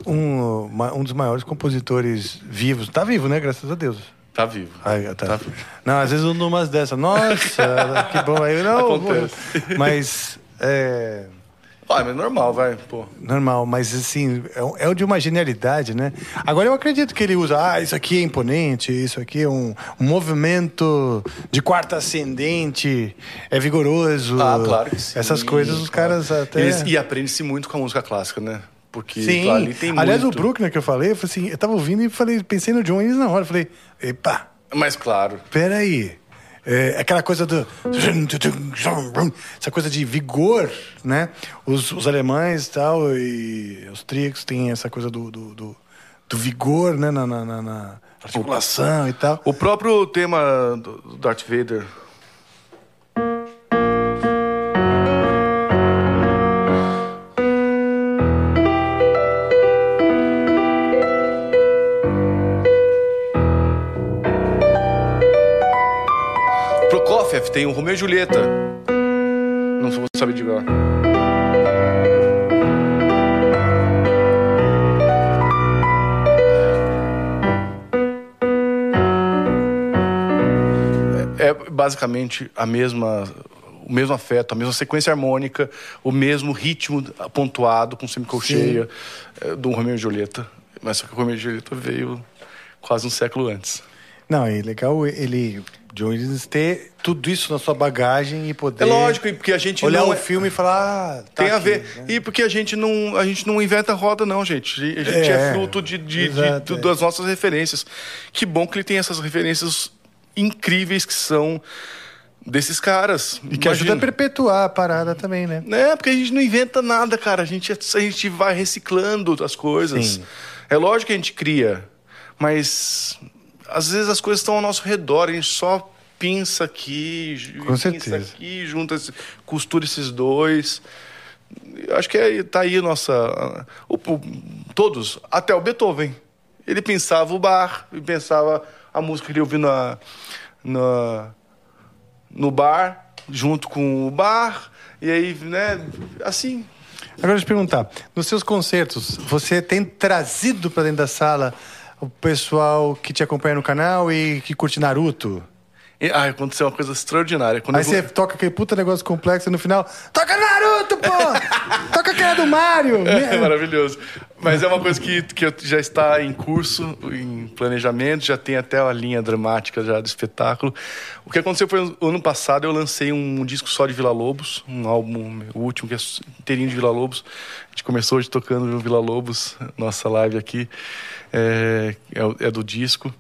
um, um dos maiores compositores vivos. Tá vivo, né? Graças a Deus. Tá vivo. Ai, tá. Tá vivo. Não, às vezes eu dou umas dessas. Nossa, [laughs] que bom. Aí eu não. Acontece. Mas é Ah, mas normal, vai. Pô. normal, mas assim, é, é o de uma genialidade, né? Agora eu acredito que ele usa, ah, isso aqui é imponente, isso aqui é um, um movimento de quarta ascendente, é vigoroso. Ah, claro que sim. Essas coisas os caras até. Eles- e aprende-se muito com a música clássica, né? Porque Sim. ali tem Aliás, muito. o Bruckner que eu falei, eu, falei assim, eu tava ouvindo e falei, pensei no John Williams na hora. Eu falei, epa, Mas claro. peraí. É, aquela coisa do. Essa coisa de vigor, né? Os, os alemães tal, e os tríacos têm essa coisa do, do, do, do vigor, né? Na, na, na- articulação e tal. O próprio tema do Darth Vader. Tem o Romeu e Julieta. Não vou saber de agora. é basicamente a mesma o mesmo afeto, a mesma sequência harmônica, o mesmo ritmo pontuado com semicolcheia é, do Romeu e Julieta. Mas só que o Romeu e Julieta veio quase um século antes. Não, é legal ele, John Williams, ter tudo isso na sua bagagem e poder. É lógico, e porque a gente olhar não o é- filme e falar. ah, tá Tem a aqui, ver. né? E porque a gente não, a gente não inventa roda, não, gente. A gente é, É, fruto de, de- de- exato, do- é. das nossas referências. Que bom que ele tem essas referências incríveis que são desses caras. E que ajuda a perpetuar a parada também, né? É, porque a gente não inventa nada, cara. A gente, a gente vai reciclando as coisas. Sim. É lógico que a gente cria, mas às vezes as coisas estão ao nosso redor, a gente só pinça aqui, Com pinça certeza. aqui, junta, costura esses dois. Acho que é, tá aí a nossa. o- o- todos, até o Beethoven. Ele pensava o bar, ele pensava a música que ele ouvia na, na, no bar, junto com o bar, e aí, né, assim. Agora eu te perguntar, nos seus concertos, você tem trazido pra dentro da sala o pessoal que te acompanha no canal e que curte Naruto? E, ah, aconteceu uma coisa extraordinária. Quando Aí eu- você toca aquele puta negócio complexo e no final, toca Naruto, pô! toca aquela do Mario! [laughs] É maravilhoso. Mas é uma coisa que, que já está em curso, em planejamento, já tem até a linha dramática já do espetáculo. O que aconteceu foi no ano passado eu lancei um disco só de Vila Lobos, um álbum, o último que é inteirinho de Vila Lobos. A gente começou hoje tocando Vila Lobos, nossa live aqui é, é, é do disco.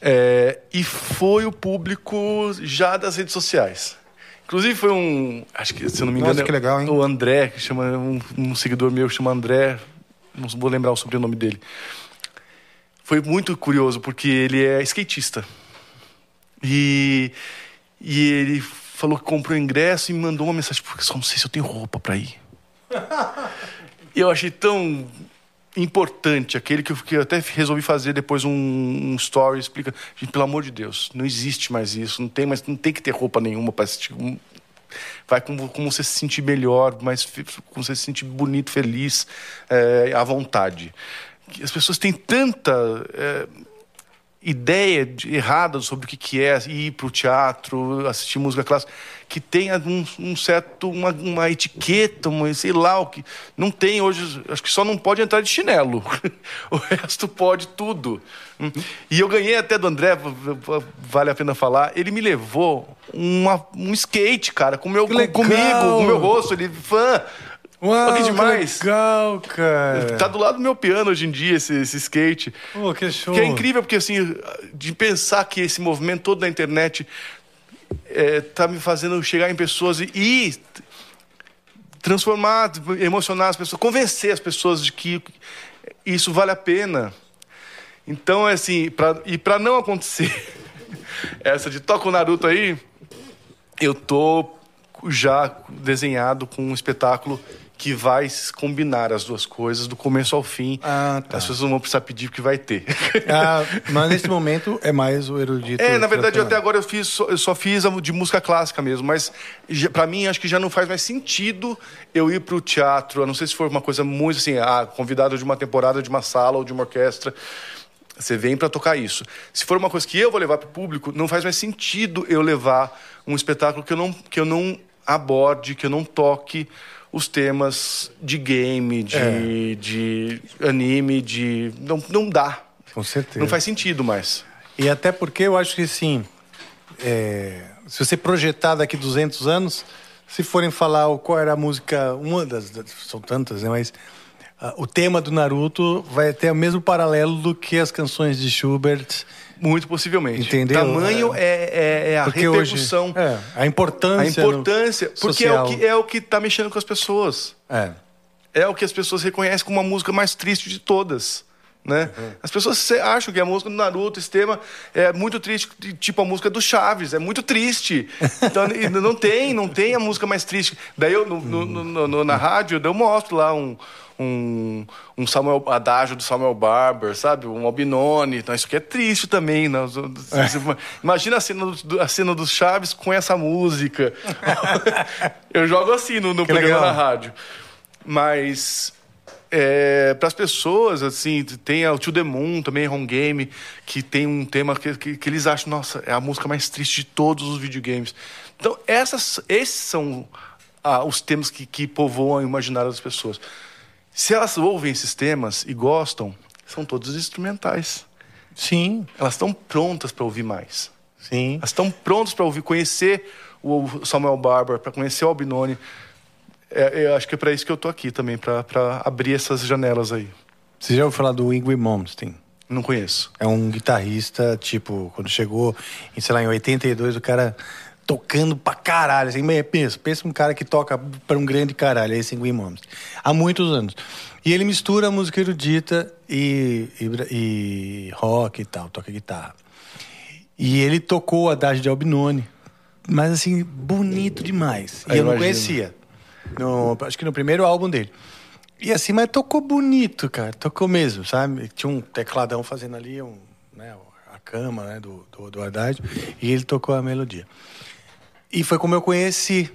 É, e foi o público já das redes sociais. Inclusive foi um, acho que se eu não me Nossa, engano, que legal, hein? o André, que chama um, um seguidor meu que chama André, não vou lembrar o sobrenome dele. Foi muito curioso porque ele é skatista. E, e ele falou que comprou o ingresso e me mandou uma mensagem, porque só não sei se eu tenho roupa para ir. [laughs] E eu achei tão importante aquele que eu, que eu até resolvi fazer depois um, um story explica gente pelo amor de Deus não existe mais isso não tem mais não tem que ter roupa nenhuma para assistir. Um- vai como, você se sentir melhor mais como você se sentir bonito feliz é, à vontade. As pessoas têm tanta é, ideia de- errada sobre o que, que é ir para o teatro, assistir música clássica, que tenha um, um certo, uma, uma etiqueta, uma, sei lá, o que. Não tem hoje, acho que só não pode entrar de chinelo. [laughs] o resto pode tudo. E eu ganhei até do André, vale a pena falar, ele me levou uma, um skate, cara, com meu, Que com, comigo, com o meu rosto, ele fã. Uau, que demais. legal, cara! Tá do lado do meu piano hoje em dia, esse, esse skate. Pô, que show! Que é incrível, porque assim, de pensar que esse movimento todo da internet é, tá me fazendo chegar em pessoas e, e transformar, emocionar as pessoas, convencer as pessoas de que isso vale a pena. Então, é assim, pra, e para não acontecer [laughs] essa de toca o Naruto aí, eu tô já desenhado com um espetáculo que vai combinar as duas coisas do começo ao fim. Ah, tá. As pessoas não vão precisar pedir porque vai ter. [laughs] Ah, mas nesse momento é mais o erudito. É, na verdade, até agora eu, fiz, só- eu só fiz de música clássica mesmo, mas pra mim acho que já não faz mais sentido eu ir pro teatro, a não ser se for uma coisa muito assim, ah, convidado de uma temporada de uma sala ou de uma orquestra. Você vem pra tocar isso. Se for uma coisa que eu vou levar pro público, não faz mais sentido eu levar um espetáculo que eu não, que eu não aborde, que eu não toque os temas de game, de, É. de anime, de. Não, não dá. Com certeza. Não faz sentido mais. E até porque eu acho que, assim, é, se você projetar daqui 200 anos, se forem falar qual era a música, uma das, são tantas, né, mas ah, o tema do Naruto vai ter o mesmo paralelo do que as canções de Schubert, Muito possivelmente. Entendeu? Tamanho é, é, é a porque hoje repercussão. é, a importância, a importância. Porque é o, social. que, é o que tá mexendo com as pessoas. É. É o que as pessoas reconhecem como a música mais triste de todas. Né? As pessoas acham que a música do Naruto, esse tema, é muito triste, tipo a música do Chaves, é muito triste. Então, não tem, não tem a música mais triste. Daí eu, no- no- no- na rádio, eu mostro lá um, um, um Samuel, adágio do Samuel Barber, sabe? Um Albinoni. Então, isso aqui é triste também. né? Imagina a cena, do, a cena dos Chaves com essa música. [laughs] eu jogo assim no, no programa legal. na rádio. Mas para as pessoas, assim, tem a To The Moon também, Home Game, que tem um tema que, que, que eles acham, nossa, é a música mais triste de todos os videogames. Então, essas, esses são ah, os temas que, que povoam o imaginário das pessoas. Se elas ouvem esses temas e gostam, são todos instrumentais. Sim, Elas estão prontas para ouvir mais. sim. Elas estão prontas para ouvir, conhecer o Samuel Barber, para conhecer o Albinoni. É, eu acho que é para isso que eu tô aqui também, para abrir essas janelas aí. Você já ouviu falar do Ingrid Malmsteen? Não conheço. É um guitarrista, tipo, quando chegou, em, sei lá, em 82, o cara tocando pra caralho. Assim, pensa, pensa um cara que toca pra um grande caralho, é esse Ingrid Malmsteen. Há muitos anos. E ele mistura música erudita e, e, e rock e tal, toca guitarra. E ele tocou a Adagio de Albinoni, mas assim, bonito demais. E Eu eu não conhecia. No- acho que no primeiro álbum dele. E assim, mas tocou bonito, cara. Tocou mesmo, sabe? Tinha um tecladão fazendo ali um, né, a cama né, do, do, do Haddad. E ele tocou a melodia. E foi como eu conheci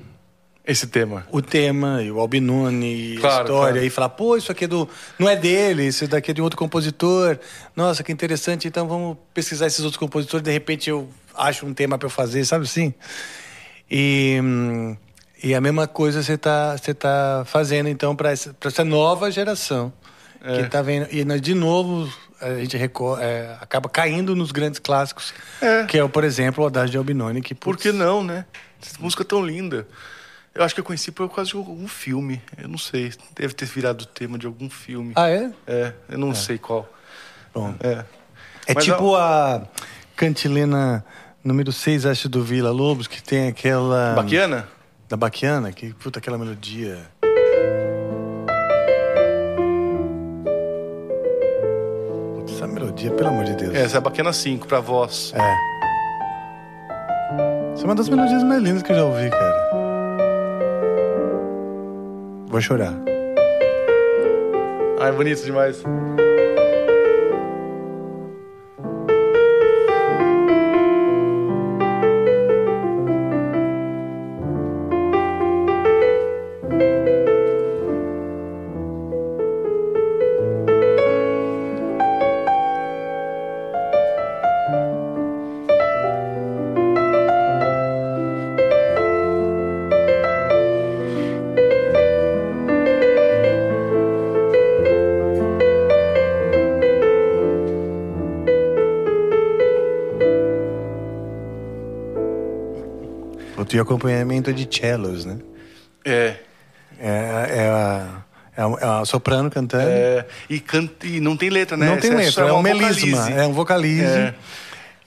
Esse tema. o tema, e o Albinoni, Claro, a história. claro. E falar, pô, isso aqui é do. Não é dele, isso daqui é de outro compositor. Nossa, que interessante. Então vamos pesquisar esses outros compositores. De repente eu acho um tema para eu fazer, sabe assim? E, hum, e a mesma coisa você tá, você tá fazendo, então, para essa, pra essa nova geração. É. Que tá vendo. E nós, de novo, a gente reco- é, acaba caindo nos grandes clássicos. É. Que é, por exemplo, o Haddad de Albinoni. Que, Por putz, que não, né? Essa música é tão linda. Eu acho que eu conheci por causa de algum filme. Eu não sei. Deve ter virado tema de algum filme. Ah, é? É, eu não sei qual. Bom. É. É Mas tipo a cantilena número 6, acho, do Vila Lobos, que tem aquela. Baquiana? Da Baquiana, que puta aquela melodia. Putz, Essa melodia, pelo amor de Deus. É, essa é a Baquiana 5, pra voz. É. Essa é uma das melodias mais lindas que eu já ouvi, cara. Vou chorar. Ai, bonito demais. O acompanhamento de cellos, né? É. É, é, a, é, a, é a soprano cantando. é e, canta, e não tem letra, né? Não tem Essa letra, é, só um melisma, é um vocalize. É.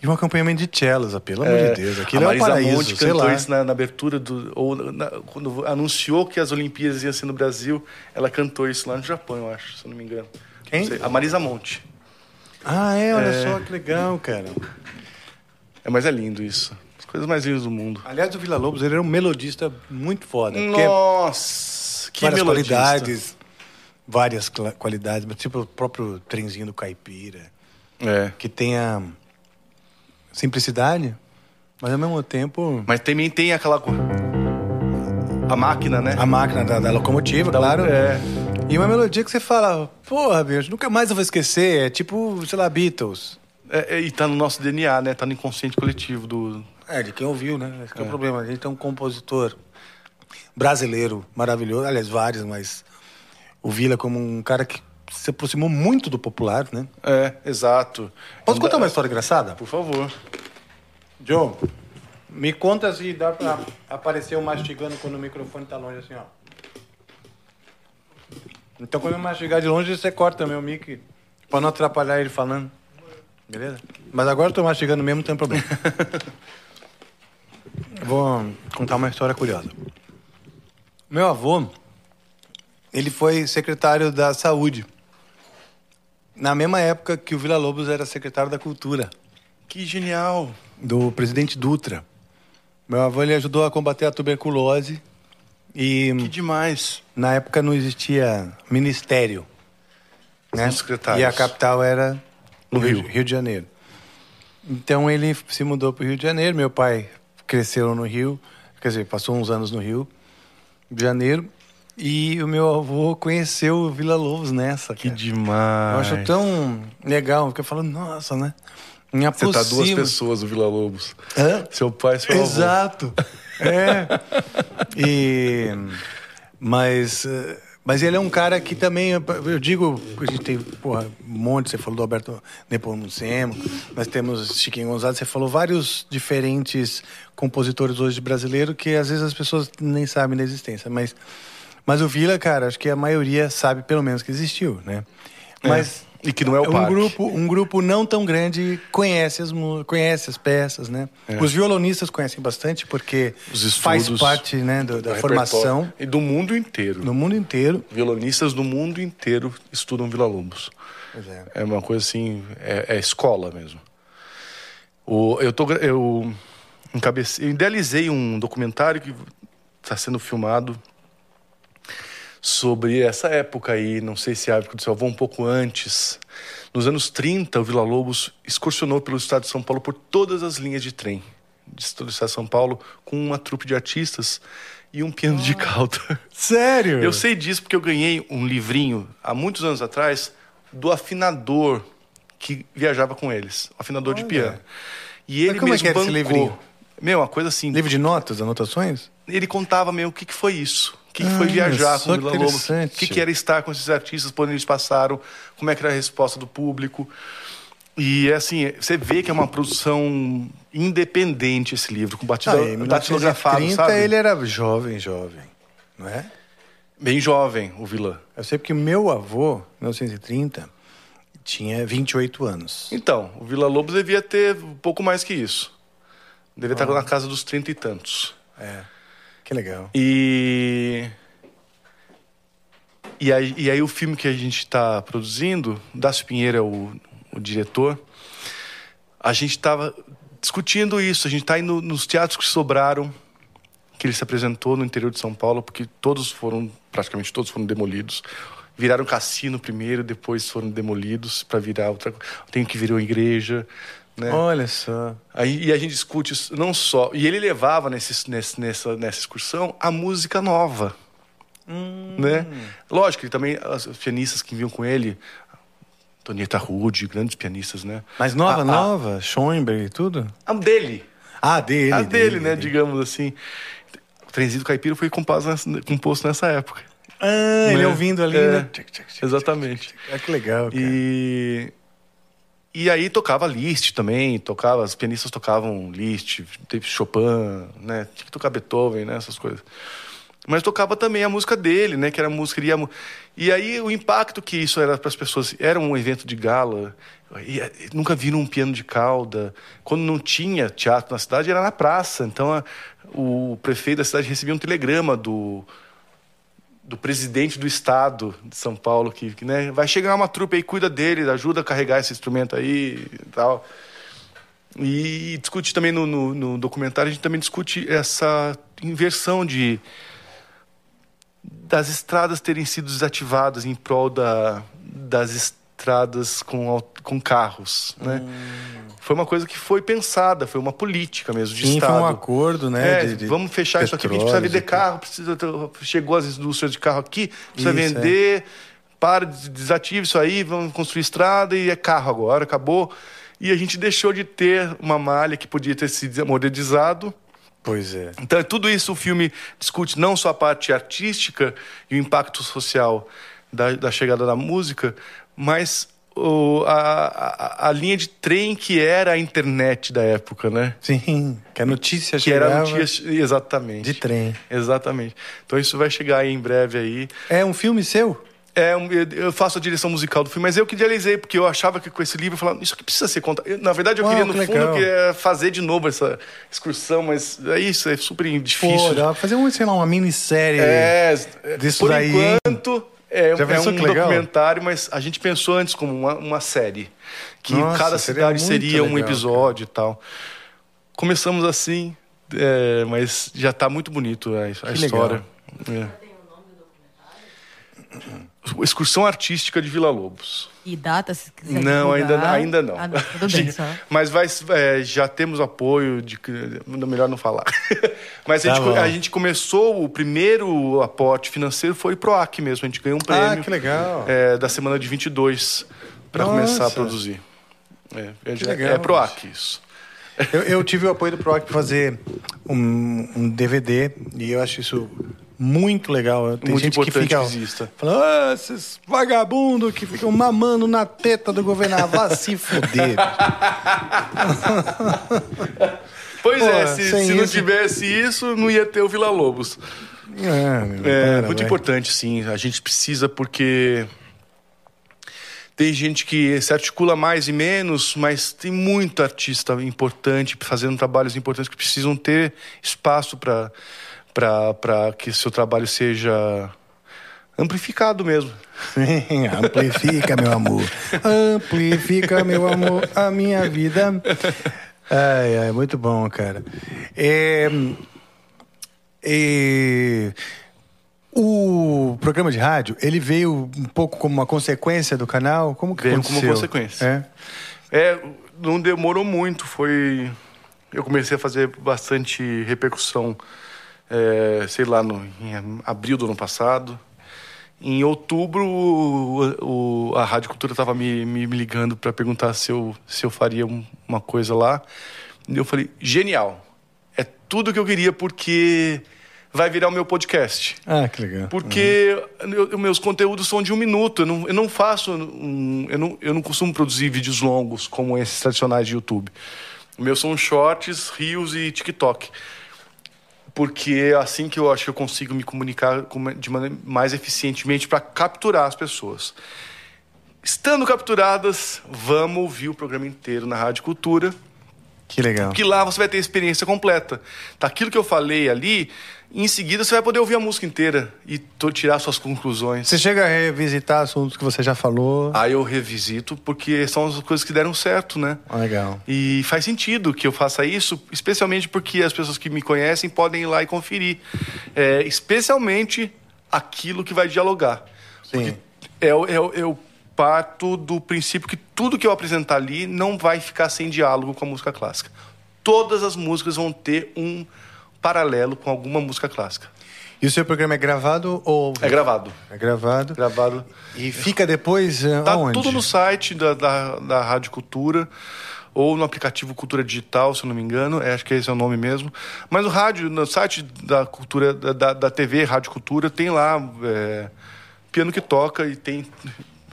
E um acompanhamento de cellos, ah, pelo amor É, de Deus. Aquilo é um Marisa paraíso, Monte sei cantou lá. isso na, na abertura do. Ou na- quando anunciou que as Olimpíadas iam ser no Brasil, ela cantou isso lá no Japão, eu acho, se eu não me engano. Quem? Sei, a Marisa Monte. Ah, é, olha É. só que legal, cara. É, mas é lindo isso. As coisas mais lindas do mundo. Aliás, o Vila Lobos ele era um melodista muito foda. Nossa! Que várias melodista. qualidades, várias qualidades, tipo o próprio trenzinho do caipira, É. que tem a simplicidade, mas ao mesmo tempo Mas também tem aquela. A máquina, né? a máquina da, da locomotiva, Da- claro. é. E uma melodia que você fala, porra, bicho, nunca mais eu vou esquecer. É tipo, sei lá, Beatles. É, é, e tá no nosso DNA, né? Tá no inconsciente coletivo do. É, de quem ouviu, né? Esse que é. o problema. A gente tem um compositor brasileiro maravilhoso, aliás, vários, mas o Vila como um cara que se aproximou muito do popular, né? É, exato. Posso contar uma história engraçada? Por favor. Joe, me conta se dá pra aparecer eu mastigando quando o microfone tá longe assim, ó. Então quando eu mastigar de longe, você corta meu mic pra não atrapalhar ele falando. Beleza? Mas agora eu tô mastigando mesmo, não tem problema. [laughs] Vou contar uma história curiosa. Meu avô, ele foi secretário da saúde. Na mesma época que o Vila Lobos era secretário da cultura Que genial. do presidente Dutra. Meu avô ele ajudou a combater a tuberculose e Que demais. na época não existia ministério, né? Secretários. E a capital era No Rio. Rio de Janeiro. Então ele se mudou para o Rio de Janeiro. Meu pai cresceu no Rio, quer dizer, passou uns anos no Rio de Janeiro. E o meu avô conheceu o Vila Lobos nessa. Que cara. demais. Eu acho tão legal, porque eu falo, nossa, né? Me Você tá duas pessoas, o Vila Lobos. Hã? Seu pai e seu avô. Exato. É. [laughs] E, mas, eh, Mas ele é um cara que também, eu digo, a gente tem, porra, um monte, você falou do Alberto Nepomucemo, nós temos Chiquinho Gonzalez, você falou vários diferentes compositores hoje brasileiros que às vezes as pessoas nem sabem da existência, mas, mas o Vila, cara, acho que a maioria sabe pelo menos que existiu, né? Mas... É. E que não é o um parque. grupo um grupo não tão grande conhece as conhece as peças né os violonistas conhecem bastante porque É. Faz parte né do- da do formação. E do mundo inteiro. no mundo inteiro Violonistas do mundo inteiro estudam Vila Lobos. É. É uma coisa assim, é, é escola mesmo. O, eu, tô, eu, encabecei, eu idealizei um documentário que está sendo filmado sobre essa época aí, não sei se é a época do seu avô, um pouco antes. Nos anos 30, o Vila Lobos excursionou pelo estado de São Paulo por todas as linhas de trem de estado de São Paulo com uma trupe de artistas e um piano de cauda. sério Eu sei disso porque eu ganhei um livrinho há muitos anos atrás do afinador que viajava com eles, afinador de Olha. piano. E ele como é mesmo que era esse bancou. livrinho? Meu, uma coisa assim. livro de notas anotações Ele contava meio o que, que foi isso. Que, que Ah, foi viajar com o Vila Lobos. O que, que era estar com esses artistas, por onde eles passaram, como é que era a resposta do público. E assim, você vê que é uma produção independente esse livro, com batidão ah, datilografado, 1930 sabe? ele era jovem jovem não é Bem jovem, o Vila. eu sei porque meu avô em 1930 tinha 28 anos Então, o Vila Lobos devia ter um pouco mais que isso. Devia estar na casa dos trinta e tantos. é que legal E. E aí, e aí o filme que a gente está produzindo, Dácio Pinheiro é o, o diretor, a gente estava discutindo isso. A gente está indo nos teatros que sobraram, que ele se apresentou no interior de São Paulo, porque todos foram, praticamente todos foram demolidos. Viraram cassino primeiro, depois foram demolidos para virar outra coisa. Tem que virou igreja, né? olha só Aí, e a gente discute isso, não só. E ele levava nesse, nesse- nessa, nessa excursão a música nova. Né? Lógico, ele também, as pianistas que vinham com ele, Antonieta Rude, grandes pianistas, né? mas nova A- a- nova Schoenberg e tudo A dele. ah dele a dele, né? Digamos assim. O Trenzinho Caipira foi composto nessa, composto nessa época. ah ele Né? ouvindo ali É, né Exatamente. Ah, que legal cara. E, e aí tocava Liszt também, tocava, as pianistas tocavam Liszt, teve Chopin, né? Tinha que tocar Beethoven, né? Essas coisas. Mas tocava também a música dele, né? Que era a música. ia mu- E aí o impacto que isso era para as pessoas. Era um evento de gala. e- e nunca viram um piano de cauda. Quando não tinha teatro na cidade, era na praça. Então a- o prefeito da cidade recebia um telegrama do, do presidente do estado de São Paulo que, que, né, vai chegar uma trupe aí, cuida dele, ajuda a carregar esse instrumento aí e tal. E discute também no, no, no documentário, a gente também discute essa inversão de das estradas terem sido desativadas em prol da, das estradas com, com carros, né? Foi uma coisa que foi pensada, foi uma política mesmo de Sim, Estado. foi um acordo, né? É, de- de vamos fechar isso aqui, a gente precisa vender carro, precisa chegou as indústrias de carro aqui, precisa Isso, é. vender, para, des- desativa isso aí, vamos construir estrada e é carro agora, acabou. E a gente deixou de ter uma malha que podia ter sido modernizado. Pois é. Então, tudo isso o filme discute não só a parte artística e o impacto social da, da chegada da música, mas o- a, a- a linha de trem que era a internet da época, né? Sim, que a notícia Que era chegava notícia, exatamente. de trem. Exatamente. Então isso vai chegar aí em breve aí. É um filme seu? É, eu- faço a direção musical do filme, mas eu que idealizei, porque eu achava que com esse livro, eu falava, isso aqui precisa ser contado. Eu, Na verdade, eu Uau, queria, no que fundo, que fazer de novo essa excursão, mas é isso, é super Pô, difícil. dá pra fazer um, sei lá, uma minissérie. é, disso por daí, hein? enquanto, é, Já é um legal? documentário, mas a gente pensou antes como uma, uma série. Que Nossa, cada seria cidade seria um legal, episódio e tal. Começamos assim, é, mas já está muito bonito a, a história. É. Excursão Artística de Vila Lobos. E data, se quiser Não, ainda, divulgar. ainda não. Ah, não. Tudo bem, [laughs] só. Mas vai, é, já temos apoio de. Melhor não falar. [laughs] Mas a, Tá gente, bom. a gente começou, o primeiro aporte financeiro foi o PROAC mesmo. A gente ganhou um Ah, prêmio que legal. é, da semana de 22 para começar a produzir. É, é, Que é- legal, é PROAC isso. Eu, eu tive o apoio do PROC para fazer um, um DVD e eu acho isso Muito legal. Tem Muito gente que fica que exista. falando, ah, esses vagabundos que ficam mamando na teta do governador. Vá se fuder. [laughs] Pois Pô, é, se, se não isso- tivesse isso, não ia ter o Vila Lobos. É, meu, É para, muito vai. importante, sim. A gente precisa porque tem gente que se articula mais e menos, mas tem muito artista importante fazendo trabalhos importantes que precisam ter espaço para para que seu trabalho seja amplificado mesmo. Sim, amplifica, meu amor. Amplifica, meu amor, a minha vida. Ai, ai, muito bom, cara. É, é, o programa de rádio, ele veio um pouco como uma consequência do canal? Como que Veio aconteceu? como consequência. É? É, não demorou muito. Foi. Eu comecei a fazer bastante repercussão, é, sei lá, no, em abril do ano passado. Em outubro, o, o- a Rádio Cultura estava me, me, me ligando para perguntar se eu, se eu faria um- uma coisa lá. E eu falei: genial. É tudo que eu queria, porque vai virar o meu podcast. Ah, que legal. Porque eu- meus conteúdos são de um minuto. Eu não, eu não faço. um- eu, não, eu não costumo produzir vídeos longos como esses tradicionais de YouTube. Meus são shorts, rios e TikTok. Porque é assim que eu acho que eu consigo me comunicar com- de maneira mais eficientemente para capturar as pessoas. Estando capturadas, vamos ouvir o programa inteiro na Rádio Cultura. Que legal. Que lá você vai ter a experiência completa. Tá, aquilo que eu falei ali, em seguida você vai poder ouvir a música inteira e tirar suas conclusões. Você chega a revisitar assuntos que você já falou? Aí eu revisito porque são as coisas que deram certo, né? Ah, legal. E faz sentido que eu faça isso, especialmente porque as pessoas que me conhecem podem ir lá e conferir. É, especialmente aquilo que vai dialogar. Sim. Eu, eu, eu parto do princípio que tudo que eu apresentar ali não vai ficar sem diálogo com a música clássica. Todas as músicas vão ter um paralelo com alguma música clássica. E o seu programa é gravado ou... É gravado. É gravado. Gravado. E fica depois eh, Tá aonde? tudo no site da, da, da Rádio Cultura ou no aplicativo Cultura Digital, se eu não me engano, é, acho que esse é o nome mesmo. Mas no rádio, no site da cultura da, da, TV Rádio Cultura tem lá é, piano que toca e tem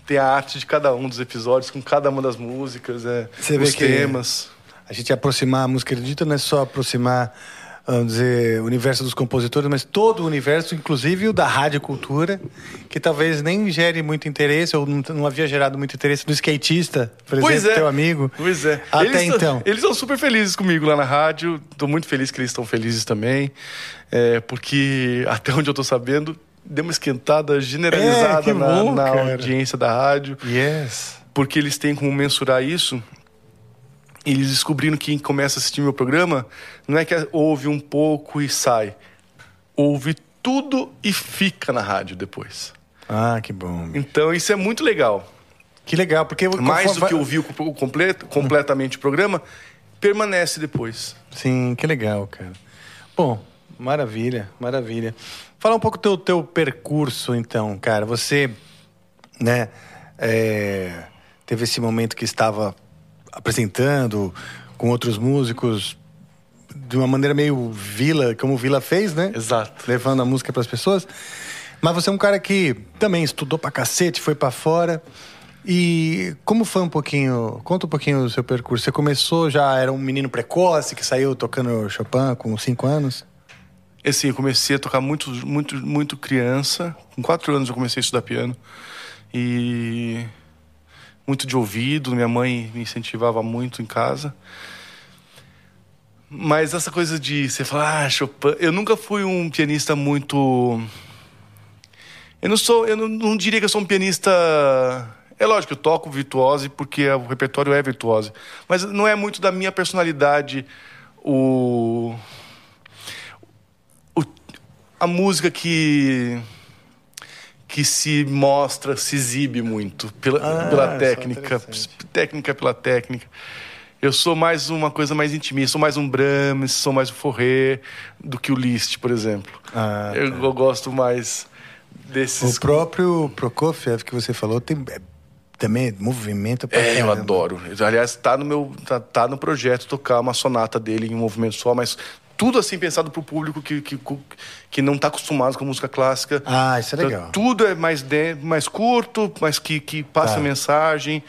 tem a arte de cada um dos episódios com cada uma das músicas, é, Você vê os temas. A gente aproximar a música erudita não é só aproximar, vamos dizer, universo dos compositores, mas todo o universo, inclusive o da rádio cultura, que talvez nem gere muito interesse, ou não, não havia gerado muito interesse do skatista, por Pois exemplo, é. teu amigo. Pois é. Até eles, tão- então. Eles são super felizes comigo lá na rádio. Estou muito feliz que eles estão felizes também. É, porque, até onde eu estou sabendo, deu uma esquentada generalizada É, na, bom, na audiência da rádio. Yes. Porque eles têm como mensurar isso. Eles descobriram que quem começa a assistir meu programa não é que ouve um pouco e sai. Ouve tudo e fica na rádio depois. Ah, que bom. Então isso é muito legal. Que legal, porque... Mais do que ouvir o o completo, completamente o programa, permanece depois. Sim, que legal, cara. Bom, maravilha, maravilha. Fala um pouco do teu, teu percurso, então, cara. Você, né, é, teve esse momento que estava apresentando com outros músicos de uma maneira meio Vila, como o Vila fez, né? Exato. Levando a música para as pessoas. Mas você é um cara que também estudou pra cacete, foi pra fora. E como foi um pouquinho? Conta um pouquinho do seu percurso. Você começou já era um menino precoce que saiu tocando Chopin com cinco anos? Assim, eu comecei a tocar muito, muito, muito criança. Com quatro anos eu comecei a estudar piano. E muito de ouvido. Minha mãe me incentivava muito em casa. Mas essa coisa de você falar, ah, Chopin. Eu nunca fui um pianista muito. Eu não sou. Eu não, não diria que eu sou um pianista. É lógico, eu toco virtuose porque o repertório é virtuose. Mas não é muito da minha personalidade o o- a música que que se mostra, se exibe muito pela, Ah, pela é técnica, técnica pela técnica. Eu sou mais uma coisa mais intimista, sou mais um Brahms, sou mais um Forré do que o Liszt, por exemplo. Ah, eu, tá. eu gosto mais desses. O próprio Prokofiev que você falou tem é, também movimento pra É, eu adoro. Aliás, tá no meu tá, tá no projeto tocar uma sonata dele em um movimento só, mas tudo assim pensado para o público que, que, que não está acostumado com música clássica. Ah, isso é Então, legal. tudo é mais, de, mais curto, mas que, que passa Tá. mensagem.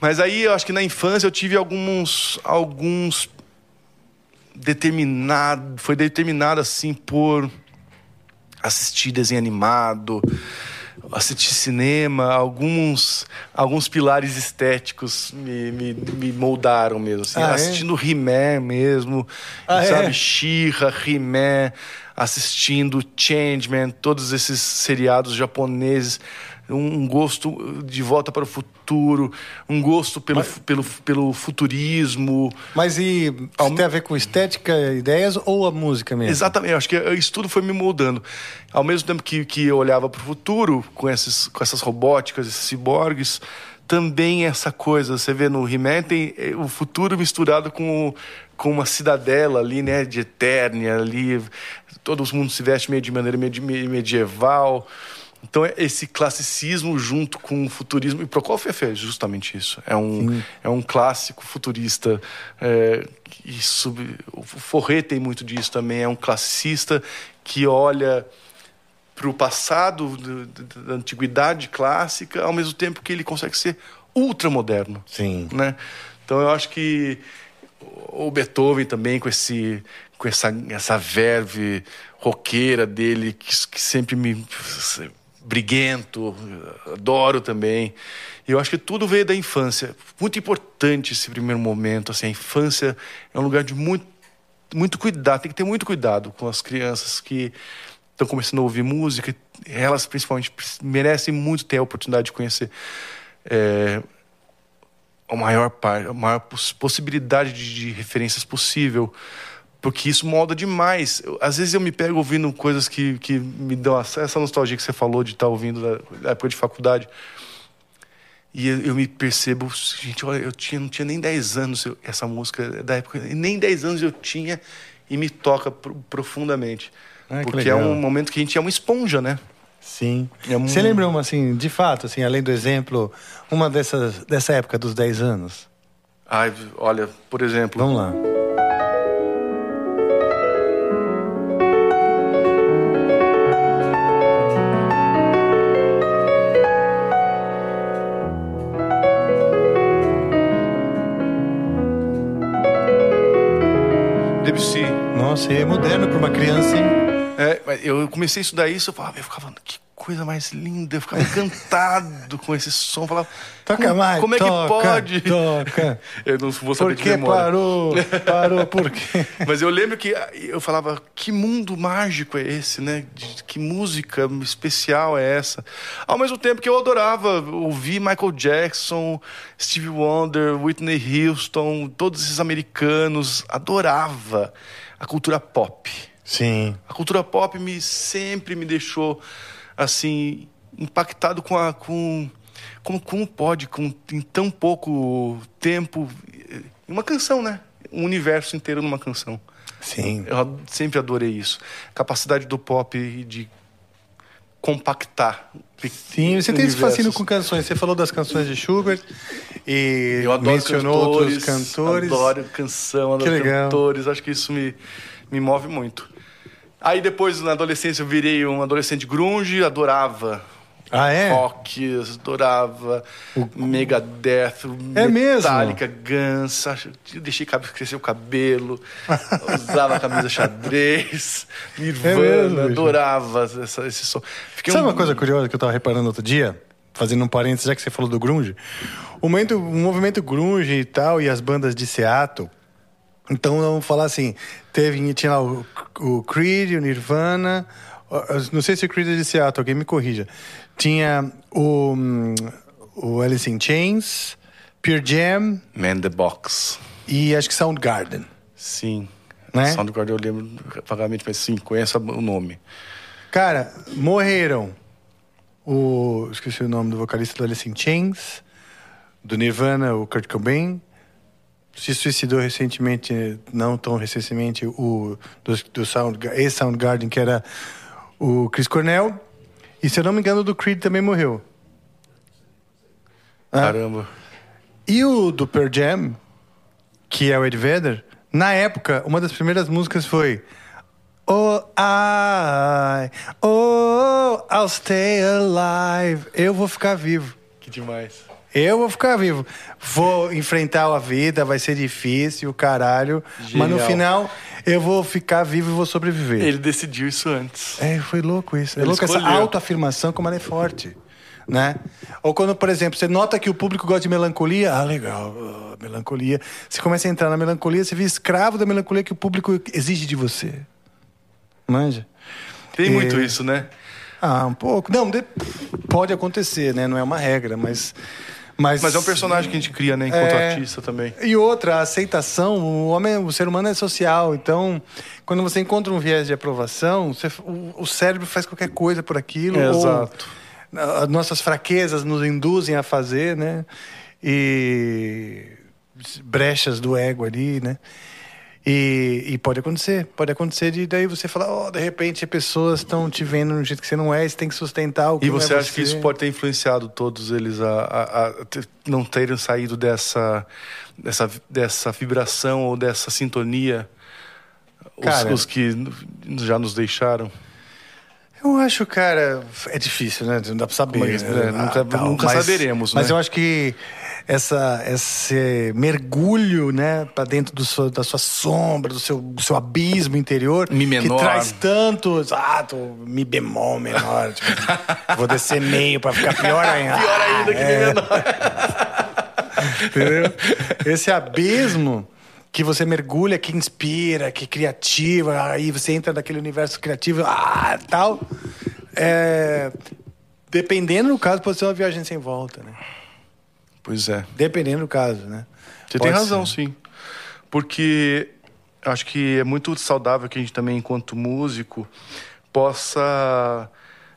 Mas aí eu acho que na infância eu tive alguns. alguns determinado. Foi determinado assim por assistir desenho animado, assistir cinema, alguns, alguns pilares estéticos me, me, me moldaram mesmo. Assim, Ah, é? assistindo He-Man mesmo, Ah, sabe? é? She-Ra, He-Man, assistindo Changeman, todos esses seriados japoneses. Um gosto de volta para o futuro, um gosto pelo, pelo, pelo futurismo. Mas e Ao- tem a ver com estética, ideias ou a música mesmo? Exatamente, acho que isso tudo foi me moldando. Ao mesmo tempo que, que eu olhava para o futuro, com, esses, com essas robóticas, esses ciborgues, também essa coisa, você vê no He-Man, tem eh, o futuro misturado com, com uma cidadela ali, né, de Eternia ali, todo mundo se veste meio de maneira medi- medieval. Então, é esse classicismo junto com o futurismo. E Prokofiev é justamente isso. É um, é um clássico futurista. É, e sub- o Forret tem muito disso também. É um classicista que olha para o passado do- do- da antiguidade clássica, ao mesmo tempo que ele consegue ser ultramoderno Sim. né? Então eu acho que o Beethoven também com esse com essa essa verve roqueira dele que, que sempre me briguento, adoro também. Eu acho que tudo veio da infância. Muito importante esse primeiro momento, assim, a infância é um lugar de muito muito cuidado, tem que ter muito cuidado com as crianças que estão começando a ouvir música, elas principalmente merecem muito ter a oportunidade de conhecer é, a maior parte, a maior poss- possibilidade de, de referências possível, porque isso molda demais. Eu- às vezes eu me pego ouvindo coisas que, que me dão essa nostalgia que você falou de estar ouvindo da, da época de faculdade. E eu, eu me percebo, gente, olha, eu tinha, não tinha nem 10 anos eu- essa música é da época, nem 10 anos eu tinha e me toca pro- profundamente. Ah, que porque é um momento que a gente é uma esponja, né? Sim. É um- Você lembra uma, assim, de fato, assim, além do exemplo, uma dessas, dessa época dos 10 anos? Ai, olha, por exemplo, Vamos lá. Nossa, é moderno para uma criança, hein? É, eu comecei a estudar isso, eu falava, eu ficava, que coisa mais linda, eu ficava encantado [laughs] com esse som, eu falava, Toca como, mais, como é toca, que pode? toca. [laughs] eu não vou saber Por de que memória. parou? Parou por quê? [laughs] Mas eu lembro que eu falava, que mundo mágico é esse, né? De- Que música especial é essa? Ao mesmo tempo que eu adorava ouvir Michael Jackson, Stevie Wonder, Whitney Houston, todos esses americanos, adorava a cultura pop. Sim. A cultura pop me sempre me deixou assim impactado com a com como, como pode com em tão pouco tempo uma canção, né? Um universo inteiro numa canção. Sim. Eu sempre adorei isso. A capacidade do pop de compactar. Sim, você tem esse fascínio com canções. Você falou das canções de Schubert e Eu adoro mencionou cantores, outros cantores. Adoro canção, adoro Que legal. cantores. Acho que isso me, me move muito. Aí depois, na adolescência, eu virei um adolescente grunge, adorava Ah, é? rock, adorava Megadeth, É? Metallica, Guns. deixei crescer o cabelo, [laughs] usava camisa xadrez, Nirvana, É mesmo, adorava essa- esse som. Fiquei Sabe um- uma coisa curiosa que eu tava reparando outro dia? Fazendo um parênteses, já que você falou do grunge. O movimento, o movimento grunge e tal, e as bandas de Seattle. Então, vamos falar assim, teve, tinha lá o, o Creed, o Nirvana... Não sei se o Creed é de Seattle, alguém me corrija. Tinha o, o Alice in Chains, Pure Jam Man the Box. e acho que Soundgarden. Sim. Né? Soundgarden eu lembro vagamente, mas sim, conheço o nome. Cara, morreram. O. Esqueci o nome do vocalista do Alice in Chains, do Nirvana, o Kurt Cobain. Se suicidou recentemente, não tão recentemente, o do, do Sound, ex-Soundgarden, que era o Chris Cornell. E se eu não me engano, o do Creed também morreu. Caramba. E o do Pearl Jam, que é o Ed Vedder, Na época, uma das primeiras músicas foi Oh, I, oh, I'll stay alive. Eu vou ficar vivo. Que demais. Eu vou ficar vivo. Vou enfrentar a vida, vai ser difícil, o caralho. Mas no Genial. final, eu vou ficar vivo e vou sobreviver. Ele decidiu isso antes. É, foi louco isso. É Ele louco essa escolheu. autoafirmação, como ela é forte. Né? Ou quando, por exemplo, você nota que o público gosta de melancolia, ah, legal, ah, melancolia. Você começa a entrar na melancolia, você vira escravo da melancolia que o público exige de você. Manja? Tem É. muito isso, né? Ah, um pouco. Não, de- pode acontecer, né? Não é uma regra, mas. Mas, Mas é um personagem que a gente cria, né? Enquanto É. artista também. E outra, a aceitação, o homem, o ser humano é social, então quando você encontra um viés de aprovação, você- o, o cérebro faz qualquer coisa por aquilo. É, ou exato. As nossas fraquezas nos induzem a fazer, né? E brechas do ego ali, né? E, e pode acontecer, pode acontecer de daí você falar, oh, de repente pessoas estão te vendo de um jeito que você não é, e você tem que sustentar o que E você é acha que isso pode ter influenciado todos eles a, a- a não terem saído dessa, dessa, dessa vibração ou dessa sintonia? Os, Cara- os que já nos deixaram? Eu acho, cara, é difícil, né? Não dá pra saber. Mas, né? é, nunca- nunca mas- saberemos, Mas né? eu acho que essa, esse mergulho, né, pra dentro do seu- da sua sombra, do seu, do seu abismo interior, Mi menor. que traz tantos. Ah, tô mi bemol menor. tipo, [laughs] vou descer meio pra ficar pior ainda. Pior ainda que É. menor. [laughs] Entendeu? Esse abismo que você mergulha, que inspira, que criativa, aí você entra naquele universo criativo, ah, tal. É, dependendo do caso, pode ser uma viagem sem volta, né? Pois é. Dependendo do caso, né? Você Pode tem razão, ser. sim. Porque acho que é muito saudável que a gente também, enquanto músico, possa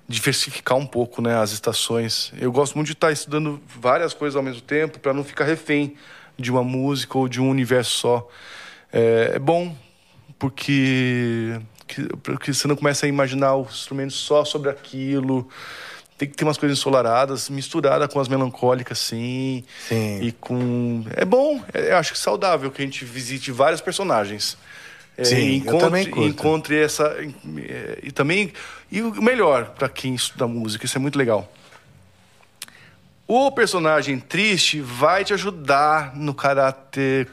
diversificar um pouco né, as estações. Eu gosto muito de estar estudando várias coisas ao mesmo tempo para não ficar refém de uma música ou de um universo só. É, é bom, porque, que- porque você não começa a imaginar o instrumento só sobre aquilo. Tem que ter umas coisas ensolaradas, misturada com as melancólicas, sim. Sim. E com. É bom, é- eu acho que saudável que a gente visite vários personagens. É, Sim, e eu encontre, também curto. encontre essa. é, E também. E o melhor para quem estuda música, isso é muito legal. O personagem triste vai te ajudar no caráter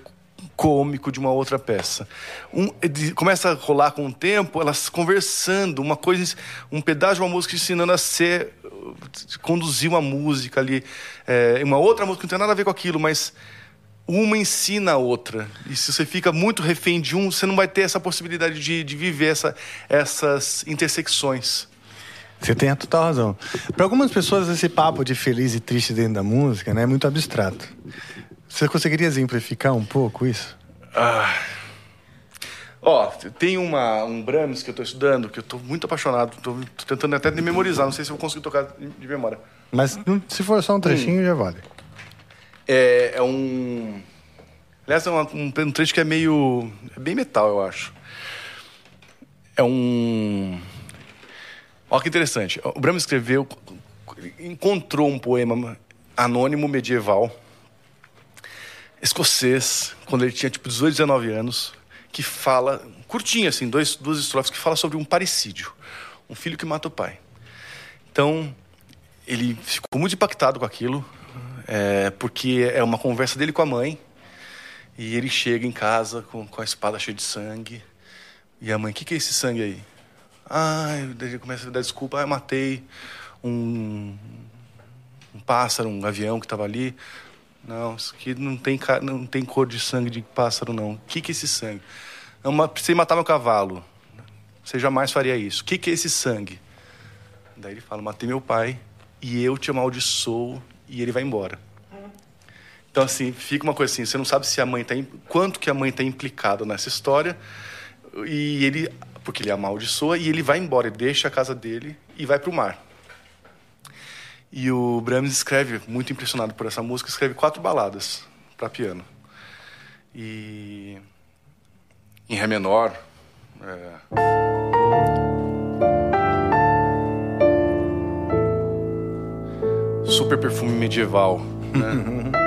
cômico de uma outra peça. Um, de- começa a rolar com o tempo, elas conversando, uma coisa, um pedaço de uma música ensinando a ser, conduzir uma música ali, é, uma outra música que não tem nada a ver com aquilo, mas uma ensina a outra. E se você fica muito refém de um, você não vai ter essa possibilidade de, de viver essa, essas intersecções. Você tem a total razão. Para algumas pessoas, esse papo de feliz e triste dentro da música né, é muito abstrato. Você conseguiria exemplificar um pouco isso? Ó, tem uma, um Brahms que eu tô estudando, que eu tô muito apaixonado, tô, tô tentando até de memorizar, não sei se eu vou conseguir tocar de memória. Mas se for só um trechinho, já vale. É, é um. Aliás, é uma- um, um trecho que é meio. É bem metal, eu acho. É um. Olha que interessante. O Brahms escreveu. Encontrou um poema anônimo medieval, escocês, quando ele tinha tipo 18, 19 anos, que fala. Curtinho, assim, dois, duas estrofes, que fala sobre um parricídio. Um filho que mata o pai. Então, ele ficou muito impactado com aquilo, é, porque é uma conversa dele com a mãe. E ele chega em casa com, com a espada cheia de sangue. E a mãe, o que, que é esse sangue aí? Ah, ele começa a dar desculpa. Ah, eu matei um, um pássaro, um avião que estava ali. Não, isso aqui não tem, não tem cor de sangue de pássaro, não. O que, que é esse sangue? Não, ma- precisei matar meu cavalo. Você jamais faria isso. O que, que é esse sangue? Daí ele fala: matei meu pai e eu te amaldiçoo e ele vai embora. Então, assim, fica uma coisa assim: você não sabe se a mãe tá. quanto que a mãe está implicada nessa história. E ele. Porque ele amaldiçoa e ele vai embora, ele deixa a casa dele e vai para o mar. E o Brahms escreve, muito impressionado por essa música, escreve quatro baladas para piano. E. Em Ré menor. é, super perfume medieval. Né? [laughs]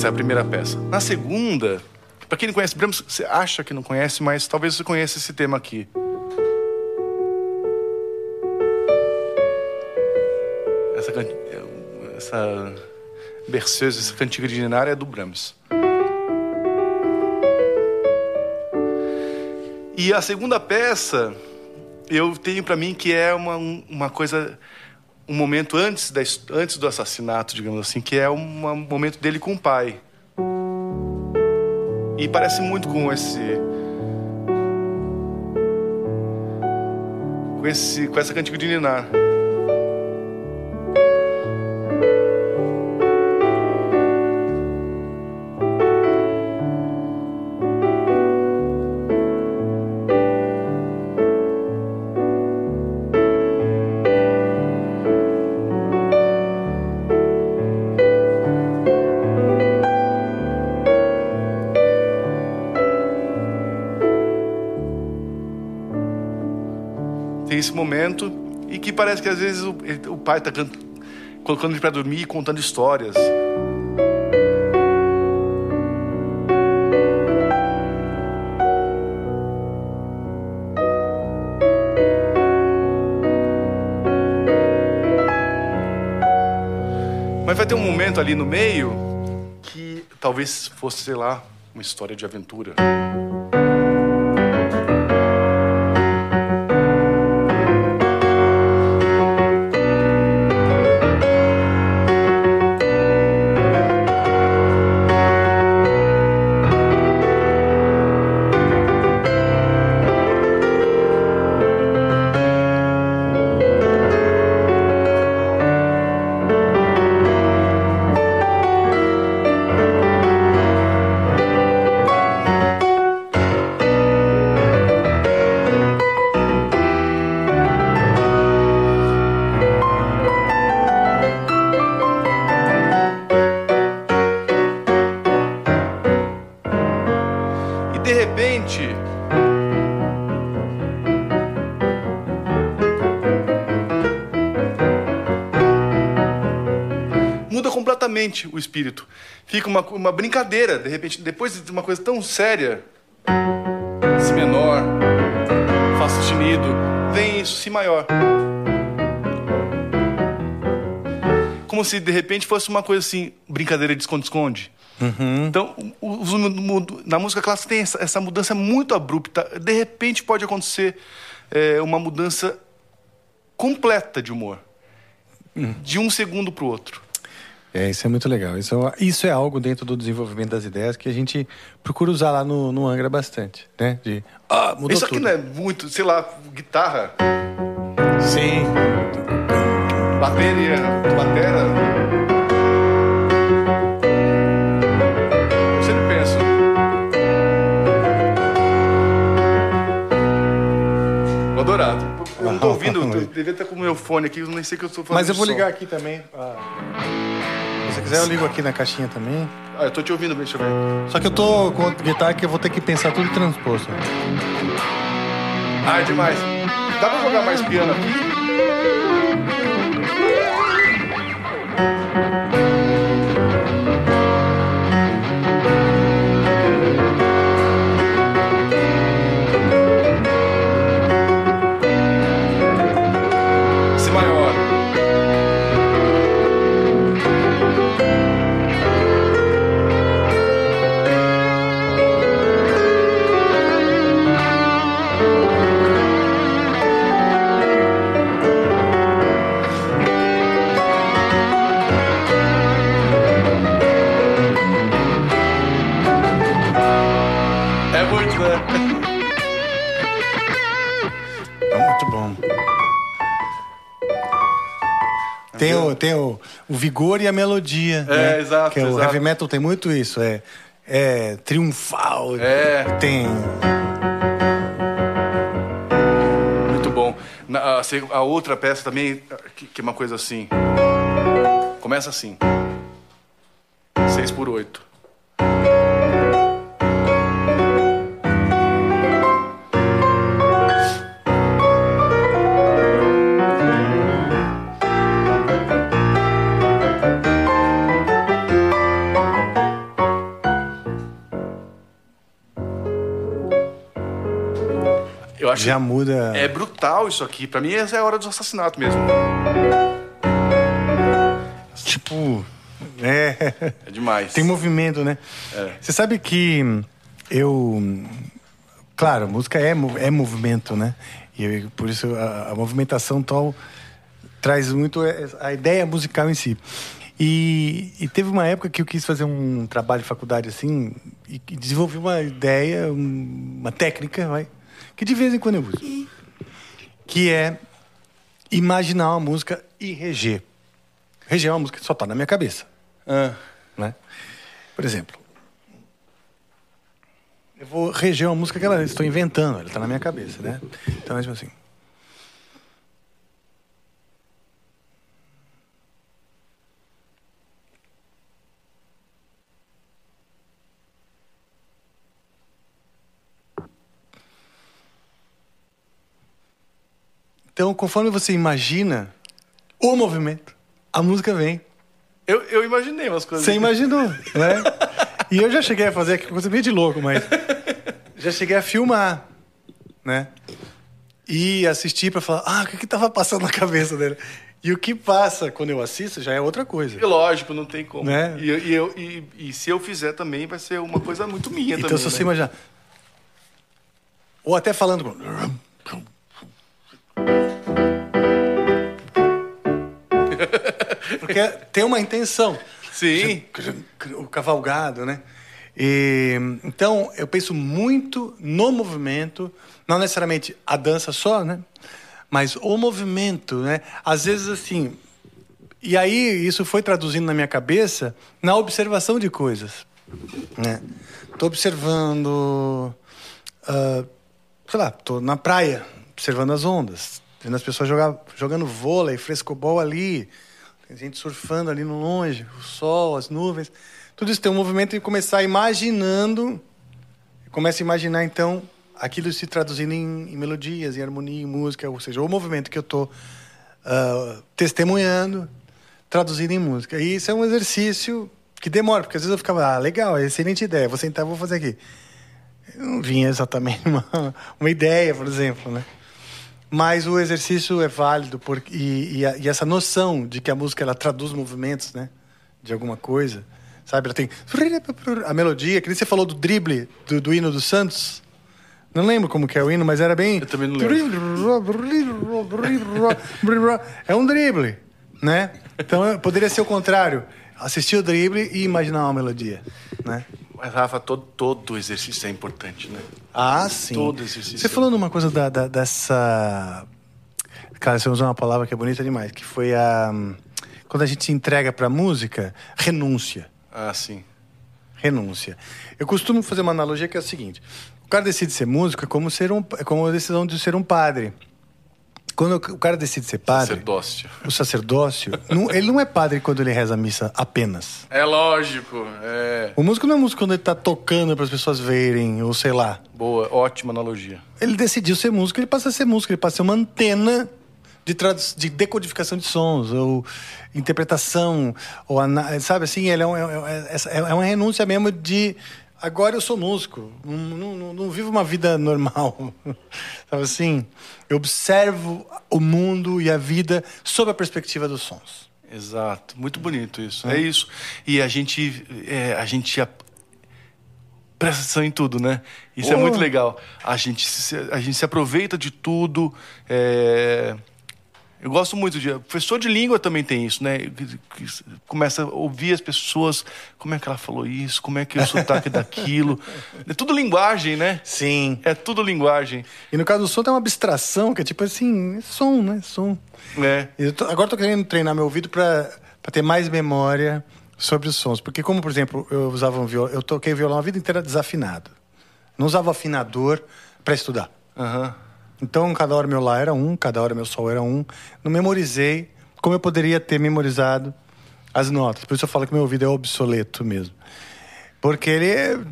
Essa é a primeira peça. Na segunda, para quem não conhece Brahms, você acha que não conhece, mas talvez você conheça esse tema aqui. Essa, can- essa berceuse, essa cantiga Ninar é do Brahms. E a segunda peça, eu tenho para mim que é uma, um- uma coisa, um momento antes, da, antes do assassinato, digamos assim, que é um um momento dele com o pai. E parece muito com esse. Com, esse, com essa cantiga de Ninar. Que parece que às vezes o, ele- o pai está colocando ele para dormir e contando histórias. Mas vai ter um momento ali no meio que talvez fosse, sei lá, uma história de aventura. O espírito. Fica uma, uma brincadeira, de repente, depois de uma coisa tão séria. Si menor, Fá sustenido, vem isso, Si maior. Como se de repente fosse uma coisa assim, brincadeira de esconde-esconde. Então, o- os mu- mu- na música clássica tem essa, essa mudança muito abrupta. De repente pode acontecer é, uma mudança completa de humor. De um segundo para o outro. É, isso é muito legal. Isso é, isso é algo dentro do desenvolvimento das ideias que a gente procura usar lá no, no Angra bastante, né? De, ah, mudou Isso aqui tudo. não é muito, sei lá, guitarra, Sim. bateria, batera. Eu sempre penso. Vou adorar. Eu não tô ouvindo, eu [laughs] devia estar com o meu fone aqui, eu nem sei o que eu estou fazendo. Mas eu vou ligar aqui também. ah. Se quiser, eu ligo aqui na caixinha também. Ah, eu tô te ouvindo, deixa eu ver. Só que eu tô com outra guitarra que eu vou ter que pensar tudo transposto. Ah, é demais. Dá pra jogar mais piano aqui? Tem, o, tem o, o vigor e a melodia. É, né? exato, Que o exato. heavy metal tem muito isso. É, é triunfal. É. Tem. Muito bom. Na- a, outra peça também, que, que é uma coisa assim. Começa assim. 6 por 8. Acho já muda. É brutal isso aqui. Pra mim, essa é a hora do assassinato mesmo. Tipo. É. É demais. Tem movimento, né? É. Você sabe que eu. Claro, música é, é movimento, né? E eu- por isso a, a movimentação tal traz muito a ideia musical em si. E, e teve uma época que eu quis fazer um trabalho de faculdade assim e, e desenvolvi uma ideia, um- uma técnica, vai, que de vez em quando eu uso, que é imaginar uma música e reger. Reger é uma música que só está na minha cabeça Ah, né? Por exemplo, eu vou reger uma música que ela estou inventando, ela está na minha cabeça, né? Então é tipo assim. Então, conforme você imagina o movimento, a música vem. eu, eu imaginei umas coisas. Você imaginou, né? [laughs] E eu já cheguei a fazer aqui coisa meio de louco, mas já cheguei a filmar, né? E assistir pra falar, ah, o que que tava passando na cabeça dele? E o que passa quando eu assisto já é outra coisa. E lógico, não tem como. Né? E, eu- e, eu- e- e se eu fizer também, vai ser uma coisa muito minha Então, também. se você né? imaginar. Ou até falando Porque tem uma intenção. Sim. O cavalgado, né? E, então, eu penso muito no movimento, não necessariamente a dança só, né? Mas o movimento, né? Às vezes, assim. E aí, isso foi traduzindo na minha cabeça na observação de coisas. Né? Tô observando. ah, sei lá, tô na praia, observando as ondas, vendo as pessoas jogar, jogando vôlei, frescobol ali, tem gente surfando ali no longe, o sol, as nuvens. Tudo isso tem um movimento de começar imaginando, começa a imaginar então aquilo se traduzindo em, em melodias, em harmonia, em música, ou seja, o movimento que eu estou testemunhando, traduzindo em música. E isso é um exercício que demora, porque às vezes eu ficava, ah, legal, excelente ideia, vou sentar, vou fazer aqui não vinha exatamente [laughs] uma, uma ideia, por exemplo, né? Mas o exercício é válido porque, e, e, a- e essa noção de que a música ela traduz movimentos, né? De alguma coisa, sabe? Ela tem a melodia, que nem você falou do drible do, do hino do Santos. Não lembro como que é o hino, mas era bem. Eu também não lembro. É um drible, né? Então poderia ser o contrário. Assistir o drible e imaginar uma melodia, né? Mas, Rafa, todo, todo exercício é importante, né? Ah, sim. Todo exercício. Você falou numa coisa da, da- dessa. Cara, você usou uma palavra que é bonita demais, que foi a. Quando a gente se entrega pra música, renúncia. Ah, sim. Renúncia. Eu costumo fazer uma analogia que é o seguinte: o cara decide ser músico é como, ser um, é como a decisão de ser um padre. Quando o cara decide ser padre, Sacerdócio. o sacerdócio, não- ele não é padre quando ele reza a missa apenas. É lógico. É. O músico não é músico quando ele tá tocando para as pessoas verem, ou sei lá. Boa, ótima analogia. Ele decidiu ser músico, ele passa a ser músico, ele passa a ser uma antena de, de decodificação de sons, ou interpretação, ou sabe assim, ele é, um- é, é- essa- é uma renúncia mesmo de agora eu sou músico, não, não- não- vivo uma vida normal, sabe [laughs] assim? Eu observo o mundo e a vida sob a perspectiva dos sons. Exato. Muito bonito isso. É, isso. E a gente. é, a gente. Presta atenção em tudo, né? Isso é Oh. muito legal. A gente, se, a gente se aproveita de tudo. é, Eu gosto muito de. Professor de língua também tem isso, né? Começa a ouvir as pessoas. Como é que ela falou isso? Como é que é o sotaque daquilo? É tudo linguagem, né? Sim. É tudo linguagem. E no caso do som tem uma abstração, que é tipo assim, é som, né? Som. É. Eu tô- agora eu tô querendo treinar meu ouvido para ter mais memória sobre os sons. Porque como, por exemplo, eu usava um violão, eu toquei violão a vida inteira desafinado. Não usava afinador para estudar. Aham. Então, cada hora meu lá era um, cada hora meu sol era um. Não memorizei como eu poderia ter memorizado as notas. Por isso eu falo que meu ouvido é obsoleto mesmo. Porque ele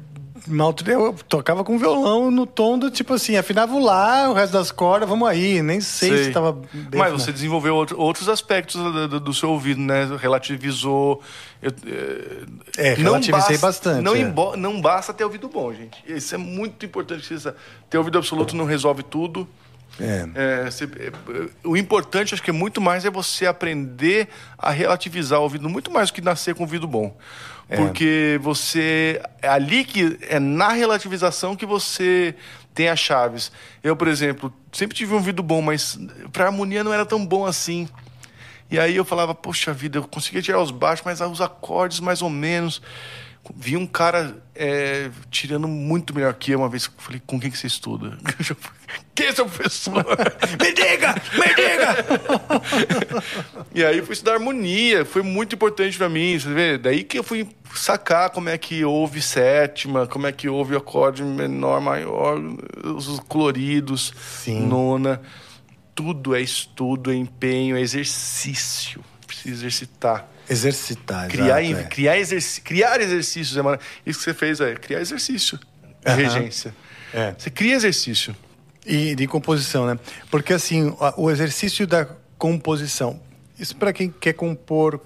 é- mal, eu tocava com violão no tom do tipo assim, afinava o lá, o resto das cordas, vamos aí. Nem sei, Sei. se tava. bem Mas você desenvolveu outro- outros aspectos do, do- seu ouvido, né? Relativizou. eu- É, não relativizei basta- bastante, Não, é. embo- não basta ter ouvido bom, gente. Isso é muito importante. você- Ter ouvido absoluto não resolve tudo. É. É, é, o importante, acho que é muito mais é você aprender a relativizar o ouvido, muito mais do que nascer com ouvido bom. É. Porque você. É ali que. É na relativização que você tem as chaves. Eu, por exemplo, sempre tive um ouvido bom, mas pra harmonia não era tão bom assim. E aí eu falava, poxa vida, eu conseguia tirar os baixos, mas os acordes mais ou menos. Vi um cara é, tirando muito melhor que eu uma vez. Falei, com quem que você estuda? [laughs] Quem é seu professor? [laughs] me diga! Me diga! [laughs] e aí eu fui estudar harmonia. Foi muito importante pra mim, você vê? Daí que eu fui sacar como é que houve sétima, como é que houve acorde menor, maior, os coloridos, Sim. nona. Tudo é estudo, é empenho, é exercício. Precisa exercitar. Exercitar. Criar, exato, é. criar, exerci- criar exercícios. é Isso que você fez é criar exercício. É regência. É. Você cria exercício. E de composição, né? Porque assim, o exercício da composição, isso para quem quer compor,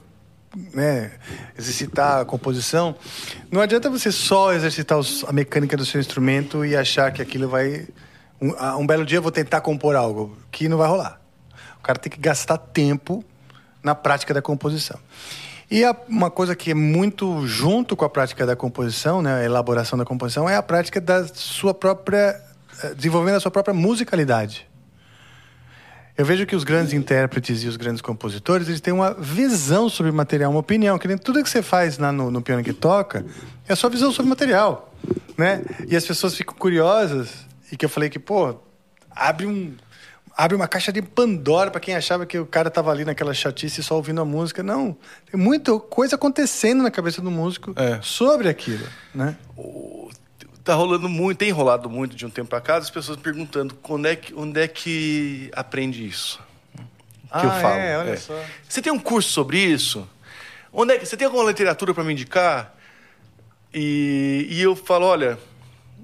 né, exercitar a composição, não adianta você só exercitar os- a mecânica do seu instrumento e achar que aquilo vai um, um belo dia eu vou tentar compor algo que não vai rolar. O cara tem que gastar tempo na prática da composição. E a- uma coisa que é muito junto com a prática da composição, né, a elaboração da composição, é a prática da sua própria. eh, desenvolvendo a sua própria musicalidade. Eu vejo que os grandes intérpretes e os grandes compositores, eles têm uma visão sobre o material, uma opinião, que tudo que você faz lá no, no piano que toca é a sua visão sobre o material, né? E as pessoas ficam curiosas, e que eu falei que, pô, abre um abre uma caixa de Pandora para quem achava que o cara tava ali naquela chatice só ouvindo a música. Não, tem muita coisa acontecendo na cabeça do músico É. sobre aquilo, né? Tá rolando muito, tem rolado muito de um tempo pra cá, as pessoas perguntando onde é que, onde é que aprende isso. Que eu Ah, falo. é, olha só. Você tem um curso sobre isso? Onde é que, você tem alguma literatura para me indicar? E, e eu falo, olha,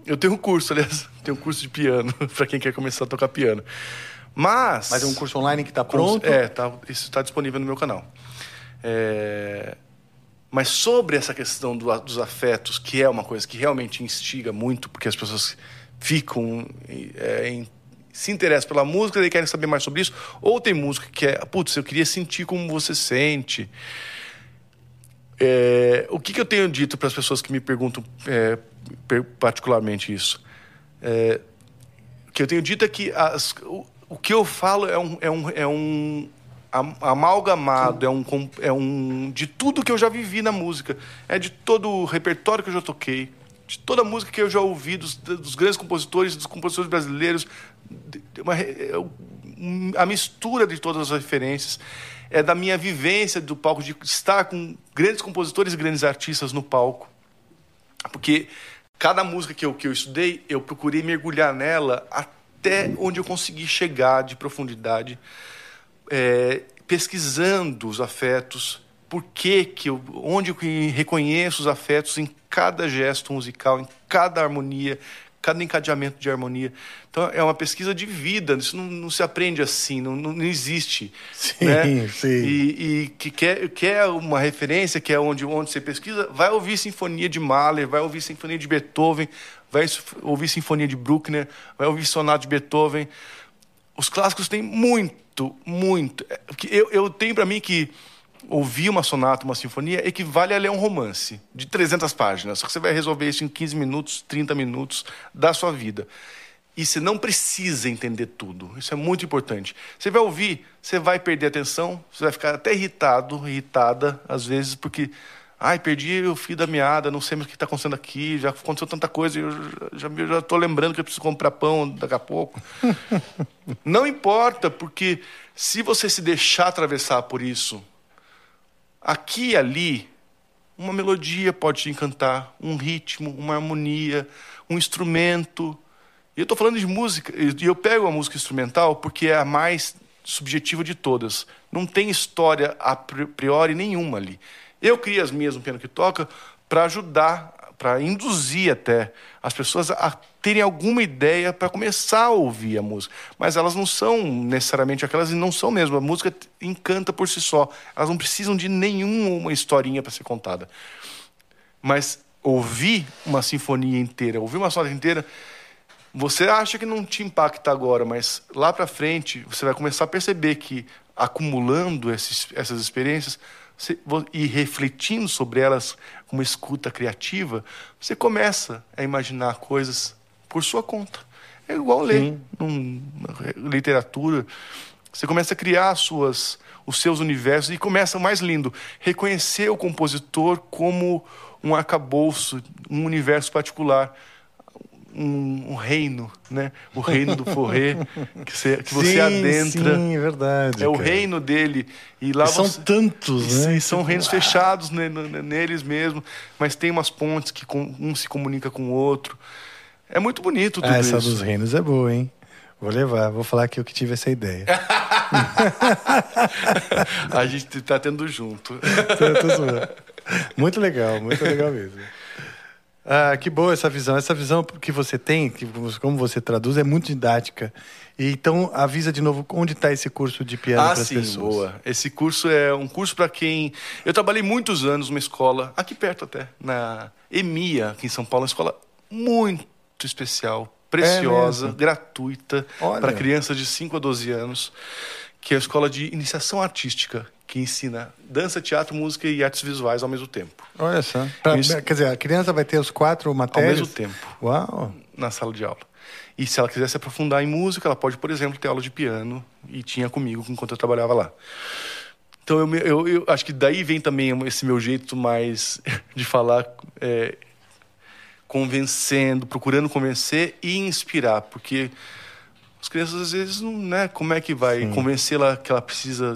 eu tenho um curso, aliás, [laughs] tenho um curso de piano [laughs] para quem quer começar a tocar piano. Mas Mas é um curso online que está pronto. É, tá, isso está disponível no meu canal. É, mas sobre essa questão do dos afetos, que é uma coisa que realmente instiga muito, porque as pessoas ficam é, em- se interessam pela música e querem saber mais sobre isso, ou tem música que é, putz, eu queria sentir como você sente. É, o que, que eu tenho dito para as pessoas que me perguntam é, particularmente isso? É, o que eu tenho dito é que as- o, que eu falo é um, é um, é um am- amalgamado, é um, é um de tudo que eu já vivi na música. É de todo o repertório que eu já toquei, de toda a música que eu já ouvi, dos, dos grandes compositores, dos compositores brasileiros, uma é a mistura de todas as referências. É da minha vivência do palco, de estar com grandes compositores e grandes artistas no palco. Porque cada música que eu, que eu estudei, eu procurei mergulhar nela até onde eu consegui chegar de profundidade, é, pesquisando os afetos, por que que eu, onde eu reconheço os afetos em cada gesto musical, em cada harmonia, cada encadeamento de harmonia. Então é uma pesquisa de vida, isso não, não se aprende assim, não, não, existe. Sim, né? sim. E, e que quer, quer uma referência, que é onde, onde você pesquisa, vai ouvir Sinfonia de Mahler, vai ouvir Sinfonia de Beethoven, vai ouvir Sinfonia de Bruckner, vai ouvir Sonata de Beethoven. Os clássicos têm muito, muito. é, Eu, eu tenho para mim que ouvir uma sonata, uma sinfonia, equivale a ler um romance de 300 páginas. Só que você vai resolver isso em 15 minutos, 30 minutos da sua vida. E você não precisa entender tudo. Isso é muito importante. Você vai ouvir, você vai perder atenção, você vai ficar até irritado, irritada, às vezes, porque. Ai, perdi o fio da meada, não sei mais o que está acontecendo aqui, já aconteceu tanta coisa, eu já, já, já tô lembrando que eu preciso comprar pão daqui a pouco. [laughs] não importa, porque se você se deixar atravessar por isso, aqui e ali, uma melodia pode te encantar, um ritmo, uma harmonia, um instrumento. E eu estou falando de música, e eu pego a música instrumental porque é a mais subjetiva de todas. Não tem história a pri- priori nenhuma ali. Eu crio as minhas no piano que toca para ajudar, para induzir até as pessoas a terem alguma ideia para começar a ouvir a música. Mas elas não são necessariamente aquelas e não são mesmo. A música encanta por si só. Elas não precisam de nenhuma historinha para ser contada. Mas ouvir uma sinfonia inteira, ouvir uma sonata inteira, você acha que não te impacta agora, mas lá para frente você vai começar a perceber que acumulando esses, essas experiências e refletindo sobre elas com uma escuta criativa, você começa a imaginar coisas por sua conta. É igual ler num, literatura. Você começa a criar suas, os seus universos e começa mais lindo, reconhecer o compositor como um arcabouço, um universo particular um, um, reino, né? O reino do forré [laughs] que você, que você sim, adentra. Sim, é verdade. É o cara. reino dele e lá E são você, tantos, e, né? e são Tipo, reinos ah. fechados ne- neles mesmo, mas tem umas pontes que um se comunica com o outro. É muito bonito tudo Ah, essa isso. dos reinos é boa, hein? Vou levar, vou falar que eu que tive essa ideia. [laughs] [laughs] A gente tá tendo junto. Muito legal, muito legal mesmo. Ah, que boa essa visão. Essa visão que você tem, que como você traduz, é muito didática. E, então, avisa de novo onde está esse curso de piano Ah, para as pessoas. boa. Esse curso é um curso para quem. Eu trabalhei muitos anos numa escola, aqui perto até, na EMIA, aqui em São Paulo, uma escola muito especial, preciosa, mesmo? gratuita, para crianças de 5 a 12 anos, que é a escola de iniciação artística, que ensina dança, teatro, música e artes visuais ao mesmo tempo, Olha só. Pra- Isso. Quer dizer, a criança vai ter os quatro ao matérias? mesmo tempo. Uau! na sala de aula. E se ela quiser se aprofundar em música, ela pode, por exemplo, ter aula de piano e tinha comigo enquanto eu trabalhava lá. Então eu, eu, eu acho que daí vem também esse meu jeito mais [laughs] de falar, é, convencendo, procurando convencer e inspirar, porque as crianças às vezes não, né? Como é que vai convencê-la que ela precisa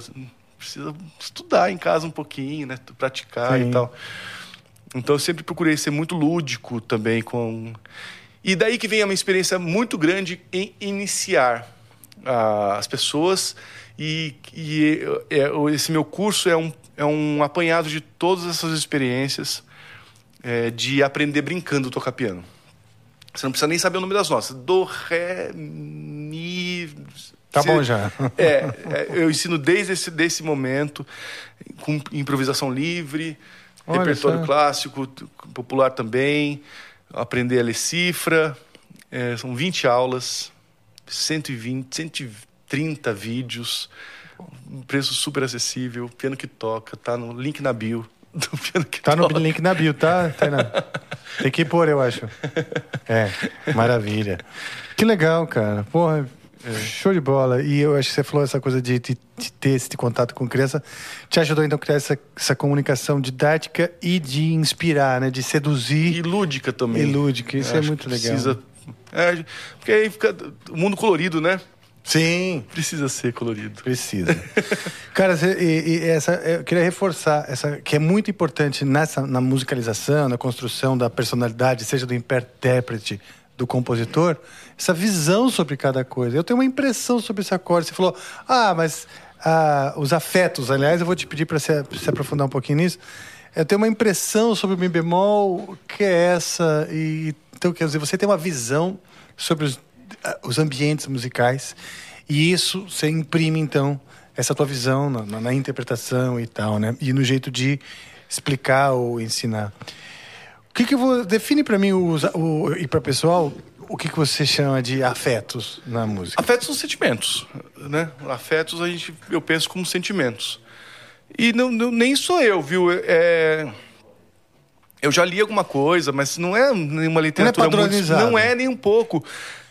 precisa estudar em casa um pouquinho, né? Praticar Sim. e tal. Então eu sempre procurei ser muito lúdico também com e daí que vem a minha experiência muito grande em iniciar ah, as pessoas e, e é, esse meu curso é um, é um apanhado de todas essas experiências é, de aprender brincando tocar piano. Você não precisa nem saber o nome das notas. Do, ré, mi... Tá bom já. [laughs] é, é, eu ensino desde esse desse momento, com improvisação livre, Olha repertório clássico, popular também, aprender a ler cifra. É, são 20 aulas, 120, 130 vídeos, um preço super acessível, piano que toca, tá no link na bio do [laughs] piano que Tá no toca. link na bio, tá, Tainá? [laughs] Tem que pôr, eu acho. É, maravilha. Que legal, cara. Porra, show de bola. E eu acho que você falou essa coisa de, de- de ter esse contato com criança. Te ajudou, então, a criar essa, essa comunicação didática e de inspirar, né? De seduzir. E lúdica também. E lúdica, isso Eu é muito legal. Precisa, é, porque aí fica o mundo colorido, né? Sim. Precisa ser colorido. Precisa. [laughs] Cara, e, e essa, eu queria reforçar essa que é muito importante nessa na musicalização, na construção da personalidade, seja do intérprete, do compositor, essa visão sobre cada coisa. Eu tenho uma impressão sobre esse acorde. Você falou, ah, mas ah, os afetos, aliás, eu vou te pedir para se, se aprofundar um pouquinho nisso. Eu tenho uma impressão sobre o mi bemol que é essa e então quer dizer, você tem uma visão sobre os ah, os ambientes musicais e isso você imprime então essa tua visão na, na- interpretação e tal, né? E no jeito de explicar ou ensinar. O que que vou define para mim os, o, e para o pessoal o que que você chama de afetos na música? Afetos são sentimentos, né? Afetos a gente, eu penso como sentimentos. E não, não- nem sou eu, viu? É, eu já li alguma coisa, mas não é nenhuma literatura muito... padronizado. Não é nem um pouco.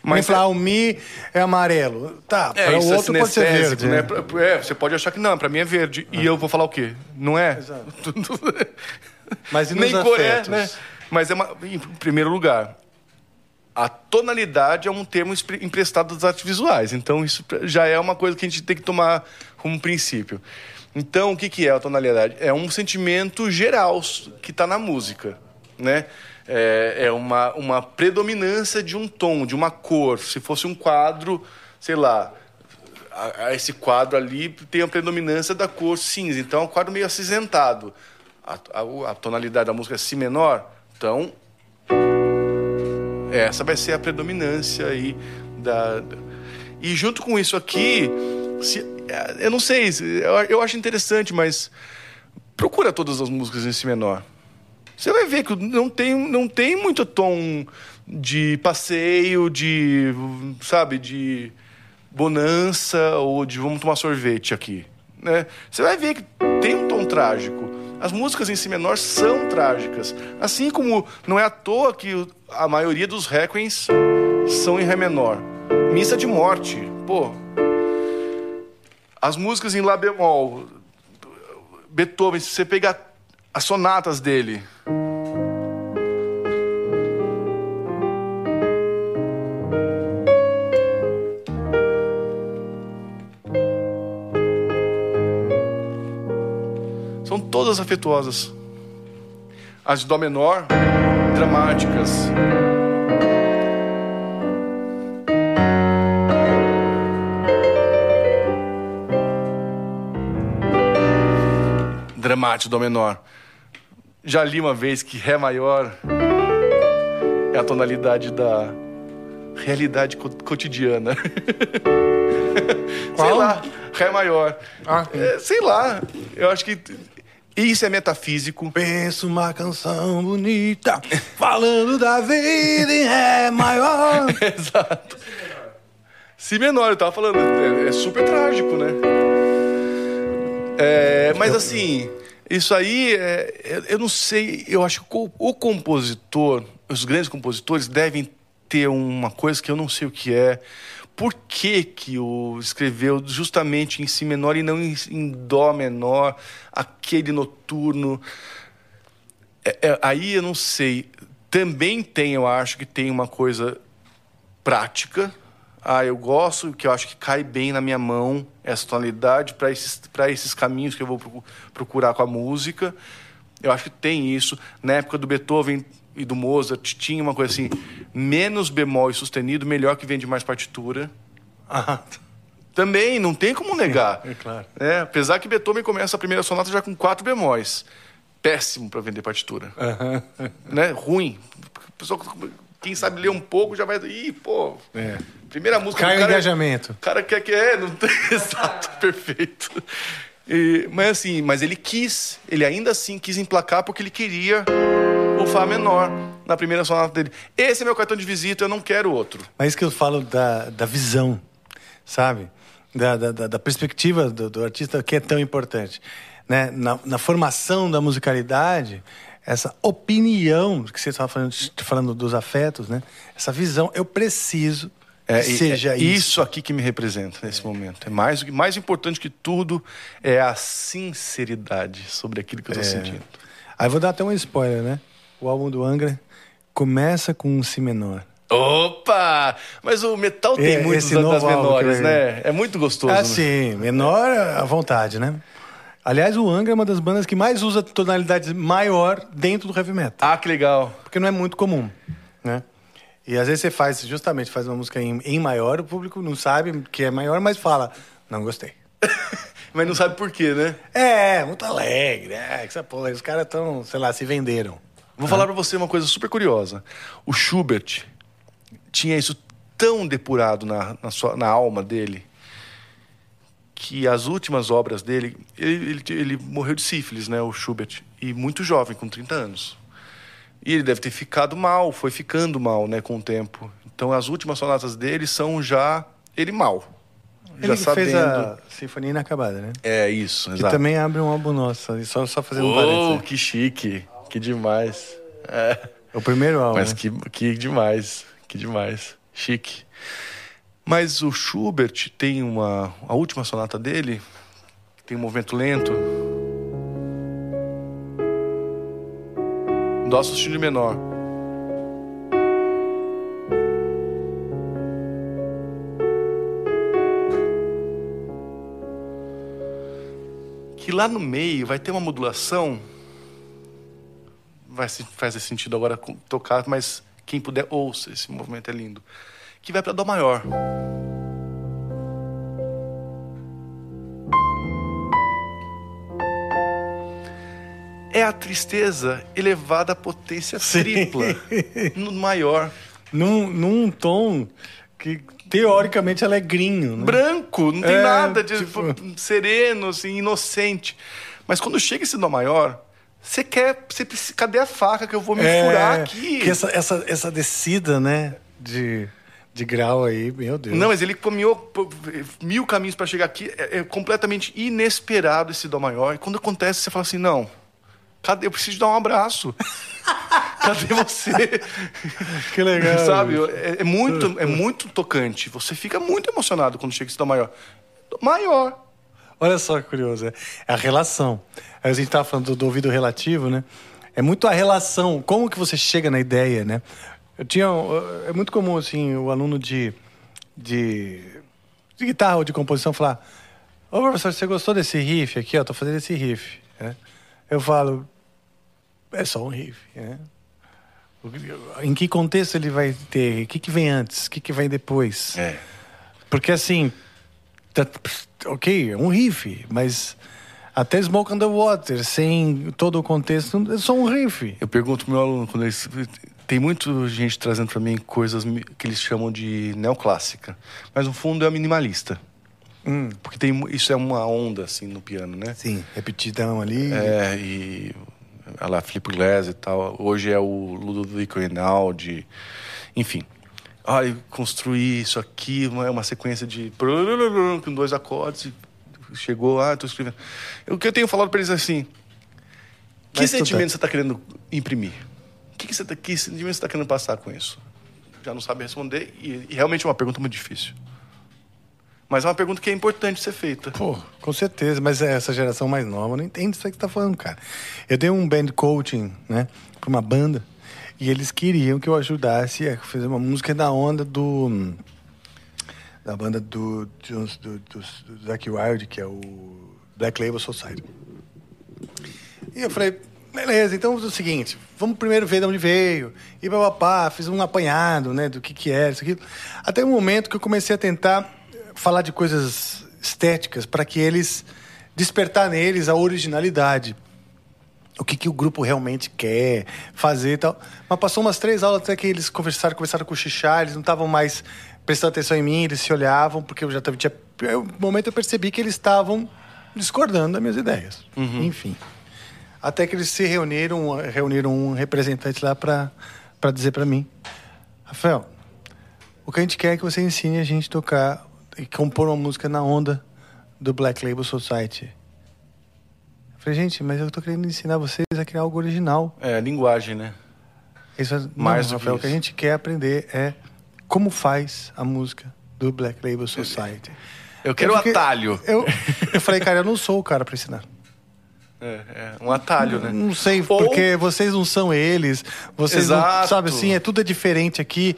Mas falar, ah, o mi é amarelo. Tá, é, para o é outro pode ser verde. né? né? É, você pode achar que não, pra mim é verde. E eu vou falar o quê? Não é? [laughs] Mas e nos Nem cor é, afetos? né? Mas é uma, em primeiro lugar, a tonalidade é um termo emprestado das artes visuais. Então isso já é uma coisa que a gente tem que tomar como princípio. Então o que, que é a tonalidade? É um sentimento geral que está na música, né? É, é uma, uma predominância de um tom, de uma cor. Se fosse um quadro, sei lá, esse quadro ali tem a predominância da cor cinza, então é um quadro meio acinzentado. A, a- a tonalidade da música é si menor, então Essa vai ser a predominância aí da. E junto com isso aqui, se- eu não sei, eu acho interessante, mas procura todas as músicas em si menor. Você vai ver que não tem, não tem muito tom de passeio, de, sabe, de bonança ou de vamos tomar sorvete aqui, né? Você vai ver que tem um tom trágico. As músicas em si menor são trágicas, assim como não é à toa que a maioria dos requiems são em ré menor. Missa de morte, pô. As músicas em lá bemol, Beethoven, se você pegar as sonatas dele, todas afetuosas. As de dó menor, dramáticas. Dramático, dó menor. Já li uma vez que Ré maior é a tonalidade da realidade co- cotidiana. [laughs] sei Qual? lá, Ré maior. Ah. É, sei lá, eu acho que isso é metafísico. Penso uma canção bonita, falando da vida em Ré maior. [laughs] Exato. Si menor, eu tava falando, é, é super trágico, né? É, mas assim, isso aí, é, eu- não sei, eu acho que o compositor, os grandes compositores devem ter uma coisa que eu não sei o que é. Por que que o escreveu justamente em si menor e não em, em dó menor, aquele noturno? É, é, aí eu não sei. Também tem, eu acho que tem uma coisa prática. Ah, eu gosto, que eu acho que cai bem na minha mão essa tonalidade para esses, pra esses caminhos que eu vou procu- procurar com a música. Eu acho que tem isso. Na época do Beethoven e do Mozart, tinha uma coisa assim: menos bemol e sustenido, melhor que vende mais partitura. Ah, Também, não tem como negar. É, é claro. É, apesar que Beethoven começa a primeira sonata já com quatro bemóis. Péssimo para vender partitura. Né? Ruim. Pessoa, quem sabe ler um pouco já vai. Ih, pô. É. Primeira música Cai o cara. engajamento. O cara quer que é, não tem. [laughs] Exato, perfeito. E, mas assim, mas ele quis, ele ainda assim quis emplacar porque ele queria o Fá menor na primeira sonata dele. Esse é meu cartão de visita, eu não quero outro. Mas isso que eu falo da, da visão, sabe? Da, da, da- perspectiva do, do artista que é tão importante. Né? Na, na formação da musicalidade, essa opinião que você estava falando, falando dos afetos, né? essa visão, eu preciso que e- seja é isso. aqui que me representa nesse momento. É mais, que- mais importante que tudo é a sinceridade sobre aquilo que eu É. estou sentindo. Aí vou dar até um spoiler, né? O álbum do Angra começa com um Si menor. Opa! Mas o metal tem É, muitos esse das menores, né? É muito gostoso. Assim, menor à vontade, né? Aliás, o Angra é uma das bandas que mais usa tonalidade maior dentro do heavy metal. Ah, que legal. Porque não é muito comum, né? E às vezes você faz, justamente, faz uma música em, em maior, o público não sabe que é maior, mas fala, não gostei. [laughs] Mas não sabe por quê, né? É, muito alegre, é, que essa porra, os caras estão, sei lá, se venderam. Vou falar pra você uma coisa super curiosa. O Schubert tinha isso tão depurado na, na, sua, na alma dele que as últimas obras dele. Ele, ele, ele morreu de sífilis, né? O Schubert. E muito jovem, com 30 anos. E ele deve ter ficado mal, foi ficando mal, né, com o tempo. Então as últimas sonatas dele são já ele mal. Ele já que sabendo. fez a Sinfonia Inacabada, né? É isso, Que exato. também abre um álbum nosso, só, só fazendo um Oh, parênteses. que chique. Que demais. É. O primeiro álbum. Mas né? que, que demais, que demais. Chique. Mas o Schubert tem uma. A última sonata dele tem um movimento lento. Dó sustenido menor. Que lá no meio vai ter uma modulação vai fazer sentido agora tocar, mas quem puder ouça, esse movimento é lindo. Que vai para dó maior. É a tristeza elevada à potência tripla no maior. num, num tom que teoricamente alegrinho. Né? branco, não tem É, nada de tipo- sereno, assim, inocente. Mas quando chega esse dó maior, você quer. Você precisa, cadê a faca que eu vou me furar aqui? É, essa, essa, essa descida, né? De, de grau aí, meu Deus. Não, mas ele caminhou mil caminhos para chegar aqui. É, é completamente inesperado esse dó maior. E quando acontece, você fala assim: não, cadê? Eu preciso dar um abraço. [laughs] cadê você? que legal. Sabe? É, é muito, é muito tocante. Você fica muito emocionado quando chega esse dó maior. Maior. Olha só que curioso. É a relação. Aí a gente estava falando do, do ouvido relativo, né? É muito a relação, como que você chega na ideia, né? Eu tinha. É muito comum, assim, o aluno de, de, de guitarra ou de composição falar: Ô professor, você gostou desse riff aqui? Ó, tô fazendo esse riff. né? Eu falo: É só um riff. Né? Em que contexto ele vai ter? O que, que vem antes? O que, que vem depois? É. Porque assim, ok, é um riff, mas até Smoke on the Water, sem todo o contexto, é só um riff. Eu pergunto pro meu aluno, quando eles. Tem muita gente trazendo para mim coisas que eles chamam de neoclássica. Mas no fundo é minimalista. Porque tem, isso é uma onda, assim, no piano, né? Sim, repetidão ali. É, e. Lá, Filipe Glass e tal. Hoje é o Ludovico Einaudi. Enfim. Ah, eu construí isso aqui, uma, uma sequência de. com dois acordes. e Chegou, ah, tô escrevendo. O que eu tenho falado para eles é assim. Que sentimento você está querendo imprimir? Que, que, você tá, que sentimento você está querendo passar com isso? Já não sabe responder e, e realmente é uma pergunta muito difícil. Mas é uma pergunta que é importante ser feita. Pô, com certeza, mas essa geração mais nova não entende isso que você tá falando, cara. Eu dei um band coaching, né, pra uma banda, e eles queriam que eu ajudasse a fazer uma música da onda do. da banda do, do, do, do, Zack Wild, que é o Black Label Society. E eu falei, beleza, então é o seguinte, vamos primeiro ver de onde veio. E papapá, fiz um apanhado, né, do que que era, isso aqui. Até o momento que eu comecei a tentar falar de coisas estéticas para que eles despertar neles a originalidade. O que, que o grupo realmente quer fazer e tal. Mas passou umas três aulas até que eles conversaram, começaram a cochichar, eles não estavam mais prestando atenção em mim, eles se olhavam, porque eu já tava, tinha. No momento eu percebi que eles estavam discordando das minhas ideias. Enfim. Até que eles se reuniram, reuniram um representante lá para dizer para mim: Rafael, o que a gente quer é que você ensine a gente a tocar e compor uma música na onda do Black Label Society. Eu falei, gente, mas eu tô querendo ensinar vocês a criar algo original. É, linguagem, né? Isso é, Mais que Rafael, o que a gente quer aprender é como faz a música do Black Label Society. Eu quero o fiquei- atalho. Eu, eu falei, [laughs] cara, eu não sou o cara para ensinar. É, é, um atalho, né? Não sei, Ou- porque vocês não são eles. Vocês não, Exato. sabe assim, é tudo é diferente aqui.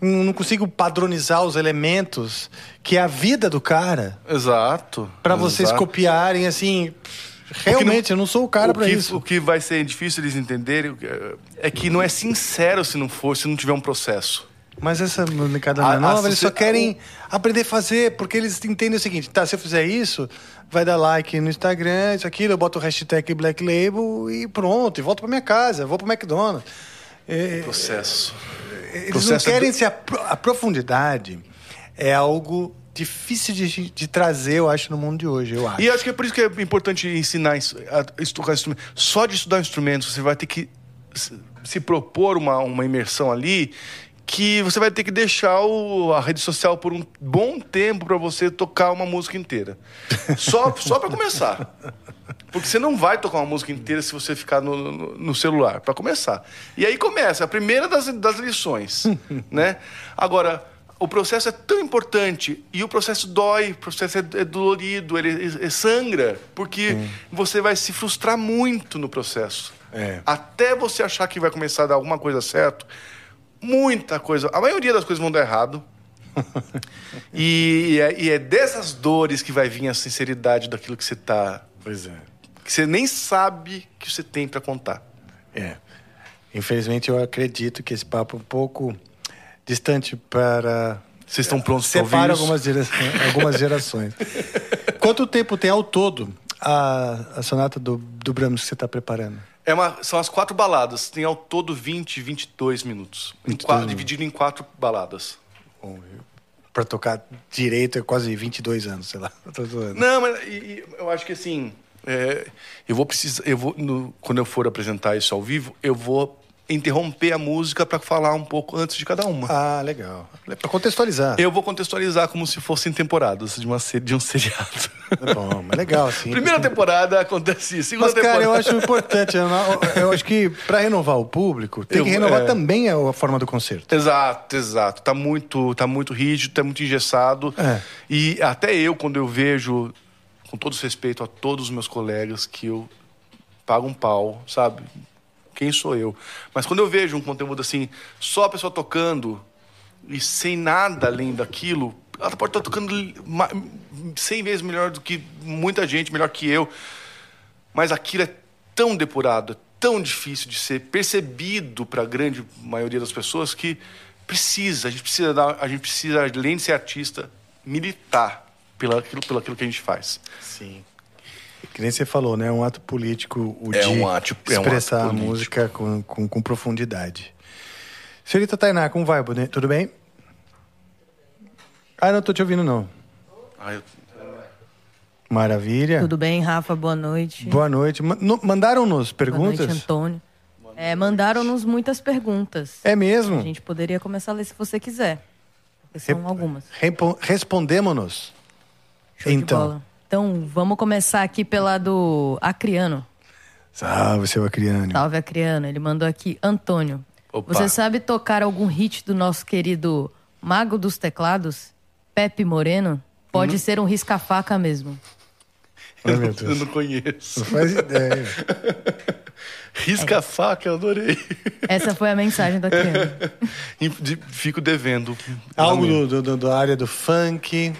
Não não consigo padronizar os elementos que é a vida do cara Exato. para vocês copiarem assim. Realmente, eu não sou o cara para isso. O que vai ser difícil eles entenderem é que não é sincero se não for, se não tiver um processo. Mas essa molecada A- a nova, eles só querem aprender a fazer, porque eles entendem o seguinte: tá, se eu fizer isso, vai dar like no Instagram, isso aquilo, eu boto o hashtag Black Label e pronto, e volto pra minha casa, vou pro McDonald's. É, Processo. Eles Processo não querem do- se apro a profundidade é algo difícil de, de trazer, eu acho, no mundo de hoje, eu acho. E acho que é por isso que é importante ensinar a estudar instrumento. Só de estudar instrumentos, você vai ter que se- se propor uma, uma imersão ali que você vai ter que deixar o- a rede social por um bom tempo para você tocar uma música inteira. [laughs] Só, só para começar. Porque você não vai tocar uma música inteira se você ficar no, no- no celular, para começar. E aí começa, a primeira das, das lições, [laughs] né? Agora, o processo é tão importante e o processo dói, o processo é, é dolorido, ele, ele sangra, porque você vai se frustrar muito no processo. É. Até você achar que vai começar a dar alguma coisa certo, muita coisa, a maioria das coisas vão dar errado. [laughs] e, é, e é dessas dores que vai vir a sinceridade daquilo que você tá Pois é. que você nem sabe que você tem para contar. É. Infelizmente, eu acredito que esse papo é um pouco distante para. Vocês estão prontos para ouvir algumas, gera- algumas gerações. [laughs] Quanto tempo tem ao todo a, a sonata do, do Brahms que você está preparando? É uma, são as quatro baladas. Tem ao todo 20, 22 minutos. Em 22 quatro, minutos. dividido em quatro baladas. Bom, Pra tocar direito é quase 22 anos, sei lá. [laughs] Não, mas e eu acho que assim, é, eu vou precisar, eu vou no- quando eu for apresentar isso ao vivo, eu vou interromper a música para falar um pouco antes de cada uma. Ah, legal. Pra contextualizar. Eu vou contextualizar como se fossem temporadas de, uma, de um seriado. É bom, mas legal, sim. Primeira temporada acontece isso. Segunda Mas, cara, temporada. eu acho importante. Eu, acho que pra renovar o público, tem Eu- que renovar é. também a, a forma do concerto. Exato, exato. Tá muito, tá muito rígido, tá muito engessado. É. E até eu, quando eu vejo, com todo respeito a todos os meus colegas, que eu pago um pau, sabe? Quem sou eu? Mas quando eu vejo um conteúdo assim, só a pessoa tocando e sem nada além daquilo, ela pode estar tocando ma- 100 vezes melhor do que muita gente, melhor que eu. Mas aquilo é tão depurado, é tão difícil de ser percebido para a grande maioria das pessoas que precisa, a gente precisa dar, a gente precisa além de ser artista, militar pelo aquilo, pelo aquilo que a gente faz. Sim. Que nem você falou, né? É um ato político o É de um ato- é um ato expressar a música com, com, com profundidade. Senhorita Tainá, como vai? Bone- Tudo bem? Ah, não tô te ouvindo, não. Ah, eu- Maravilha. Tudo bem, Rafa? Boa noite. Boa noite. Ma- no- Mandaram-nos Boa perguntas? noite, Antônio. É, Mandaram-nos muitas perguntas. É mesmo? A gente poderia começar a ler se você quiser. Porque são Rep- algumas. Respondemos-nos. Então. Então, vamos começar aqui pela do Acriano. Salve, seu Acriano. Salve, Acriano. Ele mandou aqui, Antônio. Opa. Você sabe tocar algum hit do nosso querido Mago dos Teclados? Pepe Moreno? Pode ser um risca-faca mesmo. Ai, meu eu não conheço. Não faz ideia. [laughs] Risca a faca, eu adorei. Essa foi a mensagem do Acriano. [laughs] Fico devendo. Algo do, do- do- da área do funk.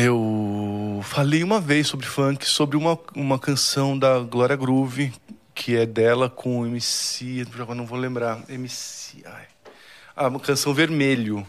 Eu falei uma vez sobre funk, sobre uma, uma canção da Glória Groove, que é dela com o MC, agora não vou lembrar, MC, ai. Ah, uma canção Vermelho.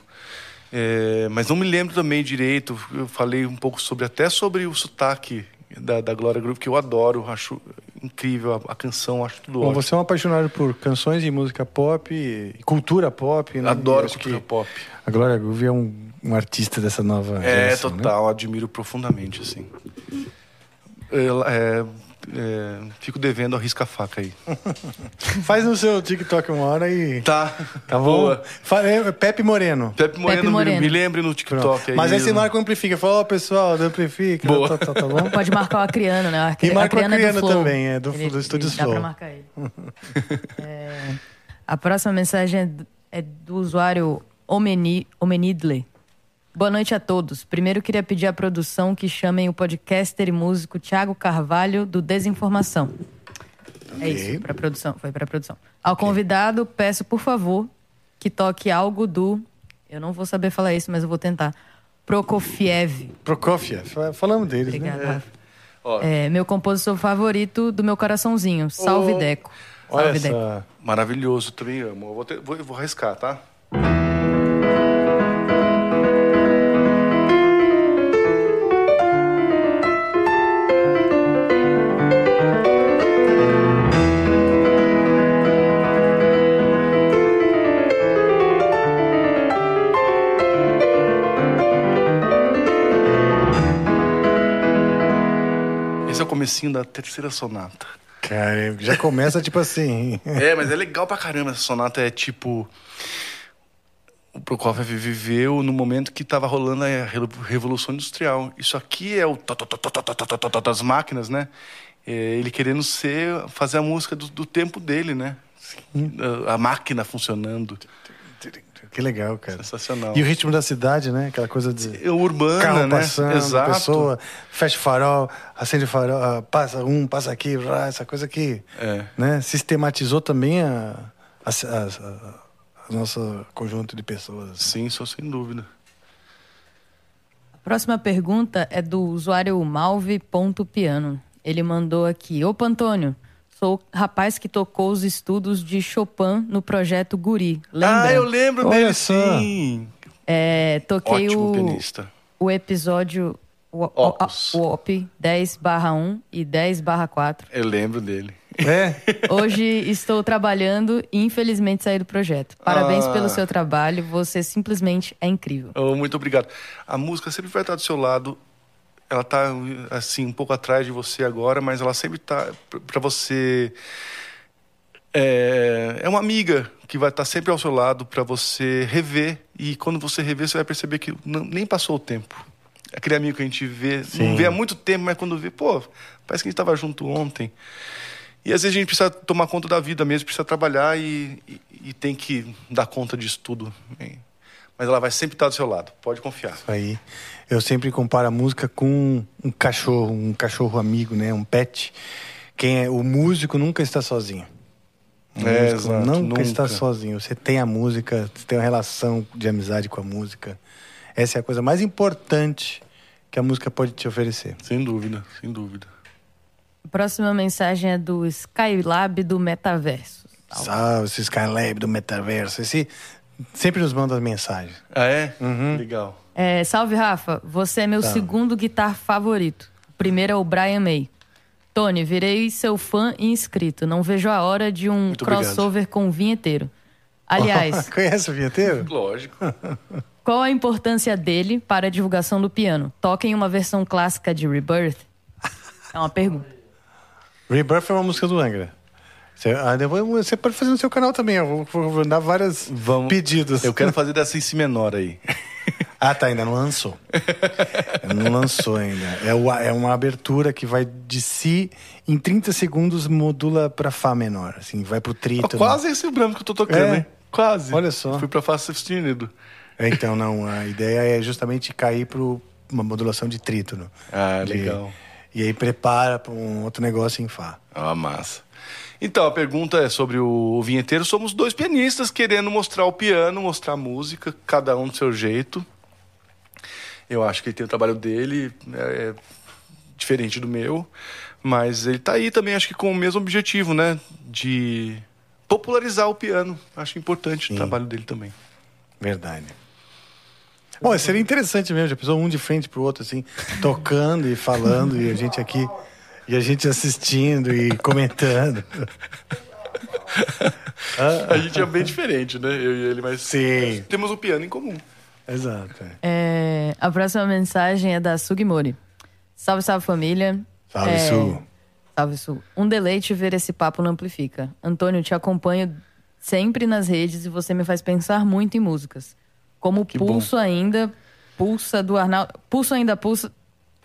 É, mas não me lembro também direito, eu falei um pouco sobre, até sobre o sotaque da, da Glória Groove, que eu adoro, acho incrível a, a canção, acho tudo Bom, ótimo. você é um apaixonado por canções e música pop, e cultura pop, né? Adoro cultura que pop. A Glória Groove é um, um artista dessa nova É, geração, né? total, admiro profundamente, assim. Eu, é, é, fico devendo a risca-faca aí. [laughs] Faz no seu TikTok uma hora e... Tá, Tá bom? boa. Fa- é, Pepe Moreno. Pepe Moreno, me- Moreno. Me, lembre no Pronto. TikTok aí. Mas aí você marca o Amplifica. Fala, ó, pessoal, do Amplifica. Boa. Tá, tá, tá bom? [laughs] Pode marcar o Acriano, né? Acri- E marca o Acriano é do também, é do- do Estúdios Dá Flow. pra marcar ele. [laughs] É, a próxima mensagem é do, é do usuário Omeni, Omenidle. Boa noite a todos. Primeiro queria pedir à produção que chamem o podcaster e músico Thiago Carvalho do Desinformação. É isso, pra produção, foi pra produção. Ao convidado, peço, por favor, que toque algo do. Eu não vou saber falar isso, mas eu vou tentar. Prokofiev. Prokofiev. Fa- Falamos deles, Obrigada. né? Ó, É, meu compositor favorito do meu coraçãozinho. Salve, Oh, Deco. Olha Salve, Deco. essa... Maravilhoso, também amo. Eu vou, vou, eu vou arriscar, tá? comecinho da terceira sonata. Cara, já começa tipo assim. [laughs] É, mas é legal pra caramba essa sonata. É tipo. O Prokofiev viveu no momento que estava rolando a Revolução Industrial. Isso aqui é o das máquinas, né? É, ele querendo ser, fazer a música do, do tempo dele, né? Sim. A, a máquina funcionando. Que legal, cara. Sensacional. E o ritmo da cidade, né? Aquela coisa de... É urbana, Carro né? passando, Exato. pessoa, fecha o farol, acende o farol, ah, passa um, passa aqui, essa coisa que É. né, sistematizou também a, a, a, a- nosso conjunto de pessoas. Sim, só sem dúvida. A próxima pergunta é do usuário malve.piano. Ele mandou aqui: Opa, Antônio, sou o rapaz que tocou os estudos de Chopin no projeto Guri. Lembra? Ah, eu lembro Olha dele, só. sim. É, toquei Ótimo o, pianista. o episódio o, Opus. o, o OP 10 barra 1 e 10 barra 4. Eu lembro dele. É? [laughs] Hoje estou trabalhando e infelizmente saí do projeto. Parabéns Ah. pelo seu trabalho, você simplesmente é incrível. Oh, muito obrigado. A música sempre vai estar do seu lado. Ela tá assim um pouco atrás de você agora, mas ela sempre tá para você é, é uma amiga que vai estar sempre ao seu lado para você rever e quando você rever você vai perceber que não- nem passou o tempo. Aquele amigo que a gente vê, Sim. não vê há muito tempo, mas quando vê, pô, parece que a gente estava junto ontem. E às vezes a gente precisa tomar conta da vida mesmo, precisa trabalhar e, e- e tem que dar conta disso tudo. Mas ela vai sempre estar do seu lado, pode confiar. Isso aí. Eu sempre comparo a música com um cachorro, um cachorro amigo, né? Um pet. Quem é o músico nunca está sozinho. O É, músico exato, nunca, nunca. está sozinho. Você tem a música, você tem uma relação de amizade com a música. Essa é a coisa mais importante que a música pode te oferecer. Sem dúvida, sem dúvida. A próxima mensagem é do Skylab do Metaverso. Salve, esse Skylab do Metaverso. Esse sempre nos manda mensagem. Ah, é? Legal. É, salve, Rafa. Você é meu Salve. segundo guitar favorito. O primeiro é o Brian May. Tony, virei seu fã e inscrito. Não vejo a hora de um Muito obrigado. crossover com o vinheteiro. Aliás, [laughs] Conhece o vinheteiro? Lógico. [laughs] qual a importância dele para a divulgação do piano? Toquem uma versão clássica de Rebirth? É uma pergunta. Rebirth é uma música do Angra. Você, ah, você pode fazer no seu canal também. Eu vou, vou dar vários Vamos- pedidos. Eu quero fazer dessa em si menor aí. [laughs] Ah, tá, ainda não lançou. não lançou ainda. É, o- é uma abertura que vai de Si em 30 segundos modula pra Fá menor. Assim, vai pro trítono. Quase esse branco que eu tô tocando, É. hein? Quase. Olha só. Fui pra Fá sustenido. É, Então, não, a ideia é justamente cair pro uma modulação de trítono. Ah, De- legal. E aí prepara pra um outro negócio em Fá. Ah, massa. Então, a pergunta é sobre o, o vinheteiro. Somos dois pianistas querendo mostrar o piano, mostrar a música, cada um do seu jeito. Eu acho que ele tem o trabalho dele, é, é diferente do meu, mas ele tá aí também, acho que com o mesmo objetivo, né? De popularizar o piano. Acho importante o trabalho dele também. Verdade. Bom, seria interessante mesmo, já pensou um de frente pro outro, assim, tocando e falando, e a gente aqui, e a gente assistindo e comentando. [laughs] A gente é bem diferente, né? Eu e ele, mas Sim. temos o piano em comum. Exato. é. É, a próxima mensagem é da Sugimori. Salve, salve família. Salve, É, Su. Salve, Su. Um deleite ver esse papo no Amplifica. Antônio, te acompanho sempre nas redes e você me faz pensar muito em músicas. Como Que Pulso ainda pulsa do Arnaldo. Pulso ainda pulsa.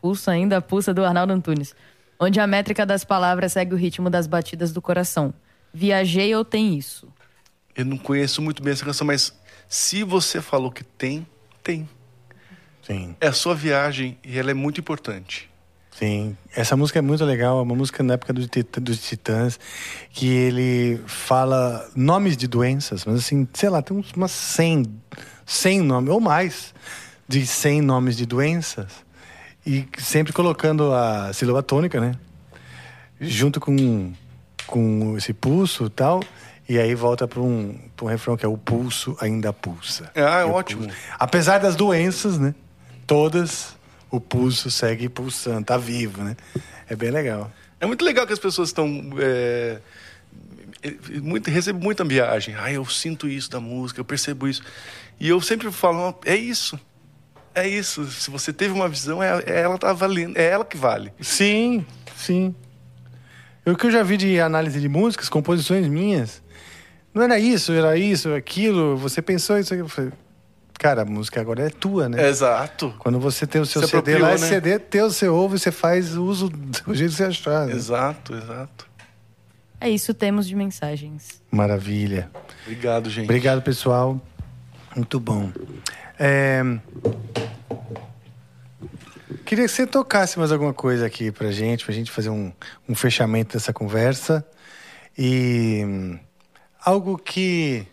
Pulso ainda pulsa do Arnaldo Antunes. Onde a métrica das palavras segue o ritmo das batidas do coração. Viajei ou tem isso? Eu não conheço muito bem essa canção, mas se você falou que tem, tem. Sim, É a sua viagem e ela é muito importante. sim. Essa música é muito legal, é uma música na época do Titã- dos Titãs, que ele fala nomes de doenças, mas assim, sei lá, tem uns, umas 100, 100 nomes, ou mais, de 100 nomes de doenças, e sempre colocando a sílaba tônica, né? Junto com, com esse pulso e tal, e aí volta para um, pra um refrão que é o pulso ainda pulsa. Ah, é ótimo. pulso- Apesar das doenças, né? Todas, o pulso segue pulsando, tá vivo, né? É bem legal. É muito legal que as pessoas estão. É, é, muito, recebo muita viagem. Ah, eu sinto isso da música, eu percebo isso. E eu sempre falo, é isso. É isso. Se você teve uma visão, é, é ela tá valendo, é ela que vale. Sim, sim. O que eu já vi de análise de músicas, composições minhas, não era isso, era isso, aquilo, você pensou isso aqui. Eu falei, cara, a música agora é tua, né? Exato. Quando você tem o seu Se CD lá, né? esse CD é teu, você ouve, você faz uso do jeito que você achar. né? Exato, exato. É isso, temos de mensagens. Maravilha. Obrigado, gente. Obrigado, pessoal. Muito bom. É, Queria que você tocasse mais alguma coisa aqui pra gente, pra gente fazer um, um fechamento dessa conversa. E algo que.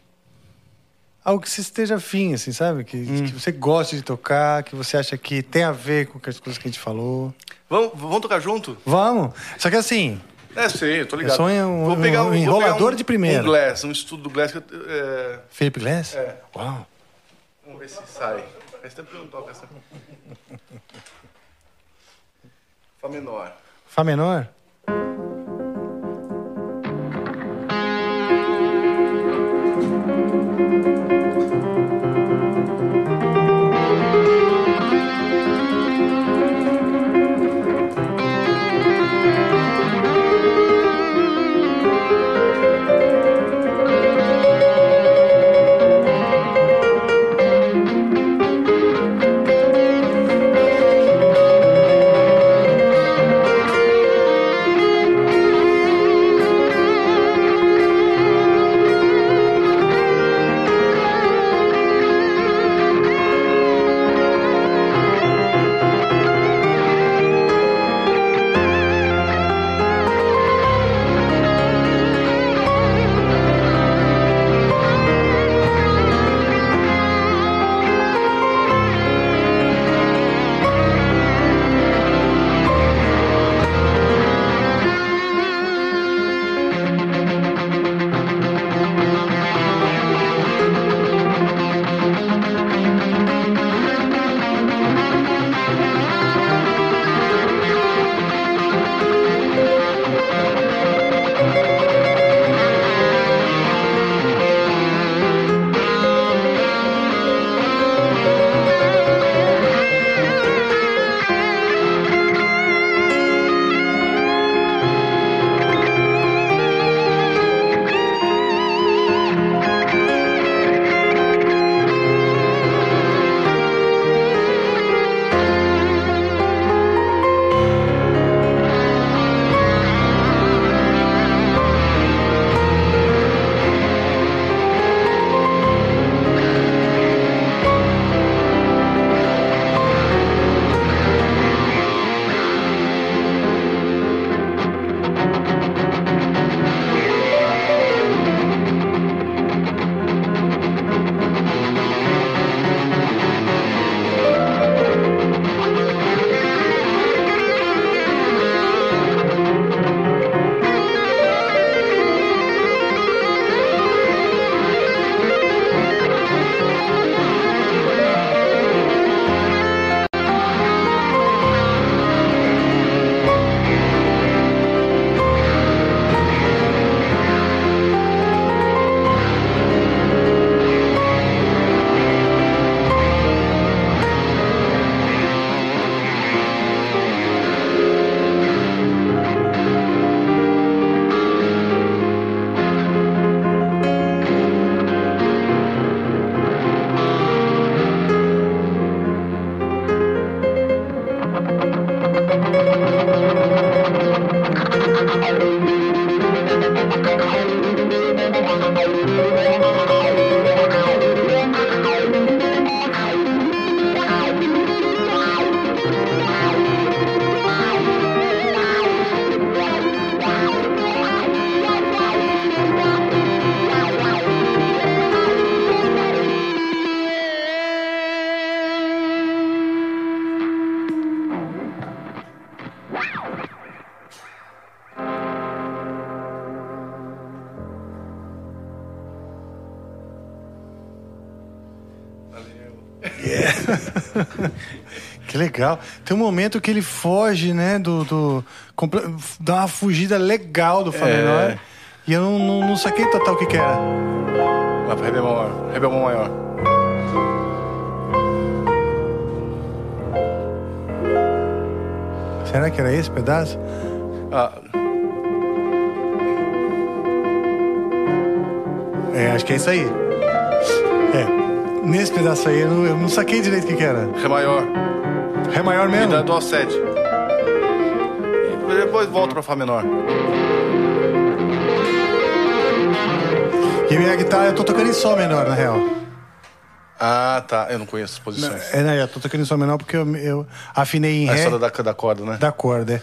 Algo que você esteja afim, assim, sabe? Que, que você goste de tocar, que você acha que tem a ver com as coisas que a gente falou. Vamos, vamos tocar junto? Vamos! Só que assim, É, sei, eu tô ligado. É só um- vou pegar um vou enrolador pegar um, de primeira. Um Glass, um estudo do Glass. Que eu, é, Felipe Glass? É. Uau! vamos ver se sai. Faz tempo que eu não toco essa. [laughs] Fá menor. Fá menor? フフフフ。Legal. Tem um momento que ele foge, né? Do. do dá uma fugida legal do Fá É. menor. E eu não, não, não saquei total o que, que era. Lá pra Ré bemol maior. Ré bemol maior. Será que era esse pedaço? Ah, É, acho que é isso aí. É. Nesse pedaço aí eu não, eu não saquei direito o que, que era. Ré maior. Ré maior mesmo? dá dual 7. E depois volta pra Fá menor. E a minha guitarra eu tô tocando em Sol menor, na real. Ah, tá. Eu não conheço as posições. É, né? Eu tô tocando em Sol menor porque eu, eu afinei em A Ré história da, da corda, né? da corda. é.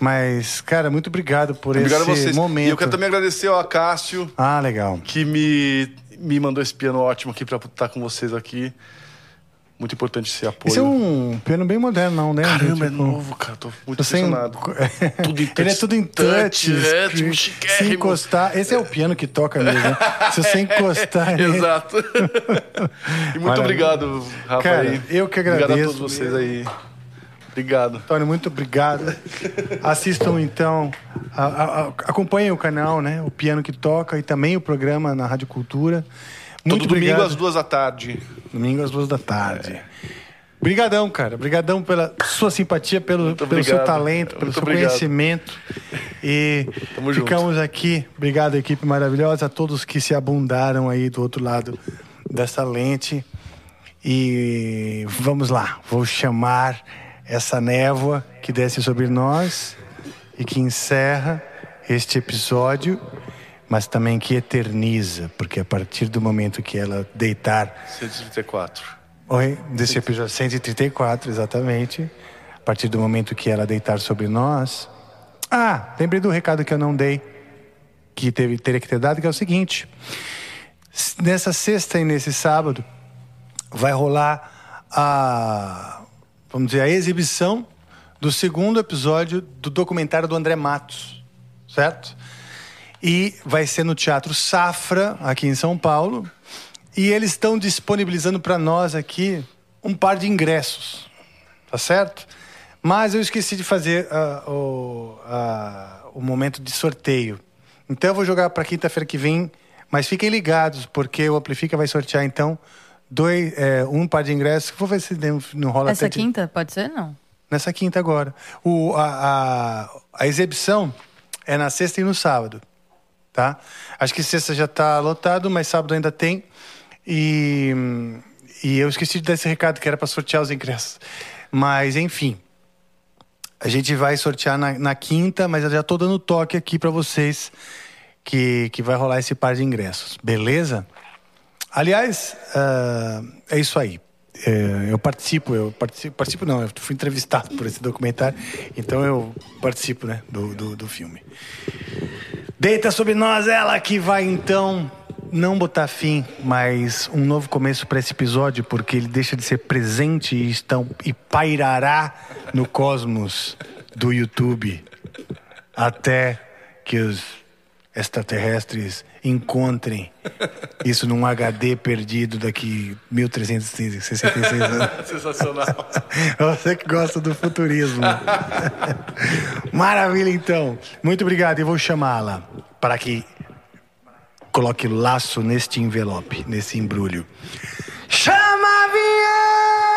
Mas, cara, muito obrigado por Obrigado a esse vocês. momento. E eu quero também agradecer ao Acácio, Ah, legal. que me, me mandou esse piano ótimo aqui pra estar com vocês aqui. Muito importante esse apoio. Esse é um piano bem moderno, não, né? Caramba, é Tipo, novo, cara. Tô muito impressionado. [laughs] Tudo em touch. Ele é tudo em touch. É, se- tipo, se chiquérrimo. encostar. Esse é o piano que toca mesmo. né? Se você [laughs] encostar nele. Exato. [laughs] e muito Maravilha. obrigado, Rafa. Cara, aí. eu que Obrigado a agradeço todos vocês aí. Obrigado. Antônio, muito obrigado. Assistam então, a- a- acompanhem o canal, né? O Piano que Toca e também o programa na Rádio Cultura. Muito Todo domingo obrigado. às duas da tarde. Domingo às duas da tarde. Obrigadão, cara. Obrigadão pela sua simpatia, pelo, pelo seu talento, pelo Muito seu obrigado. conhecimento. E [laughs] Tamo junto. ficamos aqui. Obrigado, equipe maravilhosa, a todos que se abundaram aí do outro lado dessa lente. E vamos lá, vou chamar essa névoa que desce sobre nós e que encerra este episódio, mas também que eterniza, porque a partir do momento que ela deitar 134. Oi, desse episódio 134, exatamente. A partir do momento que ela deitar sobre nós. Ah, lembrei do recado que eu não dei, que teve, teria que ter dado, que é o seguinte: nessa sexta e nesse sábado, vai rolar a, vamos dizer, a exibição do segundo episódio do documentário do André Matos, certo? E vai ser no Teatro Safra, aqui em São Paulo. E eles estão disponibilizando para nós aqui um par de ingressos, tá certo? Mas eu esqueci de fazer ah, o, ah, o momento de sorteio. Então eu vou jogar para quinta-feira que vem, mas fiquem ligados, porque o Amplifica vai sortear então dois, é, um par de ingressos. Vou ver se não- rola Essa até de- quinta, pode ser? Não. Nessa quinta agora. O, a, a, a exibição é na sexta e no sábado. Tá? Acho que sexta já está lotado, mas sábado ainda tem. E, e eu esqueci de dar esse recado que era para sortear os ingressos. Mas, enfim. A gente vai sortear na, na quinta, mas eu já estou dando toque aqui para vocês que, que vai rolar esse par de ingressos. Beleza? Aliás, ah, é isso aí. É, eu participo, eu participo, participo não, eu fui entrevistado por esse documentário, então eu participo né, do, do, do filme. Deita sobre nós ela que vai então não botar fim, mas um novo começo para esse episódio, porque ele deixa de ser presente e, estão, e pairará no cosmos do YouTube. Até que os extraterrestres encontrem isso num HD perdido daqui 1366 anos. [laughs] Sensacional. Você que gosta do futurismo. Maravilha, então. Muito obrigado. Eu vou chamá-la para que coloque laço neste envelope, nesse embrulho. Chama a vinheta!